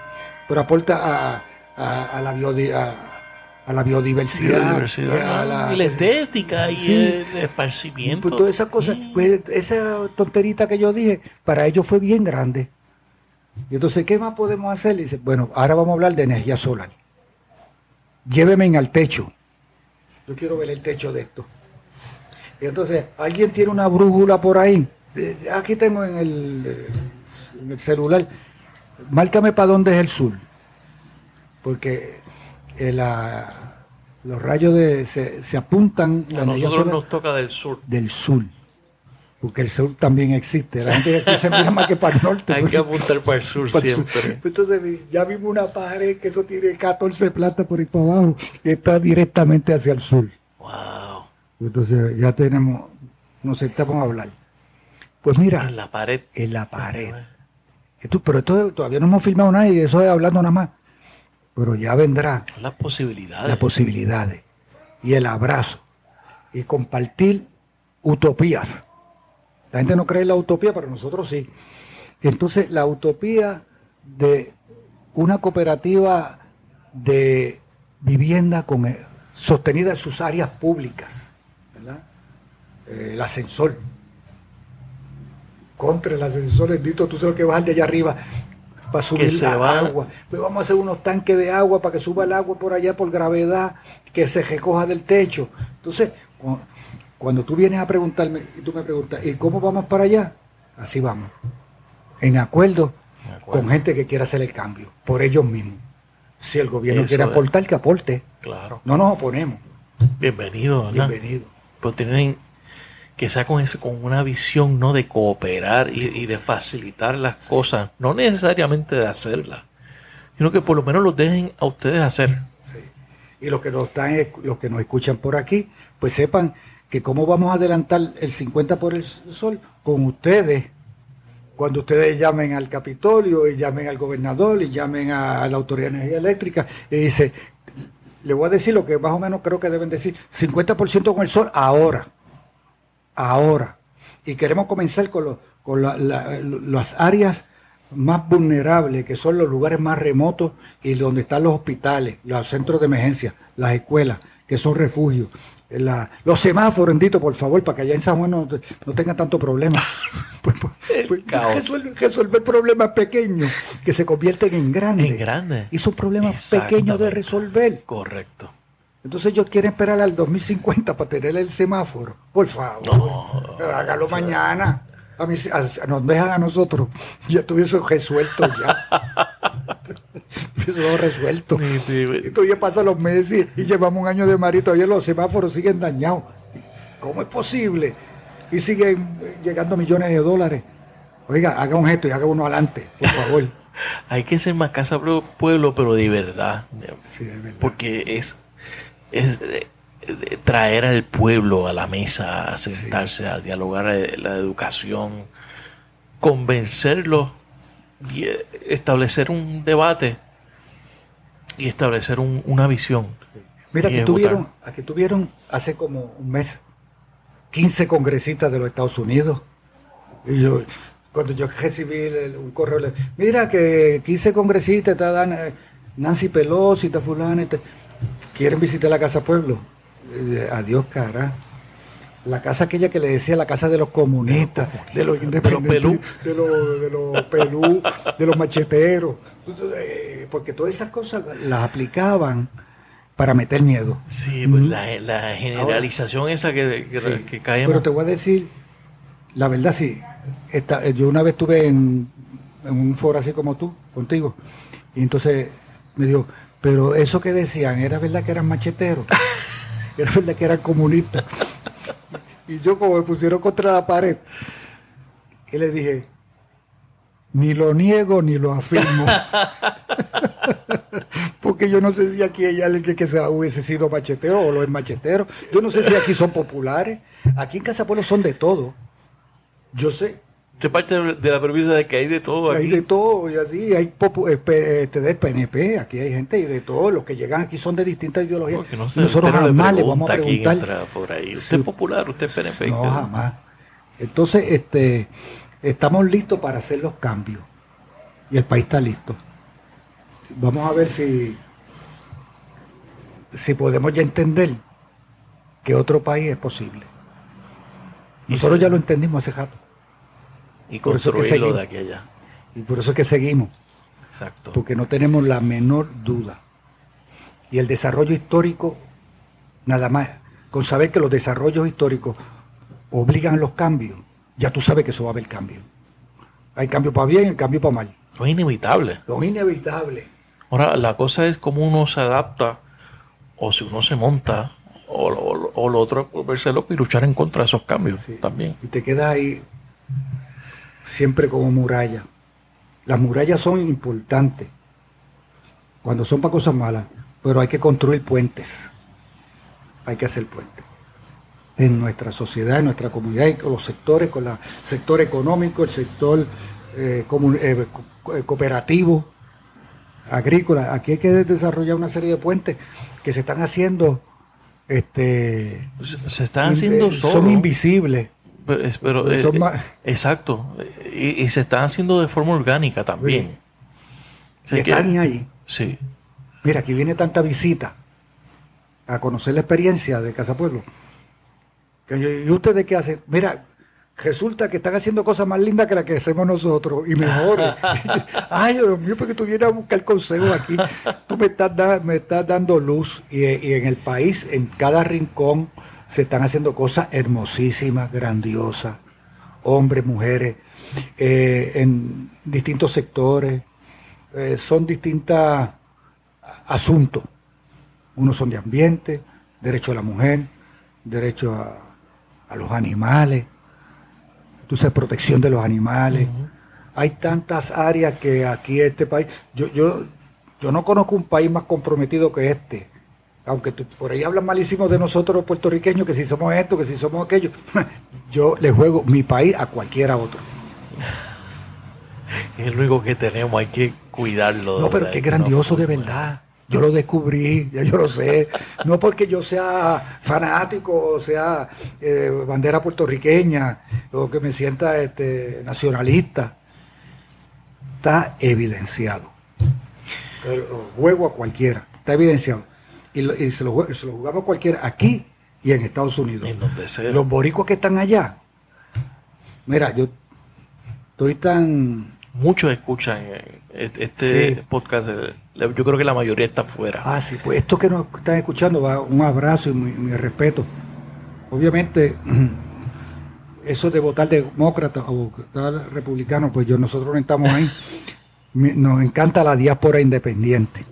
B: pero aporta a, la a, la biodiversidad,
A: a la, estética y el esparcimiento.
B: Pues todas esas cosas, pues, esa tonterita que yo dije, para ellos fue bien grande. Y entonces, ¿qué más podemos hacer? dice, bueno, ahora vamos a hablar de energía solar. Lléveme al techo. Yo quiero ver el techo de esto. Y entonces, ¿alguien tiene una brújula por ahí? Aquí tengo en el, en el celular. Márcame para dónde es el sur. Porque eh, los rayos de, se, apuntan.
A: A nosotros nos toca del sur.
B: Del sur porque el sur también existe. La gente se mira más que para el norte.
A: Hay que apuntar para el sur siempre.
B: Entonces ya vimos una pared que eso tiene 14 plantas por ahí para abajo y está directamente hacia el sur.
A: Wow.
B: Entonces ya tenemos, nos sentamos a hablar. Pues mira.
A: En la pared.
B: En la pared. pero esto todavía no hemos filmado nada y eso es hablando nada más. Pero ya vendrá.
A: Las posibilidades.
B: Las posibilidades. Y el abrazo. Y compartir utopías la gente no cree en la utopía, pero nosotros sí. Entonces, la utopía de una cooperativa de vivienda con, eh, sostenida en sus áreas públicas, ¿verdad? Eh, el ascensor. Contra el ascensor, bendito, tú sabes que bajar de allá arriba para subir la agua. Pues vamos a hacer unos tanques de agua para que suba el agua por allá por gravedad, que se recoja del techo. Entonces, cuando tú vienes a preguntarme y tú me preguntas, ¿y cómo vamos para allá? Así vamos. En acuerdo, con gente que quiera hacer el cambio, por ellos mismos. Si el gobierno quiere aportar, que aporte.
A: Claro.
B: No nos oponemos.
A: Bienvenido,
B: Bienvenido.
A: Pero tienen que sea con, ese, con una visión no de cooperar y, de facilitar las cosas, no necesariamente de hacerlas, sino que por lo menos los dejen a ustedes hacer.
B: Y los que nos están, los que nos escuchan por aquí, pues sepan que cómo vamos a adelantar el 50 por el sol con ustedes, cuando ustedes llamen al Capitolio y llamen al gobernador y llamen a, la Autoridad de Energía Eléctrica y dice, le voy a decir lo que más o menos creo que deben decir, 50% con el sol ahora, ahora. Y queremos comenzar con, con las áreas más vulnerables, que son los lugares más remotos y donde están los hospitales, los centros de emergencia, las escuelas, que son refugios los semáforos, Endito, por favor, para que allá en San Juan no, tenga tanto problema. pues, pues, pues resolver, problemas pequeños que se convierten en grandes.
A: En grandes.
B: Y son problemas pequeños de resolver.
A: Correcto.
B: Entonces ellos quieren esperar al 2050 para tener el semáforo. Por favor, no, hágalo mañana. A mí, nos dejan a nosotros. Ya tuviese resuelto ya. Eso resuelto. Y todavía pasan los meses y, llevamos un año de mar y todavía los semáforos siguen dañados. ¿Cómo es posible? Y siguen llegando millones de dólares. Oiga, haga un gesto y haga uno adelante, por favor.
A: Hay que ser más casa pueblo, pero de verdad.
B: Sí, de verdad.
A: Porque es, es traer al pueblo a la mesa, a sentarse, a dialogar la educación, convencerlos y establecer un debate y establecer una visión.
B: Mira, que tuvieron, aquí tuvieron hace como un mes 15 congresistas de los Estados Unidos. Y yo, cuando yo recibí un correo, mira que 15 congresistas, está Nancy Pelosi, está fulana, quieren visitar la Casa Pueblo. Adiós, cara la casa aquella que le decía la casa de los comunistas, de los independientes, de los, de los pelú, de los macheteros, eh, porque todas esas cosas las aplicaban para meter miedo.
A: Sí, pues la, generalización esa que, que,
B: Pero te voy a decir, la verdad sí, yo una vez estuve en, en un foro así como tú, contigo, y entonces me dijo, pero eso que decían, ¿era verdad que eran macheteros? ¿Era verdad que eran comunistas? Y yo como me pusieron contra la pared, y le dije, ni lo niego ni lo afirmo. Porque yo no sé si aquí hay alguien que, se hubiese sido machetero o lo es machetero. Yo no sé si aquí son populares. Aquí en Casa Pueblo son de todo. Yo sé.
A: Usted parte de la premisa de que hay de todo
B: aquí. Hay de todo, y así, hay eh, este, del PNP, aquí hay gente y de todo, los que llegan aquí son de distintas ideologías.
A: Nosotros jamás le vamos a preguntar. por ahí. ¿Usted es popular? ¿Usted es PNP?
B: No, jamás. Entonces, este, estamos listos para hacer los cambios y el país está listo. Vamos a ver si, si podemos ya entender que otro país es posible. Nosotros ya lo entendimos hace rato.
A: Y construirlo de aquí allá.
B: Y por eso es que seguimos.
A: Exacto.
B: Porque no tenemos la menor duda. Y el desarrollo histórico, nada más, con saber que los desarrollos históricos obligan los cambios, ya tú sabes que eso va a haber cambio. Hay cambio para bien y cambio para mal.
A: Lo es inevitable.
B: Lo es inevitable.
A: Ahora, la cosa es cómo uno se adapta, o si uno se monta, o, lo otro es verse loco y luchar en contra de esos cambios también.
B: Y te quedas ahí siempre como muralla. Las murallas son importantes cuando son para cosas malas, pero hay que construir puentes. Hay que hacer puentes en nuestra sociedad, en nuestra comunidad y con los sectores, con el sector económico, el sector eh, eh, eh, cooperativo, agrícola. Aquí hay que desarrollar una serie de puentes que se están haciendo. Este,
A: se están haciendo
B: Son invisibles.
A: Pero, exacto. Y, se están haciendo de forma orgánica también.
B: y están ahí.
A: Sí.
B: Mira, aquí viene tanta visita a conocer la experiencia de Casa Pueblo ¿Y ustedes qué hacen? Mira, resulta que están haciendo cosas más lindas que las que hacemos nosotros y mejores. Ay, Dios mío, porque tú vienes a buscar consejo aquí. Tú me estás, me estás dando luz y, en el país, en cada rincón, se están haciendo cosas hermosísimas, grandiosas. Hombres, mujeres, eh, en distintos sectores. Eh, son distintos asuntos. Unos son de ambiente, derecho a la mujer, derecho a a los animales, entonces protección de los animales. Hay tantas áreas que aquí este país, yo, yo, yo no conozco un país más comprometido que este. Aunque por ahí hablan malísimo de nosotros los puertorriqueños, que si somos esto, que si somos aquello, yo le juego mi país a cualquiera otro.
A: Es lo único que tenemos, hay que cuidarlo.
B: No, pero qué grandioso de verdad. Yo lo descubrí, ya yo lo sé. No porque yo sea fanático o sea eh, bandera puertorriqueña o que me sienta este, nacionalista. Está evidenciado. Lo juego a cualquiera, está evidenciado. Y, se, lo, se, lo, jugamos a cualquiera aquí y en Estados Unidos. Los boricuas que están allá. Mira, yo estoy tan
A: muchos escuchan eh, este podcast. Yo creo que la mayoría está fuera.
B: Ah, sí, pues esto que nos están escuchando, va un abrazo y mi, respeto. Obviamente, eso de votar demócrata o votar republicano, pues yo nosotros no estamos ahí. Nos encanta la diáspora independiente,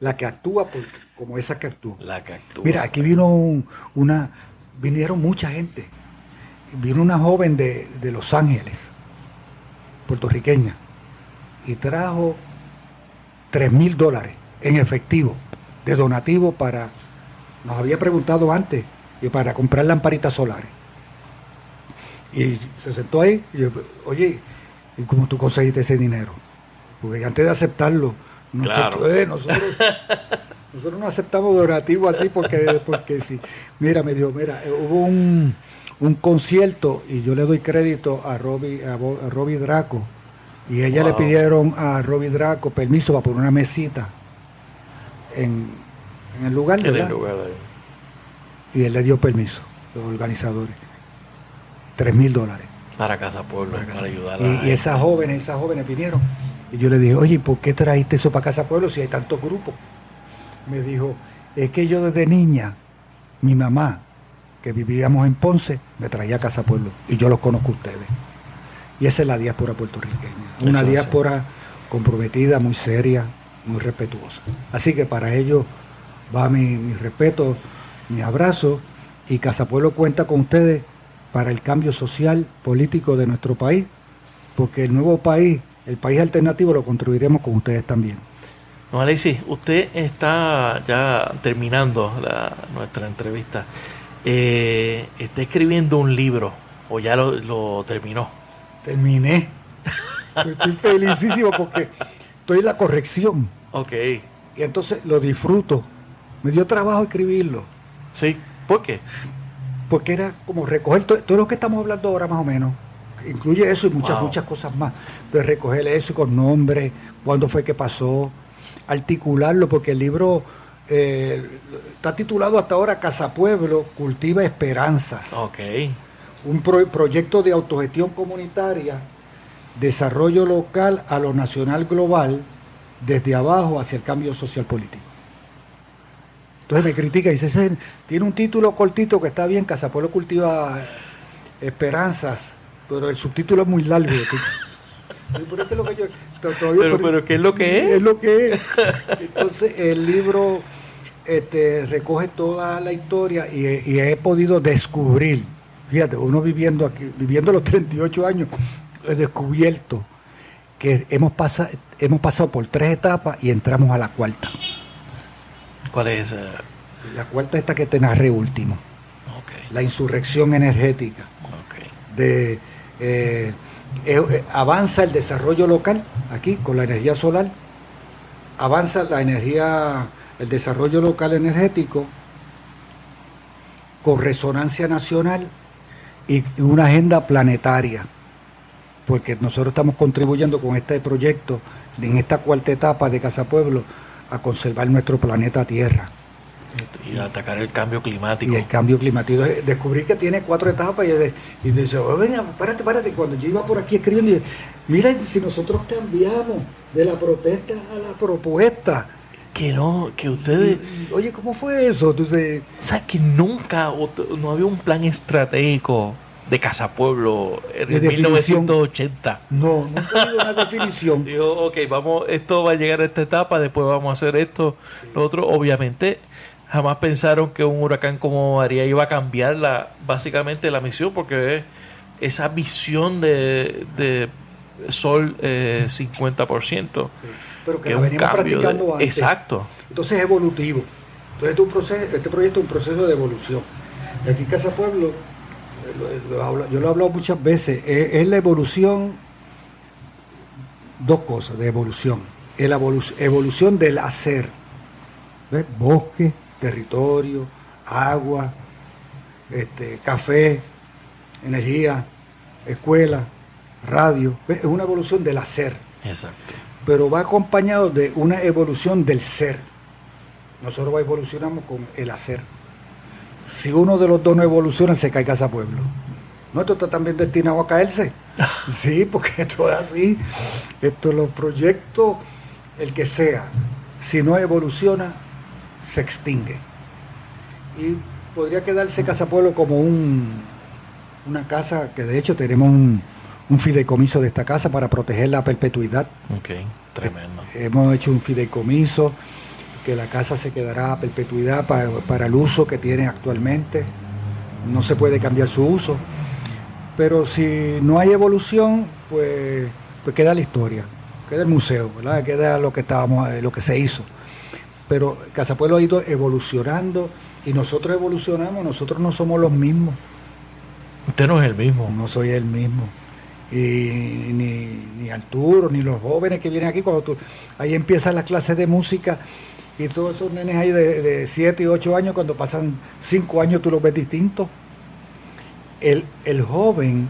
B: la que actúa como esa que actúa.
A: La que actúa.
B: Mira, aquí vino una, vinieron mucha gente. Vino una joven de, de Los Ángeles puertorriqueña y trajo 3 mil dólares en efectivo de donativo para, nos había preguntado antes, y para comprar lamparitas solares. Y se sentó ahí y yo, oye, ¿y cómo tú conseguiste ese dinero? Porque antes de aceptarlo, nosotros, eh, nosotros, no aceptamos donativo así porque, porque si, mira, me dijo, mira, eh, hubo un, un concierto y yo le doy crédito a Robbie, a, Robbie Draco y ella le pidieron a Robbie Draco permiso para poner una mesita en, el lugar,
A: en el lugar
B: y él le dio permiso, los organizadores, tres mil dólares.
A: Para Casa Pueblo, para, ayudar
B: y, y, esas jóvenes, esas jóvenes vinieron. Y yo le dije, oye, ¿por qué trajiste eso para Casa Pueblo si hay tantos grupos? Me dijo, es que yo desde niña, mi mamá que vivíamos en Ponce, me traía a Casa Pueblo y yo los conozco a ustedes. Y esa es la diáspora puertorriqueña, una diáspora comprometida, muy seria, muy respetuosa. Así que para ello va mi, respeto, mi abrazo y Casa Pueblo cuenta con ustedes para el cambio social, político de nuestro país, porque el nuevo país, el país alternativo lo construiremos con ustedes también.
A: No, Alexis, usted está ya terminando nuestra entrevista. Eh, está escribiendo un libro o ya lo, terminó.
B: Terminé. estoy felicísimo porque estoy en la corrección.
A: Ok.
B: Y entonces lo disfruto. Me dio trabajo escribirlo.
A: Sí, ¿por qué?
B: Porque era como recoger todo, lo que estamos hablando ahora más o menos. Incluye eso y muchas, muchas cosas más. Pero recoger eso con nombre, cuándo fue que pasó, articularlo, porque el libro eh, está titulado hasta ahora Casa Pueblo, Cultiva Esperanzas.
A: Ok.
B: Un proyecto de autogestión comunitaria, desarrollo local a lo nacional global, desde abajo hacia el cambio social político. Entonces me critica y dice, tiene un título cortito que está bien, Casa Pueblo cultiva esperanzas, pero el subtítulo es muy largo.
A: pero, pero, ¿qué es lo que es?
B: Es lo que es. Entonces el libro este, recoge toda la historia y, he podido descubrir, fíjate, uno viviendo aquí, viviendo los 38 años, descubierto que hemos, pasado hemos pasado por tres etapas y entramos a la cuarta.
A: ¿Cuál es
B: La cuarta esta que te narré último. La insurrección energética. De, eh, eh, avanza el desarrollo local aquí con la energía solar. Avanza la energía el desarrollo local energético con resonancia nacional y una agenda planetaria, porque nosotros estamos contribuyendo con este proyecto, en esta cuarta etapa de Casa Pueblo, a conservar nuestro planeta Tierra.
A: Y a atacar el cambio climático.
B: Y el cambio climático. Descubrí que tiene cuatro etapas y, y dice, oh, venga, párate, párate. Cuando yo iba por aquí escribiendo, miren, si nosotros cambiamos de la protesta a la propuesta,
A: que no, que ustedes...
B: Oye, ¿cómo fue eso? Entonces...
A: ¿Sabes que nunca, no había un plan estratégico de Casa Pueblo en 1980?
B: No, nunca había una definición.
A: Digo, ok, vamos, esto va a llegar a esta etapa, después vamos a hacer esto, lo otro. Obviamente, jamás pensaron que un huracán como María iba a cambiar la, básicamente la misión, porque esa visión de, de sol eh, 50%. Sí
B: pero que, la veníamos practicando antes.
A: Exacto.
B: Entonces es evolutivo. Entonces este, un proceso, este proyecto es un proceso de evolución. Aquí Casa Pueblo, yo lo he hablado muchas veces, es, la evolución, dos cosas de evolución. Es la evolución del hacer. ¿Ves? Bosque, territorio, agua, este, café, energía, escuela, radio. Es una evolución del hacer.
A: Exacto
B: pero va acompañado de una evolución del ser. Nosotros evolucionamos con el hacer. Si uno de los dos no evoluciona, se cae Casa Pueblo. ¿No? Esto está también destinado a caerse. Sí, porque esto es así. Esto, los proyectos, el que sea, si no evoluciona, se extingue. Y podría quedarse Casa Pueblo como un, una casa que de hecho tenemos un, un fideicomiso de esta casa para proteger la perpetuidad.
A: Ok, tremendo.
B: Hemos hecho un fideicomiso que la casa se quedará a perpetuidad para, el uso que tiene actualmente. No se puede cambiar su uso. Pero si no hay evolución, pues, pues queda la historia, queda el museo, ¿verdad? queda lo que estábamos, eh, lo que se hizo. Pero Casa Pueblo ha ido evolucionando y nosotros evolucionamos, nosotros no somos los mismos.
A: Usted no es el mismo.
B: No soy el mismo y ni, ni Arturo, ni los jóvenes que vienen aquí, cuando tú, ahí empiezan las clases de música y todos esos nenes ahí de 7 y 8 años, cuando pasan 5 años tú los ves distintos. El, el joven,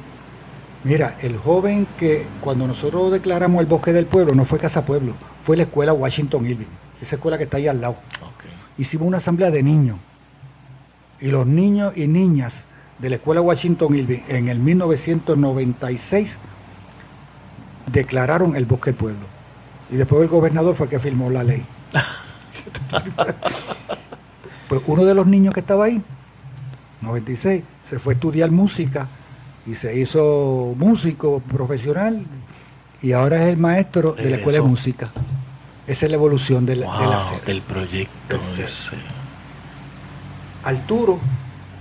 B: mira, el joven que cuando nosotros declaramos el bosque del pueblo, no fue Casa Pueblo, fue la escuela Washington Irving, esa escuela que está ahí al lado. Hicimos una asamblea de niños y los niños y niñas de la Escuela Washington Irving en el 1996 declararon el bosque del pueblo. Y después el gobernador fue el que firmó la ley. pues uno de los niños que estaba ahí, 96, se fue a estudiar música y se hizo músico profesional y ahora es el maestro de la escuela de música. Esa es la evolución del,
A: del proyecto ese.
B: Arturo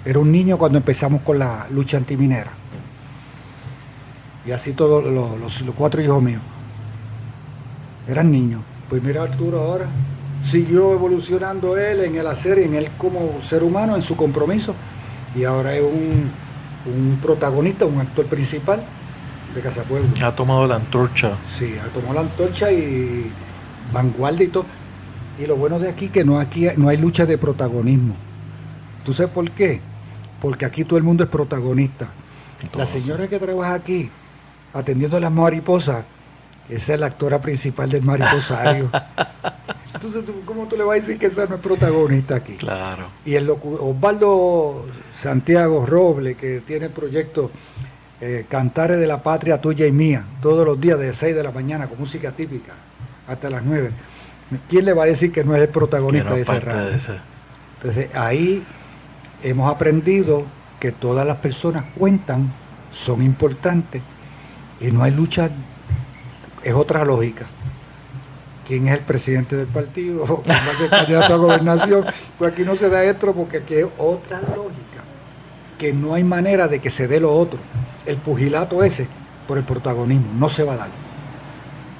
B: era un niño cuando empezamos con la lucha antiminera. Y así todos los, cuatro hijos míos. Eran niños. Pues mira Arturo ahora, siguió evolucionando él en el hacer, en él como ser humano, en su compromiso, y ahora es un, un protagonista, un actor principal de Casa Pueblo.
A: Ha tomado la antorcha.
B: Sí, ha tomado la antorcha y vanguardia y todo. Y lo bueno de aquí que no aquí no hay lucha de protagonismo. ¿Tú sabes por qué? Porque aquí todo el mundo es protagonista. La señora que trabaja aquí atendiendo a las mariposas, esa es la actora principal del mariposario. Entonces, ¿cómo tú le vas a decir que esa no es protagonista aquí?
A: Claro.
B: Y el Osvaldo Santiago Roble, que tiene el proyecto eh, Cantares de la Patria Tuya y Mía, todos los días de 6 de la mañana con música típica hasta las 9. ¿Quién le va a decir que no es el protagonista de ese radio? Entonces ahí hemos aprendido que todas las personas cuentan, son importantes y no hay lucha, es otra lógica. ¿Quién es el presidente del partido? ¿Quién va a ser candidato a gobernación? Pues aquí no se da esto porque aquí es otra lógica, que no hay manera de que se dé lo otro. El pugilato ese por el protagonismo no se va a dar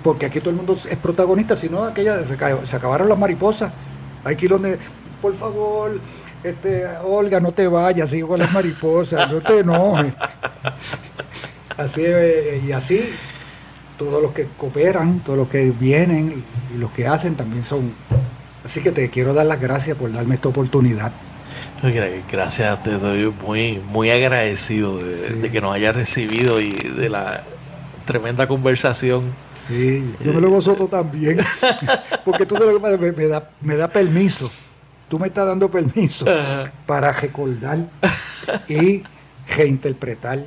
B: porque aquí todo el mundo es protagonista, si no, aquella se, acabaron las mariposas. Hay que donde, por favor, este, Olga, no te vayas, sigo con las mariposas, no te enojes. Así, y así, todos los que cooperan, todos los que vienen y los que hacen también son. Así que te quiero dar las gracias por darme esta oportunidad.
A: Gracias, te doy muy, muy agradecido de, de que nos haya recibido y de la tremenda conversación.
B: Sí, yo me lo gozo también, porque tú me, me, da, me da permiso, tú me estás dando permiso para recordar y reinterpretar.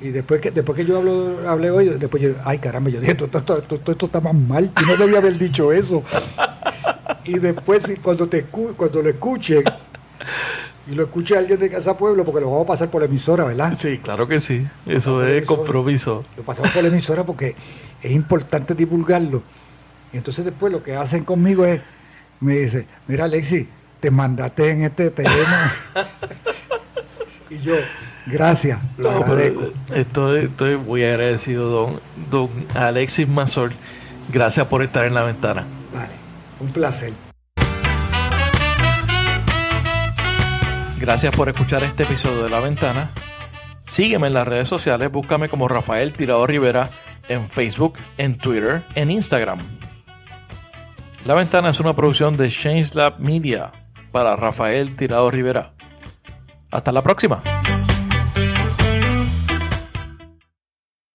B: Y después que después que yo hablo, hablé hoy, después yo, ay caramba, yo dije, esto, esto, esto, esto está más mal, yo no debía haber dicho eso. Y después cuando, te, cuando lo escuchen, y lo escuche alguien de Casa Pueblo, porque lo vamos a pasar por la emisora, ¿verdad?
A: Sí, claro que sí. Eso es compromiso.
B: Lo pasamos por la emisora porque es importante divulgarlo. Y entonces después lo que hacen conmigo es, me dice, mira Alexi, te mandaste en este tema. y yo, gracias, lo.
A: Estoy, estoy muy agradecido, don, don Alexis Mazor. Gracias por estar en la ventana.
B: Vale, un placer.
A: Gracias por escuchar este episodio de La Ventana. Sígueme en las redes sociales, búscame como Rafael Tirado Rivera en Facebook, en Twitter, en Instagram. La Ventana es una producción de Change Lab Media para Rafael Tirado Rivera. Hasta la próxima.